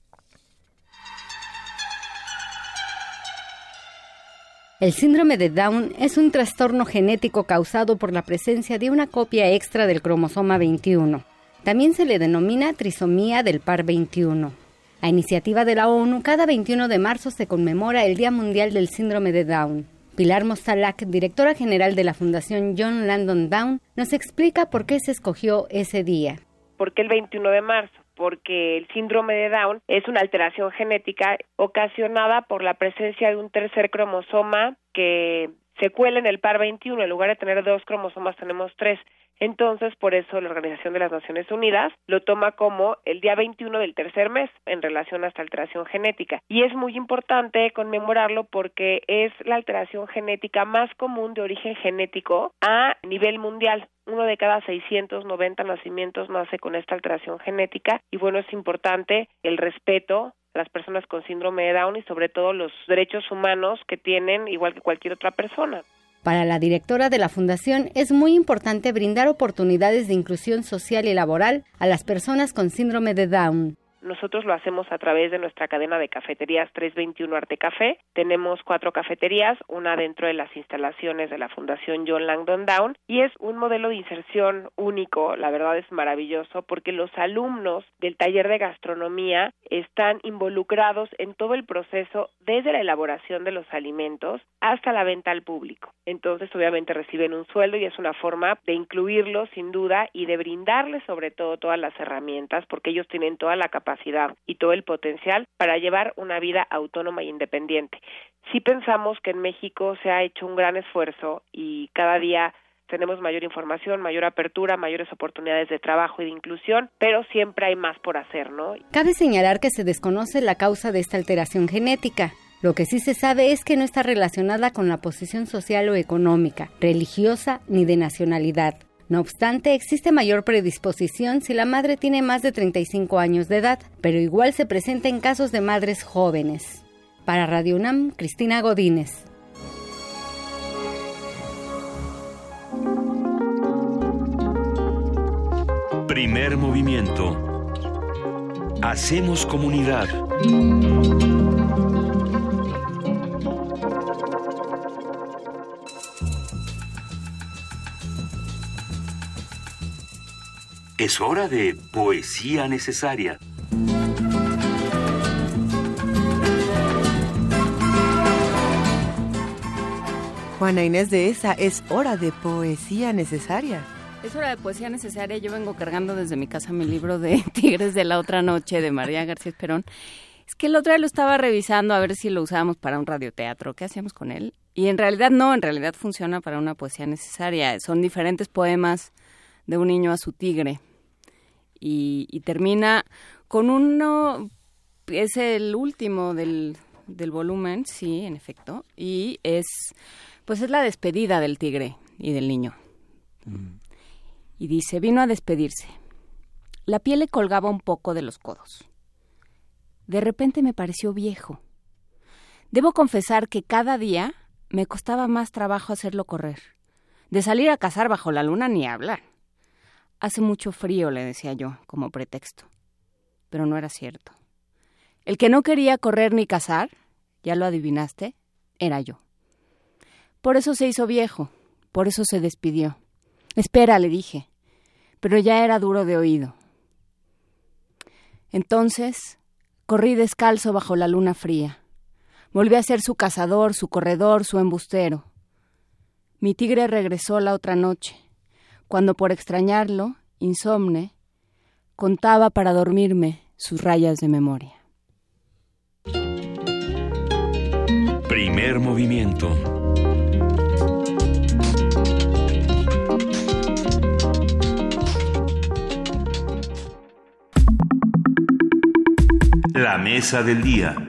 El síndrome de Down es un trastorno genético causado por la presencia de una copia extra del cromosoma 21. También se le denomina trisomía del par 21. A iniciativa de la ONU, cada 21 de marzo se conmemora el Día Mundial del Síndrome de Down. Pilar Mostalak, directora general de la Fundación John Landon Down, nos explica por qué se escogió ese día. ¿Por qué el 21 de marzo? Porque el síndrome de Down es una alteración genética ocasionada por la presencia de un tercer cromosoma que se cuela en el par 21. En lugar de tener dos cromosomas, tenemos tres. Entonces, por eso la Organización de las Naciones Unidas lo toma como el día 21 del tercer mes en relación a esta alteración genética. Y es muy importante conmemorarlo porque es la alteración genética más común de origen genético a nivel mundial. Uno de cada 690 nacimientos nace con esta alteración genética y bueno, es importante el respeto a las personas con síndrome de Down y sobre todo los derechos humanos que tienen igual que cualquier otra persona. Para la directora de la Fundación es muy importante brindar oportunidades de inclusión social y laboral a las personas con síndrome de Down. Nosotros lo hacemos a través de nuestra cadena de cafeterías 321 Arte Café. Tenemos cuatro cafeterías, una dentro de las instalaciones de la Fundación John Langdon Down y es un modelo de inserción único, la verdad es maravilloso porque los alumnos del taller de gastronomía están involucrados en todo el proceso desde la elaboración de los alimentos hasta la venta al público. Entonces, obviamente reciben un sueldo y es una forma de incluirlos sin duda y de brindarles sobre todo todas las herramientas porque ellos tienen toda la capacidad y todo el potencial para llevar una vida autónoma e independiente. Sí pensamos que en México se ha hecho un gran esfuerzo y cada día tenemos mayor información, mayor apertura, mayores oportunidades de trabajo y de inclusión, pero siempre hay más por hacer, ¿no? Cabe señalar que se desconoce la causa de esta alteración genética. Lo que sí se sabe es que no está relacionada con la posición social o económica, religiosa ni de nacionalidad. No obstante, existe mayor predisposición si la madre tiene más de 35 años de edad, pero igual se presenta en casos de madres jóvenes. Para Radio UNAM, Cristina Godínez. Primer movimiento. Hacemos comunidad. Es hora de poesía necesaria. Juana Inés de esa, es hora de poesía necesaria. Es hora de poesía necesaria. Yo vengo cargando desde mi casa mi libro de Tigres de la otra noche de María García Esperón. Es que el otro día lo estaba revisando a ver si lo usábamos para un radioteatro. ¿Qué hacíamos con él? Y en realidad no, en realidad funciona para una poesía necesaria. Son diferentes poemas de un niño a su tigre. Y, y termina con uno, es el último del, del volumen, sí, en efecto. Y es, pues es la despedida del tigre y del niño. Y dice, vino a despedirse. La piel le colgaba un poco de los codos. De repente me pareció viejo. Debo confesar que cada día me costaba más trabajo hacerlo correr. De salir a cazar bajo la luna ni hablar. Hace mucho frío, le decía yo, como pretexto. Pero no era cierto. El que no quería correr ni cazar, ya lo adivinaste, era yo. Por eso se hizo viejo, por eso se despidió. Espera, le dije, pero ya era duro de oído. Entonces corrí descalzo bajo la luna fría. Volví a ser su cazador, su corredor, su embustero. Mi tigre regresó la otra noche, cuando por extrañarlo, insomne, contaba para dormirme sus rayas de memoria. Primer movimiento. La mesa del día.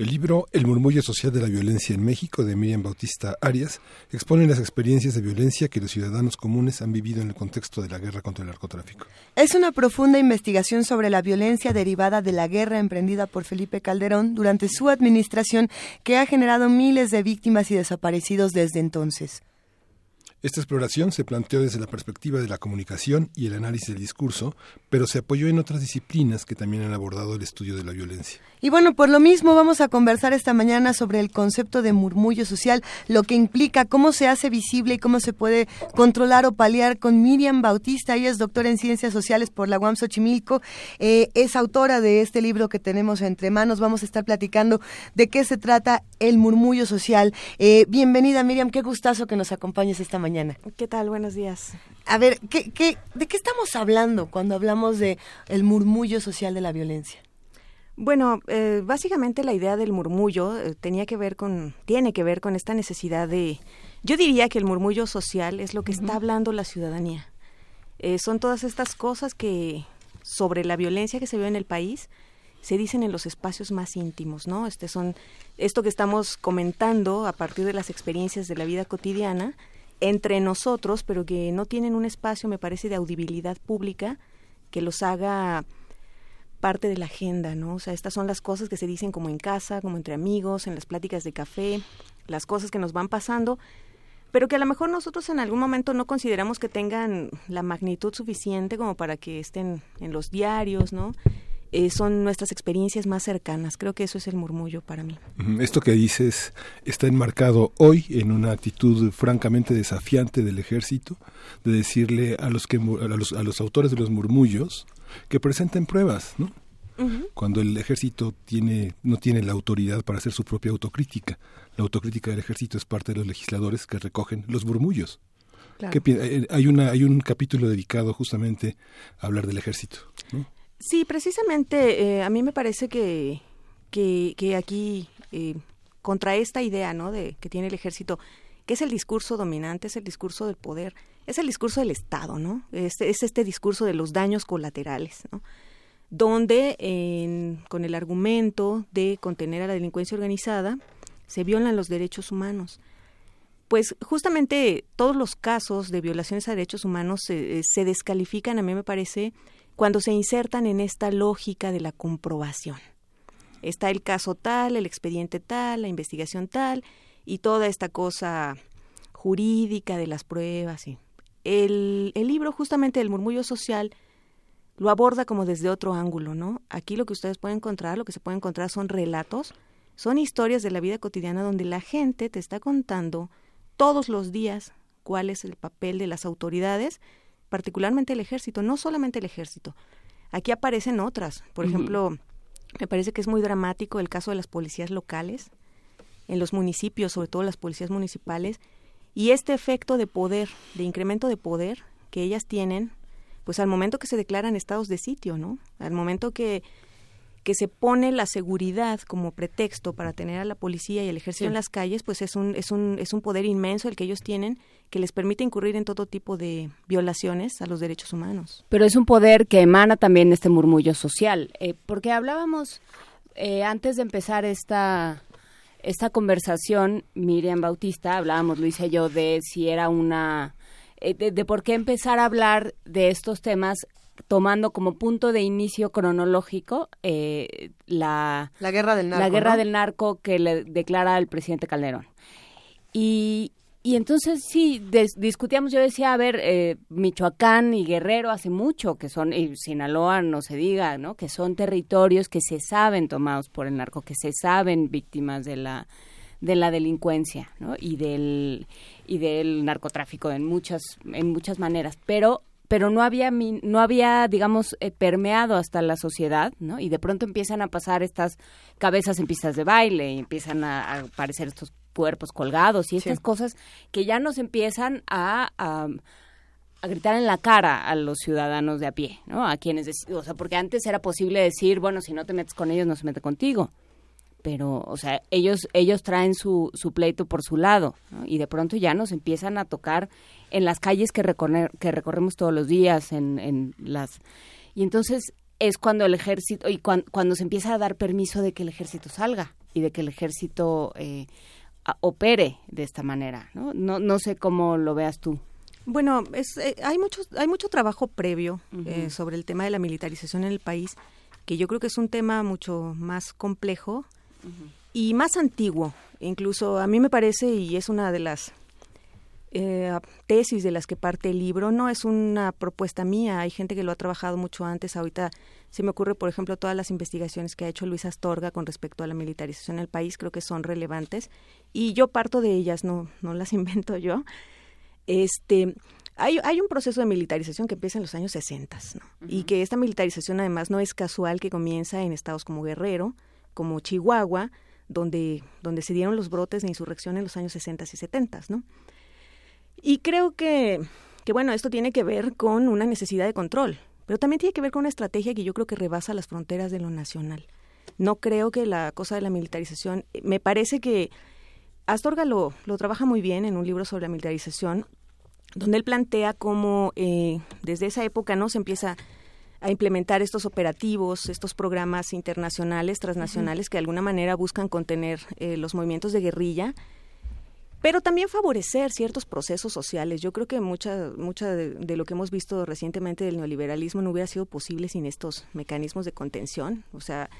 El libro El murmullo social de la violencia en México de Miriam Bautista Arias expone las experiencias de violencia que los ciudadanos comunes han vivido en el contexto de la guerra contra el narcotráfico. Es una profunda investigación sobre la violencia derivada de la guerra emprendida por Felipe Calderón durante su administración que ha generado miles de víctimas y desaparecidos desde entonces. Esta exploración se planteó desde la perspectiva de la comunicación y el análisis del discurso, pero se apoyó en otras disciplinas que también han abordado el estudio de la violencia. Y bueno, por lo mismo vamos a conversar esta mañana sobre el concepto de murmullo social, lo que implica, cómo se hace visible y cómo se puede controlar o paliar con Miriam Bautista. Ella es doctora en Ciencias Sociales por la UAM Xochimilco, eh, es autora de este libro que tenemos entre manos. Vamos a estar platicando de qué se trata el murmullo social. Eh, bienvenida Miriam, qué gustazo que nos acompañes esta mañana. ¿Qué tal? Buenos días. A ver, ¿qué, qué, de qué estamos hablando cuando hablamos de el murmullo social de la violencia? Bueno, eh, básicamente la idea del murmullo eh, tenía que ver con, tiene que ver con esta necesidad de, yo diría que el murmullo social es lo que está hablando la ciudadanía. Eh, son todas estas cosas que sobre la violencia que se ve en el país se dicen en los espacios más íntimos, ¿no? Este son esto que estamos comentando a partir de las experiencias de la vida cotidiana entre nosotros, pero que no tienen un espacio, me parece, de audibilidad pública que los haga parte de la agenda, ¿no? O sea, estas son las cosas que se dicen como en casa, como entre amigos, en las pláticas de café, las cosas que nos van pasando, pero que a lo mejor nosotros en algún momento no consideramos que tengan la magnitud suficiente como para que estén en los diarios, ¿no? Eh, son nuestras experiencias más cercanas. Creo que eso es el murmullo para mí. Esto que dices está enmarcado hoy en una actitud francamente desafiante del ejército de decirle a los que a los, a los autores de los murmullos que presenten pruebas, ¿no? Cuando el ejército tiene no tiene la autoridad para hacer su propia autocrítica, la autocrítica del ejército es parte de los legisladores que recogen los murmullos. Eh, hay una hay un capítulo dedicado justamente a hablar del ejército. ¿no? Sí, precisamente eh, a mí me parece que, que, aquí, eh, contra esta idea ¿no? de que tiene el ejército, que es el discurso dominante, es el discurso del poder, es el discurso del Estado, ¿no? Es, es este discurso de los daños colaterales, ¿no? Donde, en, con el argumento de contener a la delincuencia organizada, se violan los derechos humanos. Pues justamente todos los casos de violaciones a derechos humanos se, se descalifican, a mí me parece, cuando se insertan en esta lógica de la comprobación. Está el caso tal, el expediente tal, la investigación tal y toda esta cosa jurídica de las pruebas. El, el libro justamente del murmullo social lo aborda como desde otro ángulo, ¿no? Aquí lo que ustedes pueden encontrar, lo que se puede encontrar son relatos, son historias de la vida cotidiana donde la gente te está contando todos los días cuál es el papel de las autoridades, particularmente el ejército, no solamente el ejército. Aquí aparecen otras, por ejemplo, me parece que es muy dramático el caso de las policías locales, en los municipios, sobre todo las policías municipales, y este efecto de poder, de incremento de poder que ellas tienen, pues al momento que se declaran estados de sitio, ¿no? Al momento que, que se pone la seguridad como pretexto para tener a la policía y el ejército Sí. en las calles, pues es un, es, un, es un poder inmenso el que ellos tienen que les permite incurrir en todo tipo de violaciones a los derechos humanos. Pero es un poder que emana también de este murmullo social, eh, porque hablábamos eh, antes de empezar esta esta conversación, Miriam Bautista, hablábamos Luis y yo de si era una eh, de, de por qué empezar a hablar de estos temas tomando como punto de inicio cronológico eh, la La guerra del narco. la guerra ¿no? del narco que le declara el presidente Calderón. Y, y entonces sí, discutíamos, yo decía, a ver, eh, Michoacán y Guerrero hace mucho que son, y Sinaloa no se diga, ¿no? Que son territorios que se saben tomados por el narco, que se saben víctimas de la de la delincuencia, ¿no? Y del y del narcotráfico en muchas en muchas maneras, pero pero no había no había digamos eh, permeado hasta la sociedad no y de pronto empiezan a pasar estas cabezas en pistas de baile y empiezan a, aparecer estos cuerpos colgados y estas cosas que ya nos empiezan a, a, gritar en la cara a los ciudadanos de a pie, ¿no? A quienes, o sea, porque antes era posible decir, bueno, si no te metes con ellos, no se mete contigo pero, o sea, ellos, ellos traen su, su pleito por su lado, y de pronto ya nos empiezan a tocar en las calles que, recorrer, que recorremos todos los días, en, en las... Y entonces es cuando el ejército, y cuando, se empieza a dar permiso de que el ejército salga y de que el ejército eh, opere de esta manera, ¿no? ¿no? No sé cómo lo veas tú. Bueno, es, eh, hay, mucho, hay mucho trabajo previo eh, sobre el tema de la militarización en el país, que yo creo que es un tema mucho más complejo y más antiguo. Incluso a mí me parece, y es una de las eh, tesis de las que parte el libro, no es una propuesta mía, hay gente que lo ha trabajado mucho antes, ahorita se me ocurre, por ejemplo, todas las investigaciones que ha hecho Luis Astorga con respecto a la militarización en el país, creo que son relevantes, y yo parto de ellas, no, no las invento yo. Este, hay, hay un proceso de militarización que empieza en los años 60, y que esta militarización además no es casual que comienza en estados como Guerrero, como Chihuahua, donde, donde se dieron los brotes de insurrección en los años 60 y 70, ¿no? Y creo que, que, bueno, esto tiene que ver con una necesidad de control, pero también tiene que ver con una estrategia que yo creo que rebasa las fronteras de lo nacional. No creo que la cosa de la militarización, me parece que Astorga lo, lo trabaja muy bien en un libro sobre la militarización, donde él plantea cómo eh, desde esa época no se empieza a implementar estos operativos, estos programas internacionales, transnacionales, que de alguna manera buscan contener eh, los movimientos de guerrilla, pero también favorecer ciertos procesos sociales. Yo creo que mucha, mucha de, lo que hemos visto recientemente del neoliberalismo no hubiera sido posible sin estos mecanismos de contención. O sea,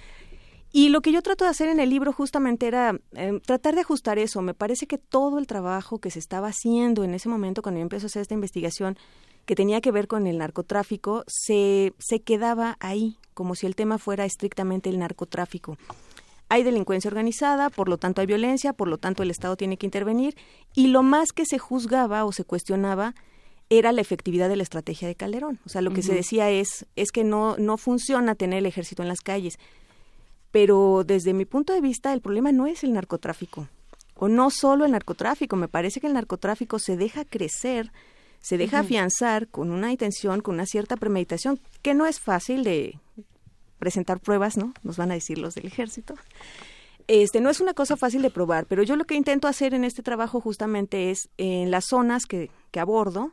y lo que yo trato de hacer en el libro justamente era em, tratar de ajustar eso. Me parece que todo el trabajo que se estaba haciendo en ese momento cuando yo empecé a hacer esta investigación que tenía que ver con el narcotráfico se, se quedaba ahí, como si el tema fuera estrictamente el narcotráfico. Hay delincuencia organizada, por lo tanto hay violencia, por lo tanto el Estado tiene que intervenir, y lo más que se juzgaba o se cuestionaba era la efectividad de la estrategia de Calderón. O sea, lo que se decía es, es que no, no funciona tener el ejército en las calles. Pero desde mi punto de vista, el problema no es el narcotráfico, o no solo el narcotráfico. Me parece que el narcotráfico se deja crecer se deja afianzar con una intención, con una cierta premeditación, que no es fácil de presentar pruebas, ¿no? Nos van a decir los del ejército. Este, no es una cosa fácil de probar, pero yo lo que intento hacer en este trabajo justamente es en las zonas que, que abordo,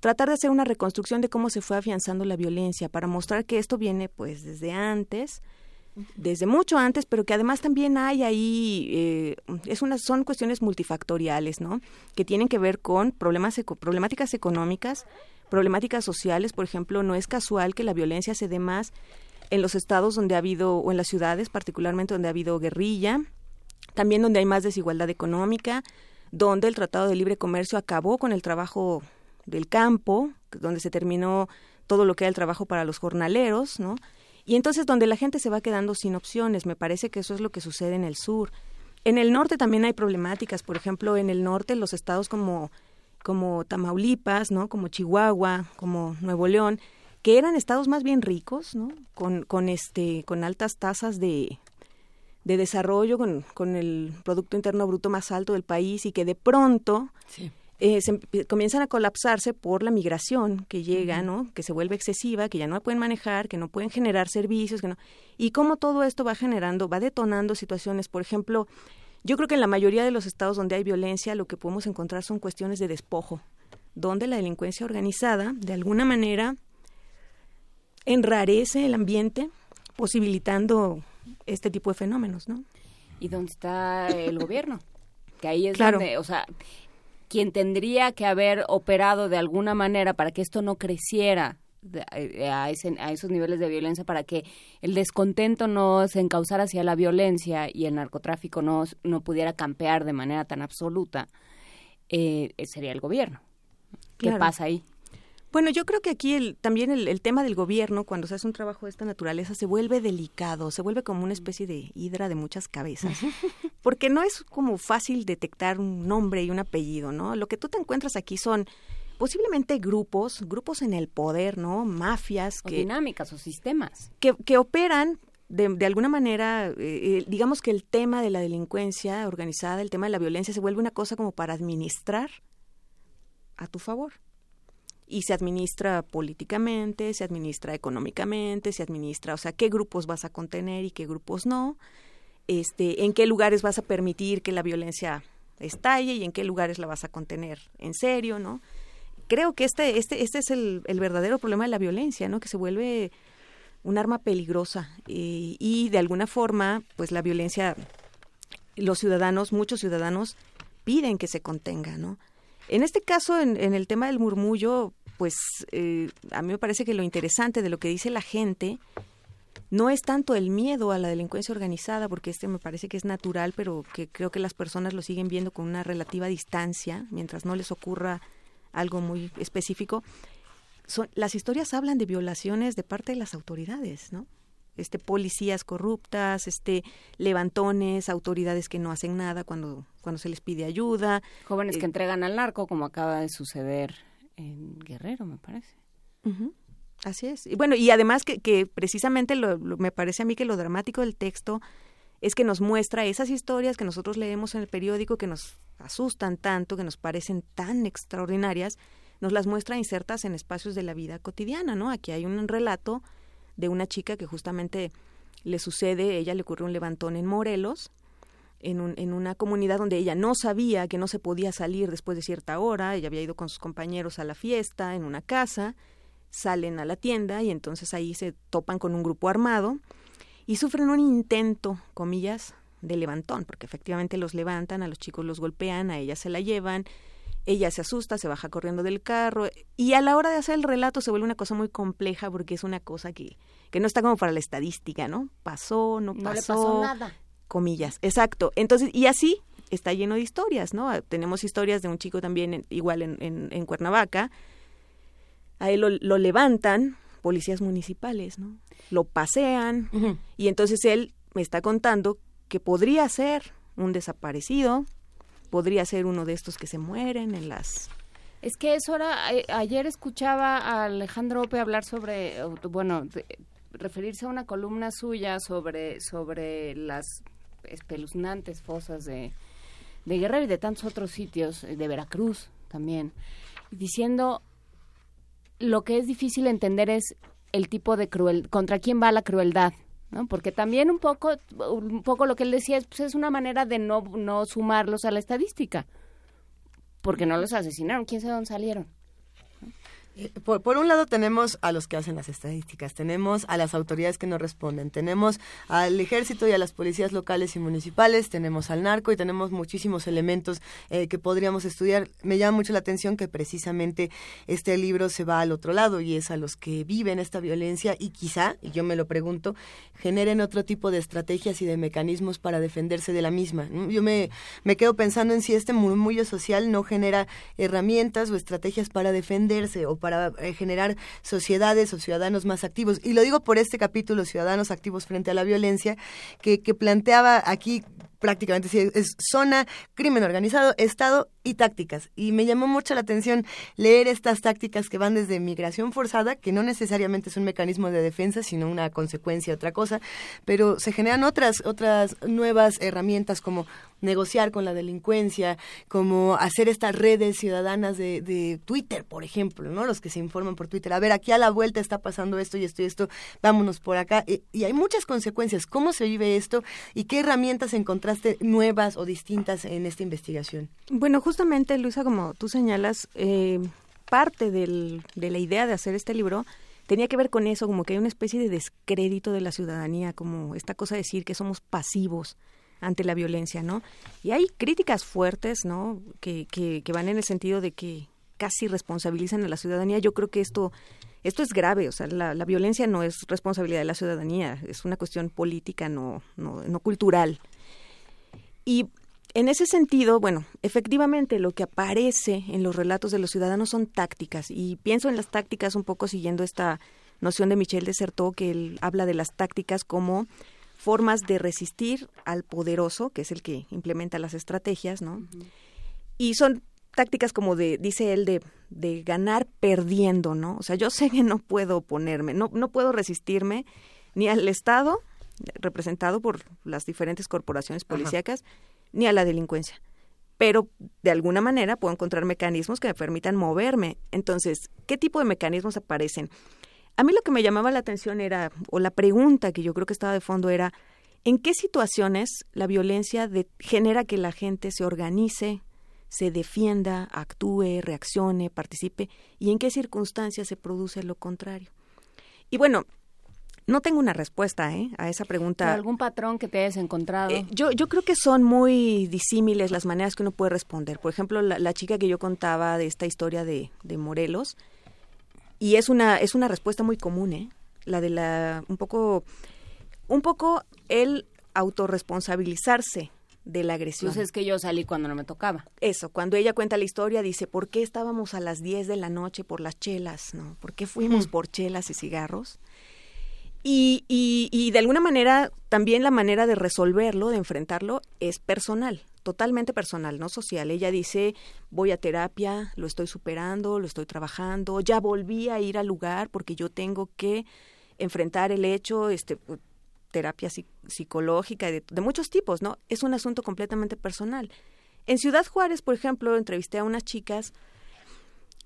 tratar de hacer una reconstrucción de cómo se fue afianzando la violencia para mostrar que esto viene pues desde antes, desde mucho antes, pero que además también hay ahí, eh, es una, son cuestiones multifactoriales, ¿no? Que tienen que ver con problemas, problemáticas económicas, problemáticas sociales, por ejemplo, no es casual que la violencia se dé más en los estados donde ha habido, o en las ciudades particularmente donde ha habido guerrilla, también donde hay más desigualdad económica, donde el Tratado de Libre Comercio acabó con el trabajo del campo, donde se terminó todo lo que era el trabajo para los jornaleros, ¿no? Y entonces donde la gente se va quedando sin opciones, me parece que eso es lo que sucede en el sur. En el norte también hay problemáticas, por ejemplo, en el norte los estados como como Tamaulipas, ¿no? Como Chihuahua, como Nuevo León, que eran estados más bien ricos, ¿no? Con, con este con altas tasas de, de desarrollo, con, con el producto interno bruto más alto del país y que de pronto eh, se, comienzan a colapsarse por la migración que llega, ¿no? Que se vuelve excesiva, que ya no pueden manejar, que no pueden generar servicios, que no. Y cómo todo esto va generando, va detonando situaciones, por ejemplo, yo creo que en la mayoría de los estados donde hay violencia lo que podemos encontrar son cuestiones de despojo, donde la delincuencia organizada, de alguna manera, enrarece el ambiente, posibilitando este tipo de fenómenos, ¿no? ¿Y dónde está el gobierno? Que ahí es donde, o sea, quien tendría que haber operado de alguna manera para que esto no creciera eh, a, a, esos niveles de violencia para que el descontento no se encauzara hacia la violencia y el narcotráfico no, no pudiera campear de manera tan absoluta, eh, sería el gobierno. ¿Qué pasa ahí? Bueno, yo creo que aquí el, también el, tema del gobierno, cuando se hace un trabajo de esta naturaleza, se vuelve delicado, se vuelve como una especie de hidra de muchas cabezas, porque no es como fácil detectar un nombre y un apellido, ¿no? Lo que tú te encuentras aquí son posiblemente grupos, grupos en el poder, ¿no? Mafias. que, dinámicas o sistemas. Que, que operan de, de, alguna manera, eh, eh, digamos que el tema de la delincuencia organizada, el tema de la violencia, se vuelve una cosa como para administrar a tu favor y se administra políticamente, se administra económicamente, se administra, o sea, qué grupos vas a contener y qué grupos no, este, en qué lugares vas a permitir que la violencia estalle y en qué lugares la vas a contener en serio, ¿no? Creo que este, este, este es el, el verdadero problema de la violencia, ¿no? Que se vuelve un arma peligrosa y, y de alguna forma, pues la violencia, los ciudadanos, muchos ciudadanos piden que se contenga, ¿no? En este caso, en el tema del murmullo, pues eh, a mí me parece que lo interesante de lo que dice la gente no es tanto el miedo a la delincuencia organizada, porque este me parece que es natural, pero que creo que las personas lo siguen viendo con una relativa distancia, mientras no les ocurra algo muy específico. Son, las historias hablan de violaciones de parte de las autoridades, ¿no? Este, policías corruptas, este, levantones, autoridades que no hacen nada cuando, cuando se les pide ayuda. Jóvenes que eh, entregan al narco, como acaba de suceder en Guerrero, me parece. Así es. Y bueno, y además que, que precisamente lo, me parece a mí que lo dramático del texto es que nos muestra esas historias que nosotros leemos en el periódico que nos asustan tanto, que nos parecen tan extraordinarias, nos las muestra insertas en espacios de la vida cotidiana, ¿no? Aquí hay un relato de una chica que justamente le sucede, ella le ocurre un levantón en Morelos, en, un, en una comunidad donde ella no sabía que no se podía salir después de cierta hora, ella había ido con sus compañeros a la fiesta en una casa, salen a la tienda y entonces ahí se topan con un grupo armado y sufren un intento, comillas, de levantón, porque efectivamente los levantan, a los chicos los golpean, a ella se la llevan, ella se asusta, se baja corriendo del carro y a la hora de hacer el relato se vuelve una cosa muy compleja porque es una cosa que, que no está como para la estadística, ¿no? Pasó, no pasó. No le pasó nada comillas. Exacto. Entonces, y así está lleno de historias, ¿no? Tenemos historias de un chico también igual en, en, Cuernavaca. A él lo, levantan policías municipales, ¿no? Lo pasean y entonces él me está contando que podría ser un desaparecido, podría ser uno de estos que se mueren en las es que eso era, ayer escuchaba a Alejandro Ope hablar sobre, bueno, referirse a una columna suya sobre, sobre las espeluznantes fosas de, de Guerrero y de tantos otros sitios, de Veracruz también, diciendo lo que es difícil entender es el tipo de cruel, contra quién va la crueldad, ¿no? Porque también un poco, un poco lo que él decía es, pues es una manera de no, no sumarlos a la estadística, porque no los asesinaron, quién sabe dónde salieron. Eh, por, un lado tenemos a los que hacen las estadísticas, tenemos a las autoridades que no responden, tenemos al ejército y a las policías locales y municipales, tenemos al narco y tenemos muchísimos elementos eh, que podríamos estudiar. Me llama mucho la atención que precisamente este libro se va al otro lado y es a los que viven esta violencia y quizá, y yo me lo pregunto, generen otro tipo de estrategias y de mecanismos para defenderse de la misma. Yo me, me quedo pensando en si este murmullo social no genera herramientas o estrategias para defenderse o para eh, generar sociedades o ciudadanos más activos. Y lo digo por este capítulo, Ciudadanos Activos frente a la Violencia, que, que planteaba aquí prácticamente es zona, crimen organizado, Estado y tácticas. Y me llamó mucho la atención leer estas tácticas que van desde migración forzada, que no necesariamente es un mecanismo de defensa, sino una consecuencia, otra cosa, pero se generan otras, otras nuevas herramientas como negociar con la delincuencia, como hacer estas redes ciudadanas de, de Twitter, por ejemplo, ¿no? Los que se informan por Twitter. A ver, aquí a la vuelta está pasando esto y esto y esto, vámonos por acá. Y, hay muchas consecuencias. ¿Cómo se vive esto y qué herramientas encontraste nuevas o distintas en esta investigación? Bueno, justamente, Luisa, como tú señalas, eh, parte de la idea de hacer este libro tenía que ver con eso, como que hay una especie de descrédito de la ciudadanía, como esta cosa de decir que somos pasivos ante la violencia, ¿no? Y hay críticas fuertes, ¿no? Que, que, que van en el sentido de que casi responsabilizan a la ciudadanía. Yo creo que esto esto es grave, o sea, la, la, violencia no es responsabilidad de la ciudadanía, es una cuestión política, no, no, no cultural. Y en ese sentido, bueno, efectivamente lo que aparece en los relatos de los ciudadanos son tácticas y pienso en las tácticas un poco siguiendo esta noción de Michel Desertot que él habla de las tácticas como formas de resistir al poderoso, que es el que implementa las estrategias, ¿no? Y son tácticas como de, dice él, de, de ganar perdiendo, ¿no? O sea, yo sé que no puedo oponerme, no, no puedo resistirme ni al Estado, representado por las diferentes corporaciones policíacas, ni a la delincuencia. Pero de alguna manera puedo encontrar mecanismos que me permitan moverme. Entonces, ¿qué tipo de mecanismos aparecen? A mí lo que me llamaba la atención era, o la pregunta que yo creo que estaba de fondo era, ¿en qué situaciones la violencia genera que la gente se organice, se defienda, actúe, reaccione, participe, y en qué circunstancias se produce lo contrario? Y bueno, no tengo una respuesta ¿eh? a esa pregunta. ¿Algún patrón que te hayas encontrado? Eh, yo, yo creo que son muy disímiles las maneras que uno puede responder. Por ejemplo, la, chica que yo contaba de esta historia de, de Morelos, y es una es una respuesta muy común ¿eh? la de la un poco un poco el autorresponsabilizarse de la agresión. Entonces es que yo salí cuando no me tocaba. Eso, cuando ella cuenta la historia dice, ¿por qué estábamos a las 10 de la noche por las chelas? ¿no? ¿Por qué fuimos mm. por chelas y cigarros? Y, y, y de alguna manera también la manera de resolverlo, de enfrentarlo, es personal totalmente personal, no social. Ella dice, voy a terapia, lo estoy superando, lo estoy trabajando, ya volví a ir al lugar porque yo tengo que enfrentar el hecho, este, terapia psicológica de, de muchos tipos, ¿no? Es un asunto completamente personal. En Ciudad Juárez, por ejemplo, entrevisté a unas chicas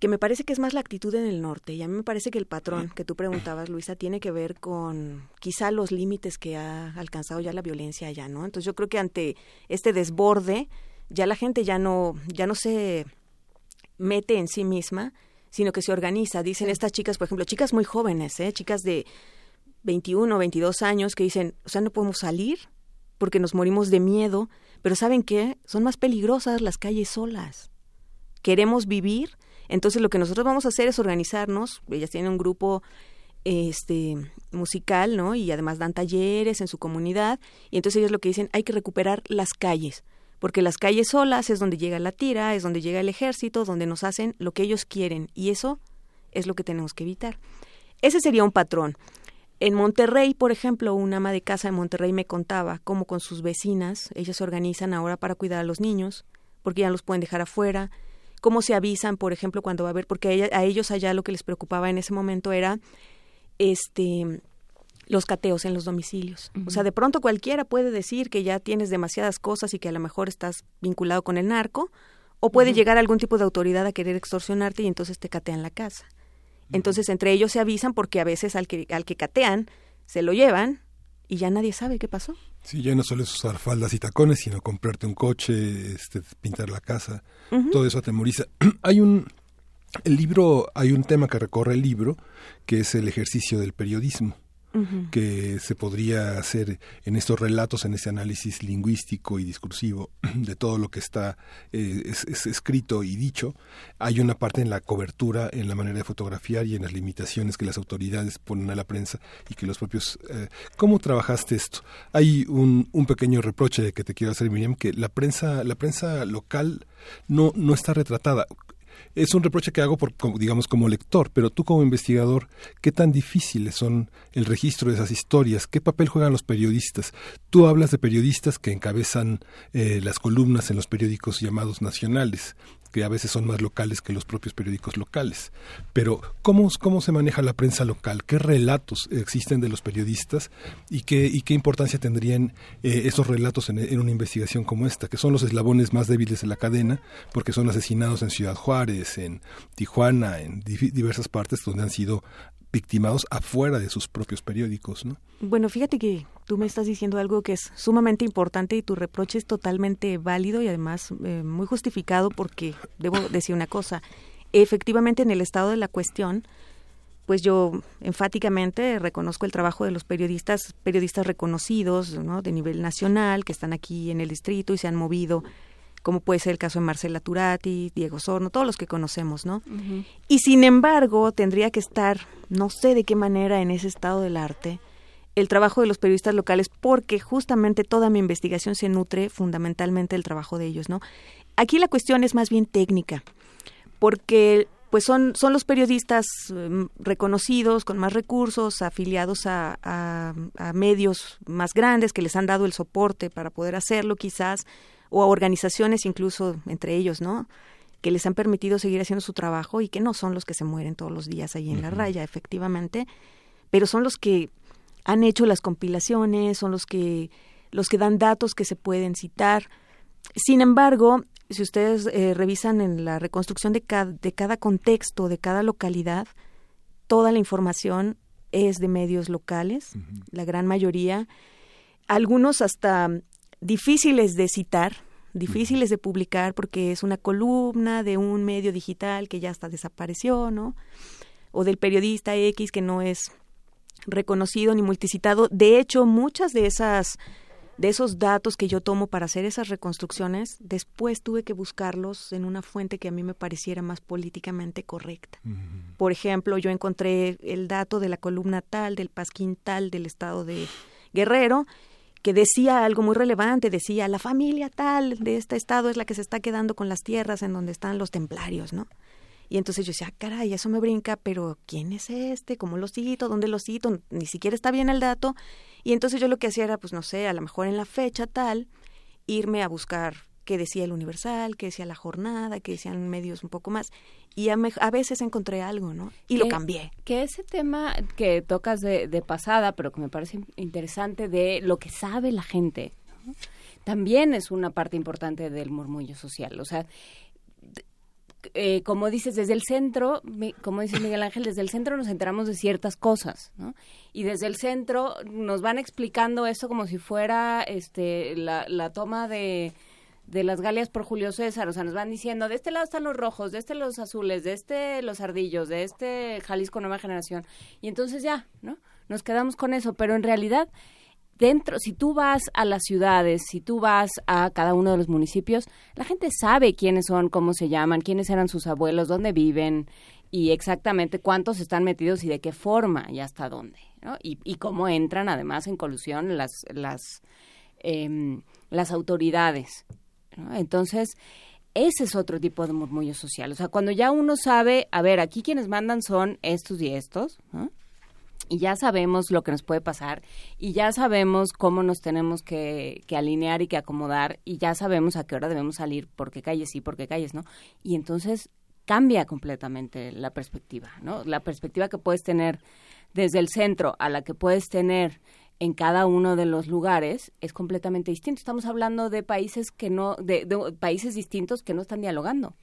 que me parece que es más la actitud en el norte y a mí me parece que el patrón que tú preguntabas, Luisa, tiene que ver con quizá los límites que ha alcanzado ya la violencia allá, ¿no? Entonces yo creo que ante este desborde ya la gente ya no ya no se mete en sí misma, sino que se organiza. Dicen estas chicas, por ejemplo, chicas muy jóvenes, ¿eh? chicas de 21 o 22 años que dicen, o sea, no podemos salir porque nos morimos de miedo, pero ¿saben qué? Son más peligrosas las calles solas. Queremos vivir entonces lo que nosotros vamos a hacer es organizarnos, ellas tienen un grupo este musical, ¿no? Y además dan talleres en su comunidad y entonces ellos lo que dicen, hay que recuperar las calles, porque las calles solas es donde llega la tira, es donde llega el ejército, donde nos hacen lo que ellos quieren y eso es lo que tenemos que evitar. Ese sería un patrón. En Monterrey, por ejemplo, una ama de casa de Monterrey me contaba cómo con sus vecinas, ellas se organizan ahora para cuidar a los niños, porque ya los pueden dejar afuera, cómo se avisan, por ejemplo, cuando va a haber, porque a, ellos allá lo que les preocupaba en ese momento era este los cateos en los domicilios. O sea, de pronto cualquiera puede decir que ya tienes demasiadas cosas y que a lo mejor estás vinculado con el narco, o puede llegar algún tipo de autoridad a querer extorsionarte y entonces te catean la casa. Entonces entre ellos se avisan porque a veces al que, al que catean se lo llevan y ya nadie sabe qué pasó. Sí, ya no sueles usar faldas y tacones, sino comprarte un coche, este, pintar la casa, todo eso atemoriza. hay un, el libro, hay un tema que recorre el libro, que es el ejercicio del periodismo que se podría hacer en estos relatos, en este análisis lingüístico y discursivo de todo lo que está eh, es, escrito y dicho. Hay una parte en la cobertura, en la manera de fotografiar y en las limitaciones que las autoridades ponen a la prensa y que los propios... Eh, ¿Cómo trabajaste esto? Hay un, pequeño reproche que te quiero hacer, Miriam, que la prensa, la prensa local no, no está retratada es un reproche que hago, por, digamos, como lector, pero tú como investigador, ¿qué tan difíciles son el registro de esas historias? ¿Qué papel juegan los periodistas? Tú hablas de periodistas que encabezan eh, las columnas en los periódicos llamados nacionales que a veces son más locales que los propios periódicos locales. Pero, ¿cómo, cómo se maneja la prensa local? ¿Qué relatos existen de los periodistas y qué, y qué importancia tendrían eh, esos relatos en, una investigación como esta, que son los eslabones más débiles de la cadena, porque son asesinados en Ciudad Juárez, en Tijuana, en diversas partes donde han sido victimados afuera de sus propios periódicos, ¿no? Bueno, fíjate que tú me estás diciendo algo que es sumamente importante y tu reproche es totalmente válido y además eh, muy justificado porque debo decir una cosa. Efectivamente, en el estado de la cuestión, pues yo enfáticamente reconozco el trabajo de los periodistas, periodistas reconocidos, ¿no? De nivel nacional, que están aquí en el distrito y se han movido como puede ser el caso de Marcela Turati, Diego Sorno, todos los que conocemos, ¿no? Y sin embargo, tendría que estar, no sé de qué manera, en ese estado del arte, el trabajo de los periodistas locales porque justamente toda mi investigación se nutre fundamentalmente del trabajo de ellos, ¿no? Aquí la cuestión es más bien técnica, porque pues son, son los periodistas mm, reconocidos, con más recursos, afiliados a, a, medios más grandes que les han dado el soporte para poder hacerlo quizás, o a organizaciones incluso entre ellos, ¿no? que les han permitido seguir haciendo su trabajo y que no son los que se mueren todos los días ahí en la raya, efectivamente, pero son los que han hecho las compilaciones, son los que los que dan datos que se pueden citar. Sin embargo, si ustedes eh, revisan en la reconstrucción de cada, de cada contexto, de cada localidad, toda la información es de medios locales, la gran mayoría, algunos hasta difíciles de citar, difíciles de publicar porque es una columna de un medio digital que ya hasta desapareció, ¿no? O del periodista X que no es reconocido ni multicitado. De hecho, muchas de esas de esos datos que yo tomo para hacer esas reconstrucciones, después tuve que buscarlos en una fuente que a mí me pareciera más políticamente correcta. Por ejemplo, yo encontré el dato de la columna tal, del pasquín tal del estado de Guerrero, que decía algo muy relevante, decía, la familia tal de este estado es la que se está quedando con las tierras en donde están los templarios, ¿no? Y entonces yo decía, ah, caray, eso me brinca, pero ¿quién es este? ¿Cómo lo cito? ¿Dónde lo cito? Ni siquiera está bien el dato. Y entonces yo lo que hacía era, pues no sé, a lo mejor en la fecha tal, irme a buscar qué decía el Universal, qué decía la jornada, qué decían medios un poco más. Y a, a veces encontré algo, ¿no? Y lo cambié. Que ese tema que tocas de, de, pasada, pero que me parece interesante, de lo que sabe la gente, también es una parte importante del murmullo social. O sea, eh, como dices, desde el centro, como dice Miguel Ángel, desde el centro nos enteramos de ciertas cosas, ¿no? Y desde el centro nos van explicando eso como si fuera este, la, la toma de, de las Galias por Julio César, o sea, nos van diciendo, de este lado están los rojos, de este los azules, de este los ardillos, de este Jalisco Nueva Generación, y entonces ya, ¿no? Nos quedamos con eso, pero en realidad dentro, si tú vas a las ciudades, si tú vas a cada uno de los municipios, la gente sabe quiénes son, cómo se llaman, quiénes eran sus abuelos, dónde viven y exactamente cuántos están metidos y de qué forma y hasta dónde, ¿no? Y, y cómo entran además en colusión las, las, eh, las autoridades. ¿No? Entonces, ese es otro tipo de murmullo social. O sea, cuando ya uno sabe, a ver, aquí quienes mandan son estos y estos, y ya sabemos lo que nos puede pasar y ya sabemos cómo nos tenemos que, que, alinear y que acomodar y ya sabemos a qué hora debemos salir, por qué calles sí, por qué calles no. Y entonces cambia completamente la perspectiva, ¿no? La perspectiva que puedes tener desde el centro a la que puedes tener en cada uno de los lugares es completamente distinto. Estamos hablando de países que no, de, de países distintos que no están dialogando.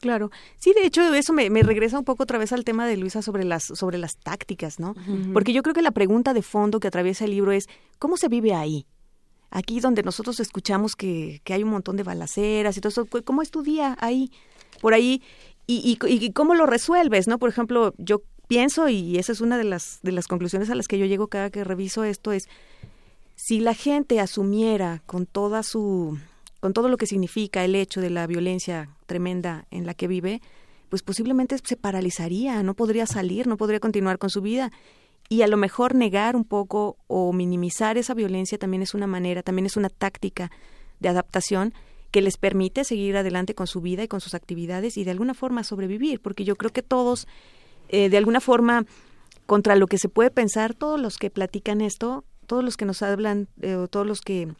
Claro, sí, de hecho eso me, me, regresa un poco otra vez al tema de Luisa sobre las sobre las tácticas, ¿no? Uh -huh. Porque yo creo que la pregunta de fondo que atraviesa el libro es cómo se vive ahí, aquí donde nosotros escuchamos que, que hay un montón de balaceras y todo eso, cómo es tu día ahí, por ahí y, y, y cómo lo resuelves, ¿no? Por ejemplo, yo pienso y esa es una de las de las conclusiones a las que yo llego cada que reviso esto es si la gente asumiera con toda su con todo lo que significa el hecho de la violencia tremenda en la que vive, pues posiblemente se paralizaría, no podría salir, no podría continuar con su vida. Y a lo mejor negar un poco o minimizar esa violencia también es una manera, también es una táctica de adaptación que les permite seguir adelante con su vida y con sus actividades y de alguna forma sobrevivir, porque yo creo que todos, eh, de alguna forma, contra lo que se puede pensar, todos los que platican esto, todos los que nos hablan, eh, todos los que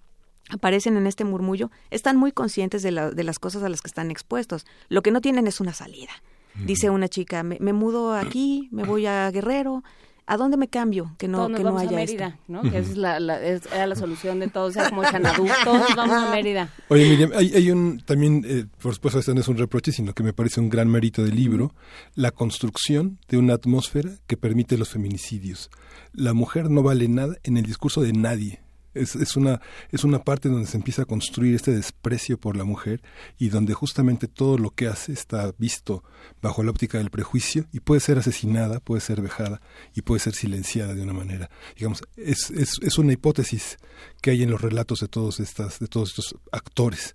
aparecen en este murmullo están muy conscientes de, la, de, las cosas a las que están expuestos. Lo que no tienen es una salida. Dice una chica, me, me mudo aquí, me voy a Guerrero, ¿a dónde me cambio? Que no, todos que no haya Mérida, esto. ¿no? Que es la, la, es, era la solución de todo, o sea, como Xanadu, todos vamos a Mérida. Oye, Miriam, hay, hay un, también, eh, por supuesto, esto no es un reproche, sino que me parece un gran mérito del libro, la construcción de una atmósfera que permite los feminicidios. La mujer no vale nada en el discurso de nadie es, es, una, es una parte donde se empieza a construir este desprecio por la mujer y donde justamente todo lo que hace está visto bajo la óptica del prejuicio y puede ser asesinada, puede ser vejada y puede ser silenciada de una manera. Digamos, es, es, es una hipótesis que hay en los relatos de todos, estas, de todos estos actores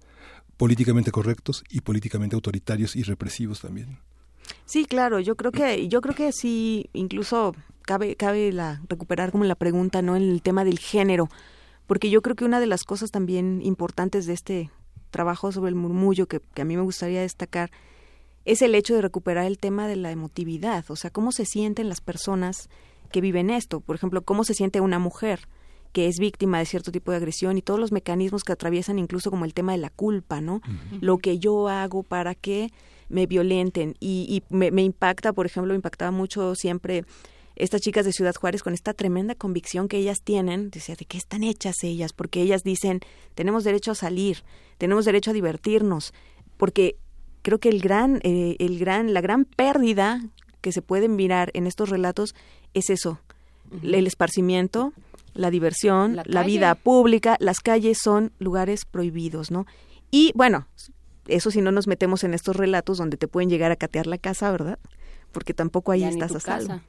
políticamente correctos y políticamente autoritarios y represivos también. Sí, claro, yo creo que yo creo que sí, incluso cabe, cabe la, recuperar como la pregunta, ¿no? En el tema del género, porque yo creo que una de las cosas también importantes de este trabajo sobre el murmullo que, que a mí me gustaría destacar es el hecho de recuperar el tema de la emotividad, o sea, cómo se sienten las personas que viven esto, por ejemplo, cómo se siente una mujer que es víctima de cierto tipo de agresión y todos los mecanismos que atraviesan incluso como el tema de la culpa, ¿no? Lo que yo hago para que me violenten. Y, y me, me, impacta, por ejemplo, me impactaba mucho siempre estas chicas de Ciudad Juárez con esta tremenda convicción que ellas tienen, decía, ¿de qué están hechas ellas? Porque ellas dicen, tenemos derecho a salir, tenemos derecho a divertirnos, porque creo que el gran, eh, el gran, la gran pérdida que se puede mirar en estos relatos es eso, el esparcimiento, la diversión, la, vida pública, las calles son lugares prohibidos, ¿no? Y bueno, eso si no nos metemos en estos relatos donde te pueden llegar a catear la casa, ¿verdad? Porque tampoco ahí estás a salvo.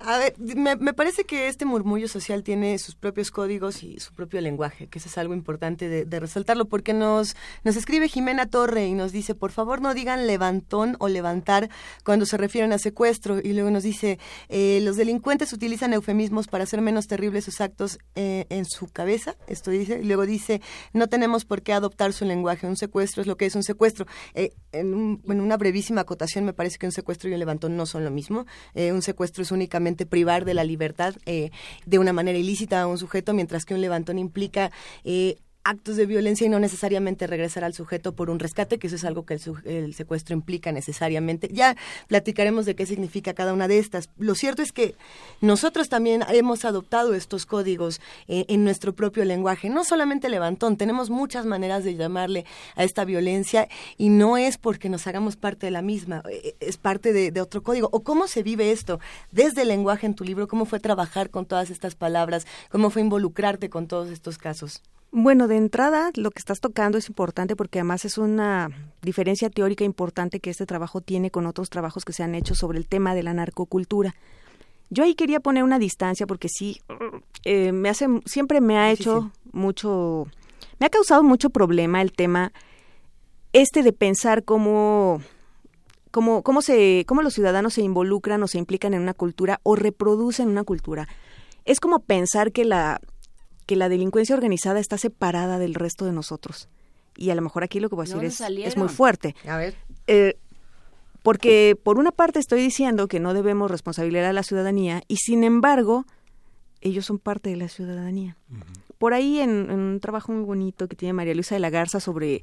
A ver, me, me, parece que este murmullo social tiene sus propios códigos y su propio lenguaje, que eso es algo importante de, de, resaltarlo, porque nos, nos escribe Jimena Torre y nos dice, por favor no digan levantón o levantar cuando se refieren a secuestro, y luego nos dice, eh, los delincuentes utilizan eufemismos para hacer menos terribles sus actos eh, en su cabeza, esto dice, y luego dice, no tenemos por qué adoptar su lenguaje, un secuestro es lo que es un secuestro. Eh, en, un, en una brevísima acotación me parece que un secuestro y un levantón no son lo mismo. Eh, un secuestro es únicamente privar de la libertad eh, de una manera ilícita a un sujeto, mientras que un levantón implica eh, actos de violencia y no necesariamente regresar al sujeto por un rescate, que eso es algo que el, secuestro implica necesariamente. Ya platicaremos de qué significa cada una de estas. Lo cierto es que nosotros también hemos adoptado estos códigos eh, en nuestro propio lenguaje. No solamente levantón, tenemos muchas maneras de llamarle a esta violencia y no es porque nos hagamos parte de la misma, eh, es parte de otro código. ¿O cómo se vive esto desde el lenguaje en tu libro? ¿Cómo fue trabajar con todas estas palabras? ¿Cómo fue involucrarte con todos estos casos? Bueno, de entrada, lo que estás tocando es importante porque además es una diferencia teórica importante que este trabajo tiene con otros trabajos que se han hecho sobre el tema de la narcocultura. Yo ahí quería poner una distancia porque sí, eh, me hace, siempre me ha hecho sí, sí. mucho, me ha causado mucho problema el tema este de pensar cómo, cómo, cómo, se, cómo los ciudadanos se involucran o se implican en una cultura o reproducen una cultura. Es como pensar que la que la delincuencia organizada está separada del resto de nosotros. Y a lo mejor aquí lo que voy a decir es, es, muy fuerte. A ver. Eh, porque por una parte estoy diciendo que no debemos responsabilizar a la ciudadanía y sin embargo ellos son parte de la ciudadanía. Uh -huh. Por ahí en, en, un trabajo muy bonito que tiene María Luisa de la Garza sobre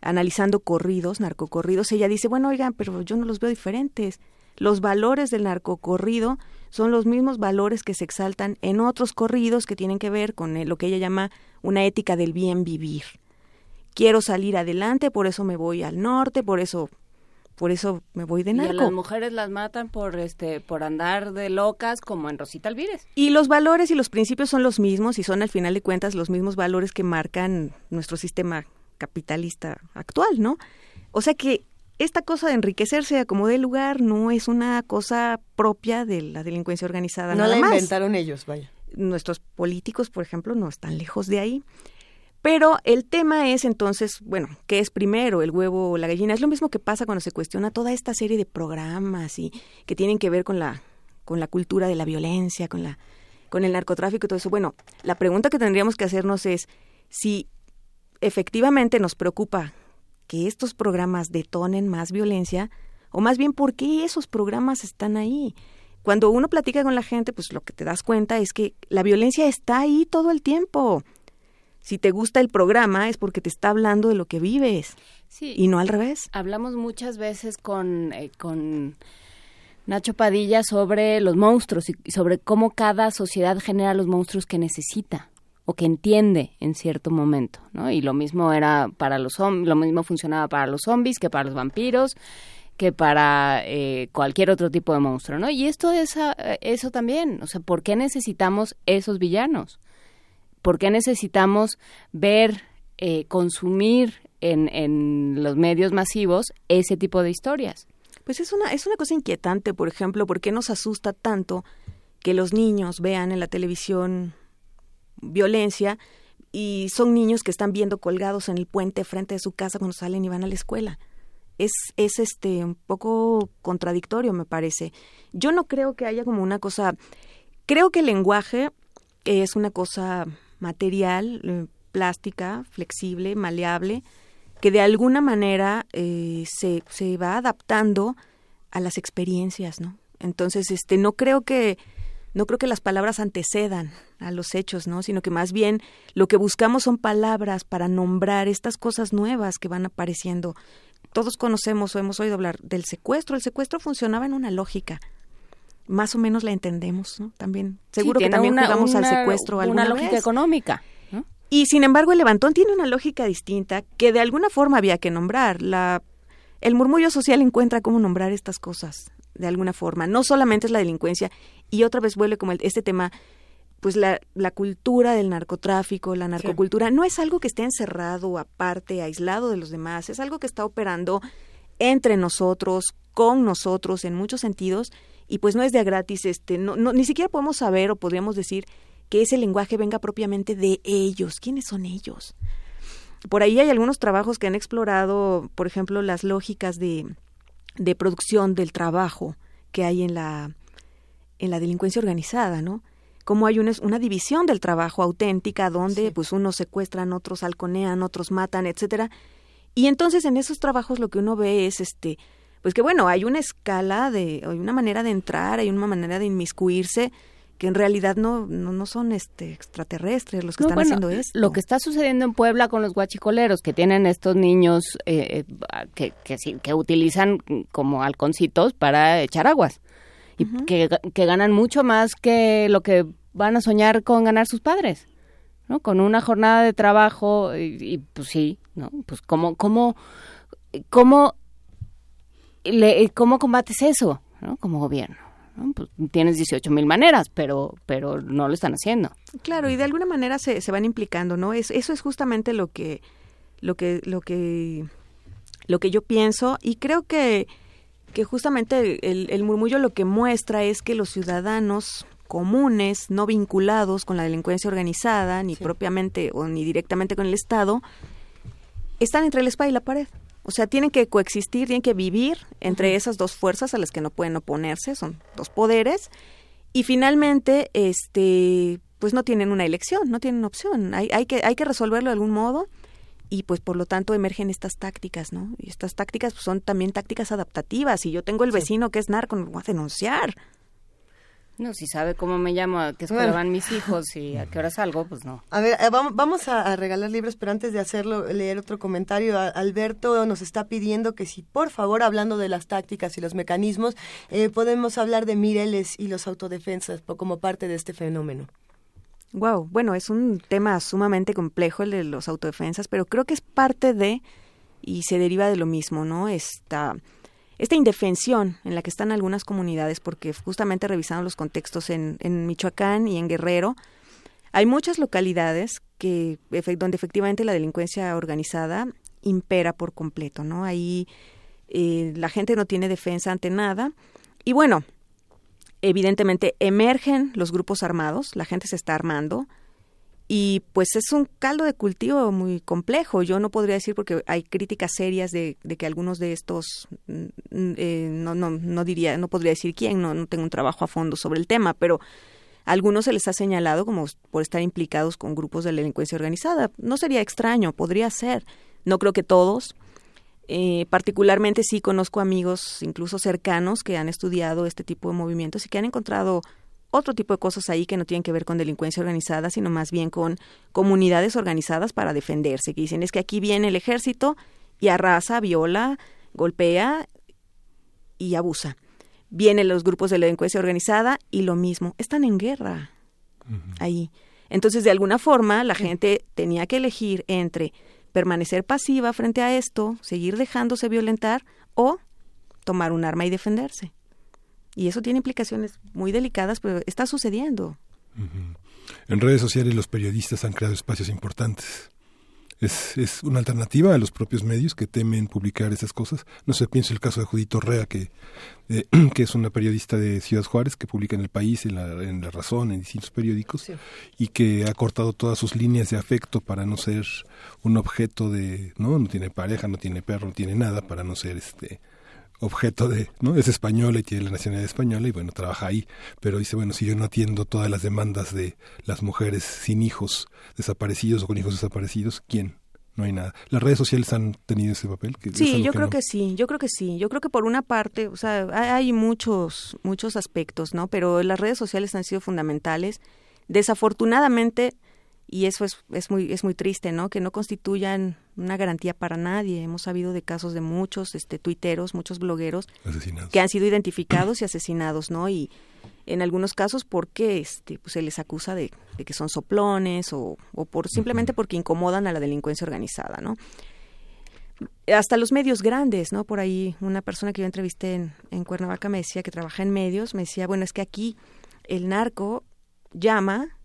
analizando corridos, narcocorridos, ella dice, bueno, oigan, pero yo no los veo diferentes. Los valores del narcocorrido son los mismos valores que se exaltan en otros corridos que tienen que ver con lo que ella llama una ética del bien vivir. Quiero salir adelante, por eso me voy al norte, por eso por eso me voy de narco. Y a las mujeres las matan por este por andar de locas como en Rosita Alvírez. Y los valores y los principios son los mismos y son al final de cuentas los mismos valores que marcan nuestro sistema capitalista actual, ¿no? O sea que esta cosa de enriquecerse a como de lugar no es una cosa propia de la delincuencia organizada. No nada la más. inventaron ellos, vaya. Nuestros políticos, por ejemplo, no están lejos de ahí. Pero el tema es entonces, bueno, ¿qué es primero, el huevo o la gallina? Es lo mismo que pasa cuando se cuestiona toda esta serie de programas y que tienen que ver con la con la cultura de la violencia, con la con el narcotráfico y todo eso. Bueno, la pregunta que tendríamos que hacernos es si efectivamente nos preocupa que estos programas detonen más violencia o más bien por qué esos programas están ahí. Cuando uno platica con la gente, pues lo que te das cuenta es que la violencia está ahí todo el tiempo. Si te gusta el programa es porque te está hablando de lo que vives sí, y no al revés. Hablamos muchas veces con, eh, con Nacho Padilla sobre los monstruos y sobre cómo cada sociedad genera los monstruos que necesita o que entiende en cierto momento, ¿no? Y lo mismo era para los lo mismo funcionaba para los zombies que para los vampiros, que para eh, cualquier otro tipo de monstruo, ¿no? Y esto es eso también, o sea, ¿por qué necesitamos esos villanos? ¿Por qué necesitamos ver, eh, consumir en, en los medios masivos ese tipo de historias? Pues es una es una cosa inquietante, por ejemplo, ¿por qué nos asusta tanto que los niños vean en la televisión violencia y son niños que están viendo colgados en el puente frente de su casa cuando salen y van a la escuela. Es, es este un poco contradictorio, me parece. Yo no creo que haya como una cosa Creo que el lenguaje es una cosa material, eh, plástica, flexible, maleable, que de alguna manera eh, se, se va adaptando a las experiencias, ¿no? Entonces, este, no creo que no creo que las palabras antecedan a los hechos, ¿no? Sino que más bien lo que buscamos son palabras para nombrar estas cosas nuevas que van apareciendo. Todos conocemos o hemos oído hablar del secuestro. El secuestro funcionaba en una lógica. Más o menos la entendemos, ¿no? También. Seguro que también jugamos al secuestro alguna Una lógica económica. ¿no? Y sin embargo, el levantón tiene una lógica distinta que de alguna forma había que nombrar. La, el murmullo social encuentra cómo nombrar estas cosas de alguna forma. No solamente es la delincuencia, y otra vez vuelve como el, este tema, pues la, la cultura del narcotráfico, la narcocultura, no es algo que esté encerrado, aparte, aislado de los demás, es algo que está operando entre nosotros, con nosotros, en muchos sentidos, y pues no es de gratis, este, no, no, ni siquiera podemos saber o podríamos decir que ese lenguaje venga propiamente de ellos. ¿Quiénes son ellos? Por ahí hay algunos trabajos que han explorado, por ejemplo, las lógicas de, de producción del trabajo que hay en la, en la delincuencia organizada, ¿no? Cómo hay una, una división del trabajo auténtica donde pues unos secuestran, otros halconean, otros matan, etcétera. Y entonces en esos trabajos lo que uno ve es este pues que bueno, hay una escala de hay una manera de entrar, hay una manera de inmiscuirse que en realidad no, no, no son este extraterrestres los que No, están bueno, haciendo esto. Lo que está sucediendo en Puebla con los guachicoleros, que tienen estos niños eh, eh, que, que, que utilizan como halconcitos para echar aguas. Y que, que ganan mucho más que lo que van a soñar con ganar sus padres. ¿no? Con una jornada de trabajo y, y, pues sí, ¿no? Pues cómo, cómo, cómo, le, cómo combates eso, ¿no? Como gobierno. ¿No? Pues tienes 18 mil maneras, pero, pero no lo están haciendo. Claro, y de alguna manera se, se van implicando, ¿no? Es, eso es justamente lo que, lo que, lo que, lo que yo pienso y creo que, que justamente el, el murmullo lo que muestra es que los ciudadanos comunes, no vinculados con la delincuencia organizada, ni propiamente o ni directamente con el Estado, están entre la espada y la pared. O sea, tienen que coexistir, tienen que vivir entre esas dos fuerzas a las que no pueden oponerse, son dos poderes, y finalmente, este, pues no tienen una elección, no tienen opción. Hay, hay que, hay que resolverlo de algún modo, y pues por lo tanto emergen estas tácticas, ¿no? Y estas tácticas pues, son también tácticas adaptativas. Si yo tengo el vecino que es narco, no lo voy a denunciar. No, si sabe cómo me llamo, a qué escuela Bueno. van mis hijos y a qué hora salgo, pues no. A ver, eh, vamos, vamos a, regalar libros, pero antes de hacerlo, leer otro comentario. Alberto nos está pidiendo que si, por favor, hablando de las tácticas y los mecanismos, eh, podemos hablar de Mireles y los autodefensas como parte de este fenómeno. Wow, bueno, es un tema sumamente complejo el de los autodefensas, pero creo que es parte de y se deriva de lo mismo, ¿no? Esta esta indefensión en la que están algunas comunidades, porque justamente revisando los contextos en, en Michoacán y en Guerrero, hay muchas localidades que donde efectivamente la delincuencia organizada impera por completo, ¿no? Ahí eh, la gente no tiene defensa ante nada y bueno, evidentemente emergen los grupos armados, la gente se está armando y pues es un caldo de cultivo muy complejo. Yo no podría decir porque hay críticas serias de, de que algunos de estos, mm, eh, no, no, no diría, no podría decir quién, no, no tengo un trabajo a fondo sobre el tema, pero a algunos se les ha señalado como por estar implicados con grupos de la delincuencia organizada. No sería extraño, podría ser. No creo que todos. Eh, particularmente sí conozco amigos, incluso cercanos, que han estudiado este tipo de movimientos y que han encontrado otro tipo de cosas ahí que no tienen que ver con delincuencia organizada, sino más bien con comunidades organizadas para defenderse, que dicen es que aquí viene el ejército y arrasa, viola, golpea y abusa. Vienen los grupos de la delincuencia organizada y lo mismo, están en guerra ahí. Entonces, de alguna forma, la gente tenía que elegir entre permanecer pasiva frente a esto, seguir dejándose violentar o tomar un arma y defenderse. Y eso tiene implicaciones muy delicadas, pero está sucediendo. En redes sociales los periodistas han creado espacios importantes. Es, es una alternativa a los propios medios que temen publicar esas cosas. No sé, pienso el caso de Judith Torrea, que, eh, que es una periodista de Ciudad Juárez, que publica en El País, en La, en la Razón, en distintos periódicos, y que ha cortado todas sus líneas de afecto para no ser un objeto de... No, no tiene pareja, no tiene perro, no tiene nada, para no ser este objeto de, ¿no? Es española y tiene la nacionalidad española y bueno, trabaja ahí, pero dice, bueno, si yo no atiendo todas las demandas de las mujeres sin hijos desaparecidos o con hijos desaparecidos, ¿quién? No hay nada. ¿Las redes sociales han tenido ese papel? sí, yo creo que sí, yo creo que sí. Yo creo que por una parte, o sea, hay muchos, muchos aspectos, ¿no? Pero las redes sociales han sido fundamentales. Desafortunadamente, y eso es, es, muy, es muy triste, ¿no? Que no constituyan una garantía para nadie. Hemos sabido de casos de muchos este, tuiteros, muchos blogueros que han sido identificados y asesinados, ¿no? Y en algunos casos porque este, pues, se les acusa de, que son soplones o, o por simplemente porque incomodan a la delincuencia organizada, ¿no? Hasta los medios grandes, ¿no? Por ahí una persona que yo entrevisté en, en Cuernavaca me decía que trabaja en medios, me decía, bueno, es que aquí el narco llama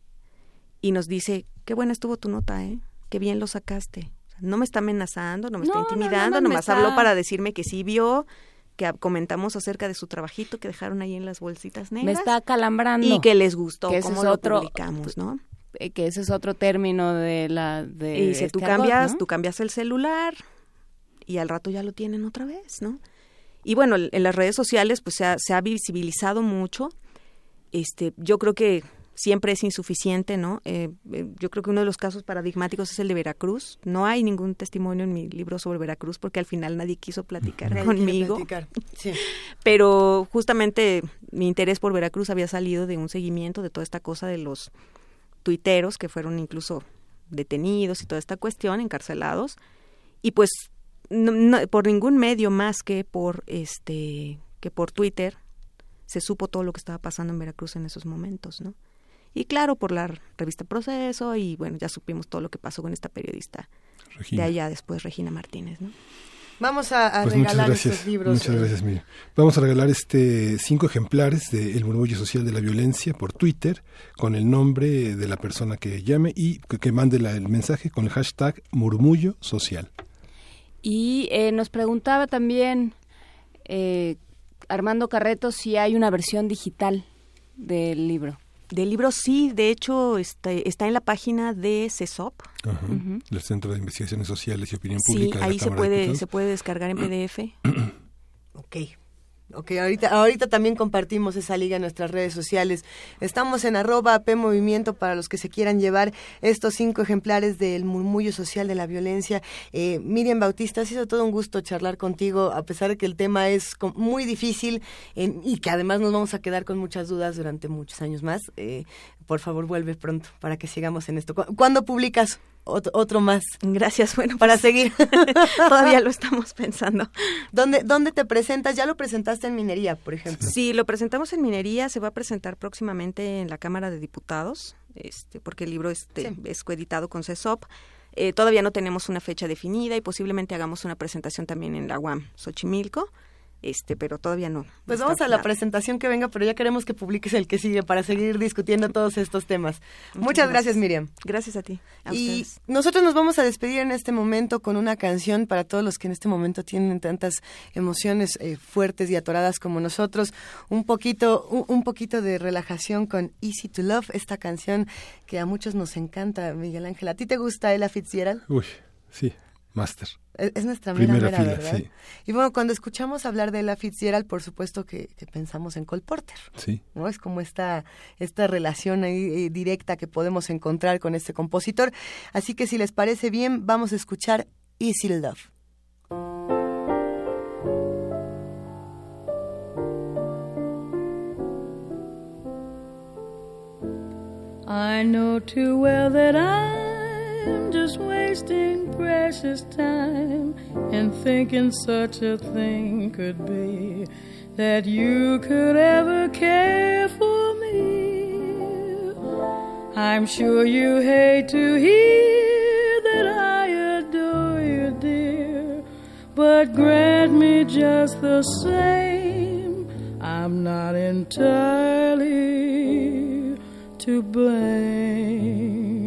y nos dice, qué buena estuvo tu nota, ¿eh? Qué bien lo sacaste. No me está amenazando, no me está intimidando, no, nomás habló para decirme que sí vio, que comentamos acerca de su trabajito que dejaron ahí en las bolsitas negras. Me está calambrando. Y que les gustó que cómo lo publicamos, ¿no? Eh, que ese es otro término de la... De y si tú este cambias, tú cambias el celular y al rato ya lo tienen otra vez, ¿no? Y bueno, en las redes sociales pues se ha, se ha visibilizado mucho. Este, yo creo que siempre es insuficiente, ¿no? Eh, eh, yo creo que uno de los casos paradigmáticos es el de Veracruz. No hay ningún testimonio en mi libro sobre Veracruz porque al final nadie quiso platicar conmigo. Pero justamente mi interés por Veracruz había salido de un seguimiento de toda esta cosa de los tuiteros que fueron incluso detenidos y toda esta cuestión, encarcelados. Y pues por ningún medio más que por este que por Twitter se supo todo lo que estaba pasando en Veracruz en esos momentos, ¿no? Y claro, por la revista Proceso y bueno, ya supimos todo lo que pasó con esta periodista de allá después, Regina Martínez, ¿no? Vamos a, pues regalar estos libros. Muchas eh. gracias, Miriam. Vamos a regalar este cinco ejemplares de El murmullo social de la violencia por Twitter con el nombre de la persona que llame y que, mande el mensaje con el hashtag murmullo social. Y eh, nos preguntaba también eh, Armando Carreto si hay una versión digital del libro. Del libro sí, de hecho está, está en la página de CESOP. El Centro de Investigaciones Sociales y Opinión Pública. Sí, ahí se puede, se puede descargar en PDF. ok. Ok, ahorita, ahorita también compartimos esa liga en nuestras redes sociales. Estamos en arroba P para los que se quieran llevar estos cinco ejemplares del murmullo social de la violencia. Eh, Miriam Bautista, ha sido todo un gusto charlar contigo, a pesar de que el tema es muy difícil y que además nos vamos a quedar con muchas dudas durante muchos años más. Eh, por favor, vuelve pronto para que sigamos en esto. ¿Cuándo publicas? Otro más. Gracias, bueno. Para pues, seguir. todavía lo estamos pensando. ¿Dónde, ¿Dónde te presentas? ¿Ya lo presentaste en Minería, por ejemplo? Sí, lo presentamos en Minería. Se va a presentar próximamente en la Cámara de Diputados, este, porque el libro este, es coeditado con CESOP. Eh, todavía no tenemos una fecha definida y posiblemente hagamos una presentación también en la UAM Xochimilco este, pero todavía no. Pues vamos a la presentación que venga, pero ya queremos que publiques el que sigue para seguir discutiendo todos estos temas. Muchas, gracias. Miriam. Gracias a ti. y nosotros nos vamos a despedir en este momento con una canción para todos los que en este momento tienen tantas emociones eh, fuertes y atoradas como nosotros. Un poquito, un, poquito de relajación con Easy to Love, esta canción que a muchos nos encanta, Miguel Ángel. ¿A ti te gusta Ella Fitzgerald? Uy, sí. Master. Es, nuestra mera, Primera ¿verdad? Y bueno, cuando escuchamos hablar de la Fitzgerald, por supuesto que, pensamos en Cole Porter. Sí. ¿no? Es como esta, esta relación ahí, eh, directa que podemos encontrar con este compositor. Así que si les parece bien, vamos a escuchar Easy Love. I know too well that I I'm just wasting precious time and thinking such a thing could be that you could ever care for me. I'm sure you hate to hear that I adore you, dear, but grant me just the same, I'm not entirely to blame.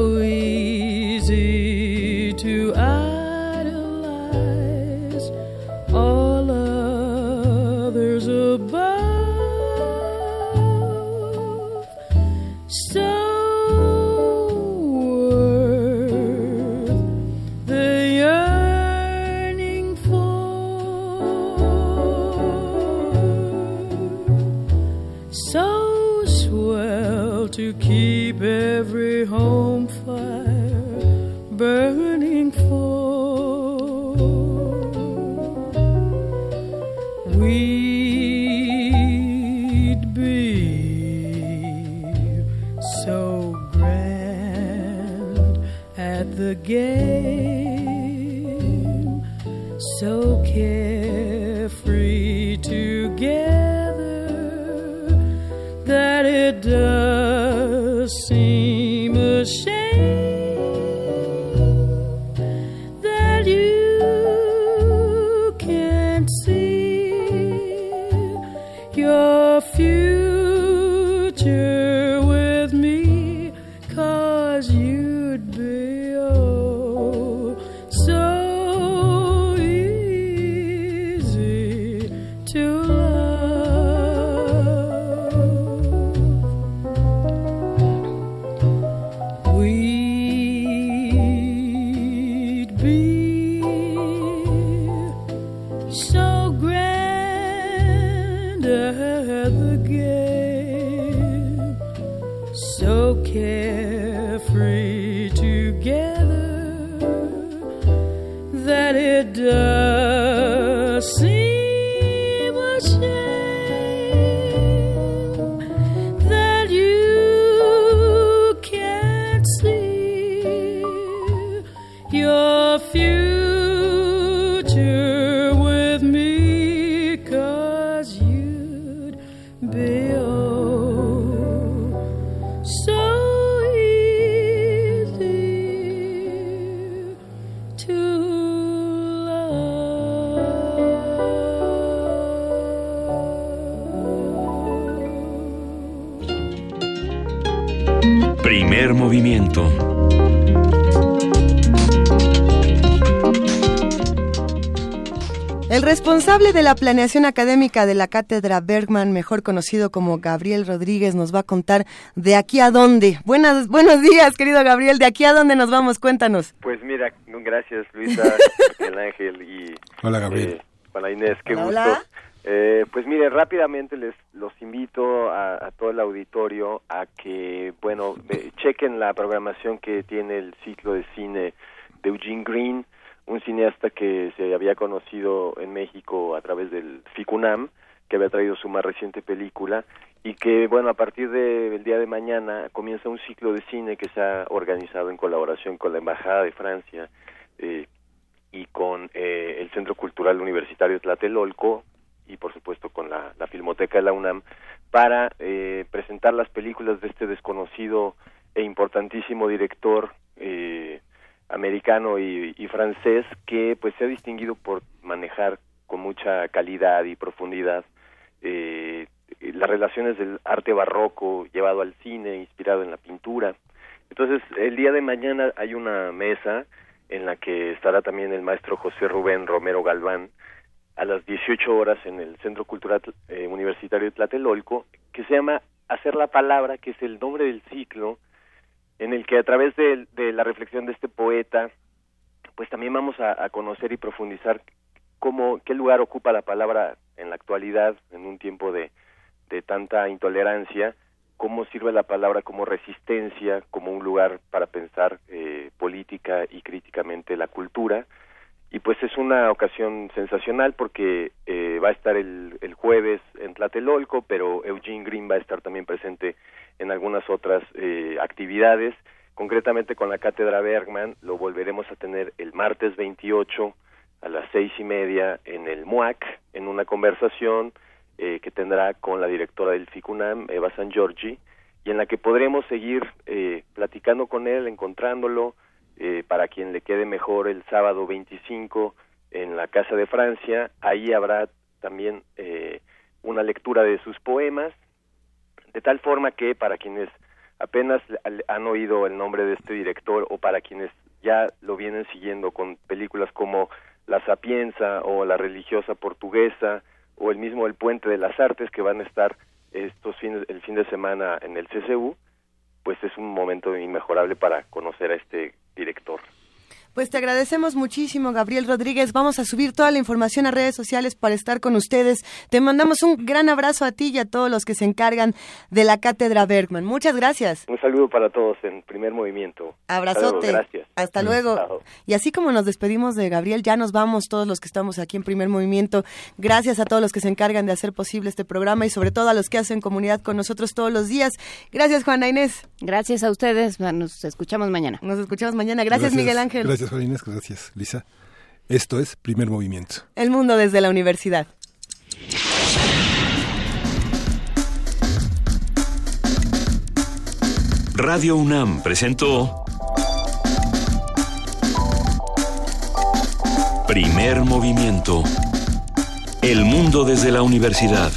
home fire burning for. We'd be so grand at the game, la planeación académica de la Cátedra Bergman, mejor conocido como Gabriel Rodríguez, nos va a contar de aquí a dónde. Buenas, buenos días, querido Gabriel. ¿De aquí a dónde nos vamos? Cuéntanos. Pues mira, gracias Luisa, el Ángel y Hola, Gabriel. eh, Juana Inés, qué Hola, gusto. hola. Eh, pues mire, rápidamente les los invito a, a todo el auditorio a que, bueno, chequen la programación que tiene el ciclo de cine de Eugene Green, un cineasta que se había conocido en México a través del FICUNAM, que había traído su más reciente película y que, bueno, a partir del día de mañana comienza un ciclo de cine que se ha organizado en colaboración con la Embajada de Francia eh, y con eh, el Centro Cultural Universitario Tlatelolco y por supuesto con la, la Filmoteca de la UNAM para eh, presentar las películas de este desconocido e importantísimo director eh, americano y, francés que pues se ha distinguido por manejar con mucha calidad y profundidad eh, las relaciones del arte barroco llevado al cine, inspirado en la pintura. Entonces, el día de mañana hay una mesa en la que estará también el maestro José Rubén Romero Galván a las 18 horas en el Centro Cultural eh, Universitario de Tlatelolco, que se llama Hacer la Palabra, que es el nombre del ciclo, en el que a través de, la reflexión de este poeta, pues también vamos a, a conocer y profundizar cómo, qué lugar ocupa la palabra en la actualidad, en un tiempo de, de tanta intolerancia, cómo sirve la palabra como resistencia, como un lugar para pensar eh, política y críticamente la cultura. Y pues es una ocasión sensacional porque eh, va a estar el, el jueves en Tlatelolco, pero Eugene Green va a estar también presente en algunas otras eh, actividades. Concretamente con la Cátedra Bergman lo volveremos a tener el martes 28 a las seis y media en el MUAC, en una conversación eh, que tendrá con la directora del FICUNAM, Eva San Giorgi, y en la que podremos seguir eh, platicando con él, encontrándolo, eh, para quien le quede mejor el sábado 25 en la Casa de Francia. Ahí habrá también eh, una lectura de sus poemas, de tal forma que para quienes apenas han oído el nombre de este director o para quienes ya lo vienen siguiendo con películas como La Sapienza o La religiosa portuguesa o el mismo El Puente de las Artes que van a estar estos fines, el fin de semana en el CCU, pues es un momento inmejorable para conocer a este director. Pues te agradecemos muchísimo, Gabriel Rodríguez. Vamos a subir toda la información a redes sociales para estar con ustedes. Te mandamos un gran abrazo a ti y a todos los que se encargan de la Cátedra Bergman. Muchas gracias. Un saludo para todos en primer movimiento. Abrazote. Hasta luego, gracias. Hasta luego. Y así como nos despedimos de Gabriel, ya nos vamos todos los que estamos aquí en primer movimiento. Gracias a todos los que se encargan de hacer posible este programa y sobre todo a los que hacen comunidad con nosotros todos los días. Gracias, Juana Inés. Gracias a ustedes. Nos escuchamos mañana. Nos escuchamos mañana. Gracias, Miguel Ángel. Gracias, Juana Inés. Gracias, Lisa. Esto es Primer Movimiento. El mundo desde la universidad. Radio UNAM presentó Primer Movimiento. El mundo desde la universidad.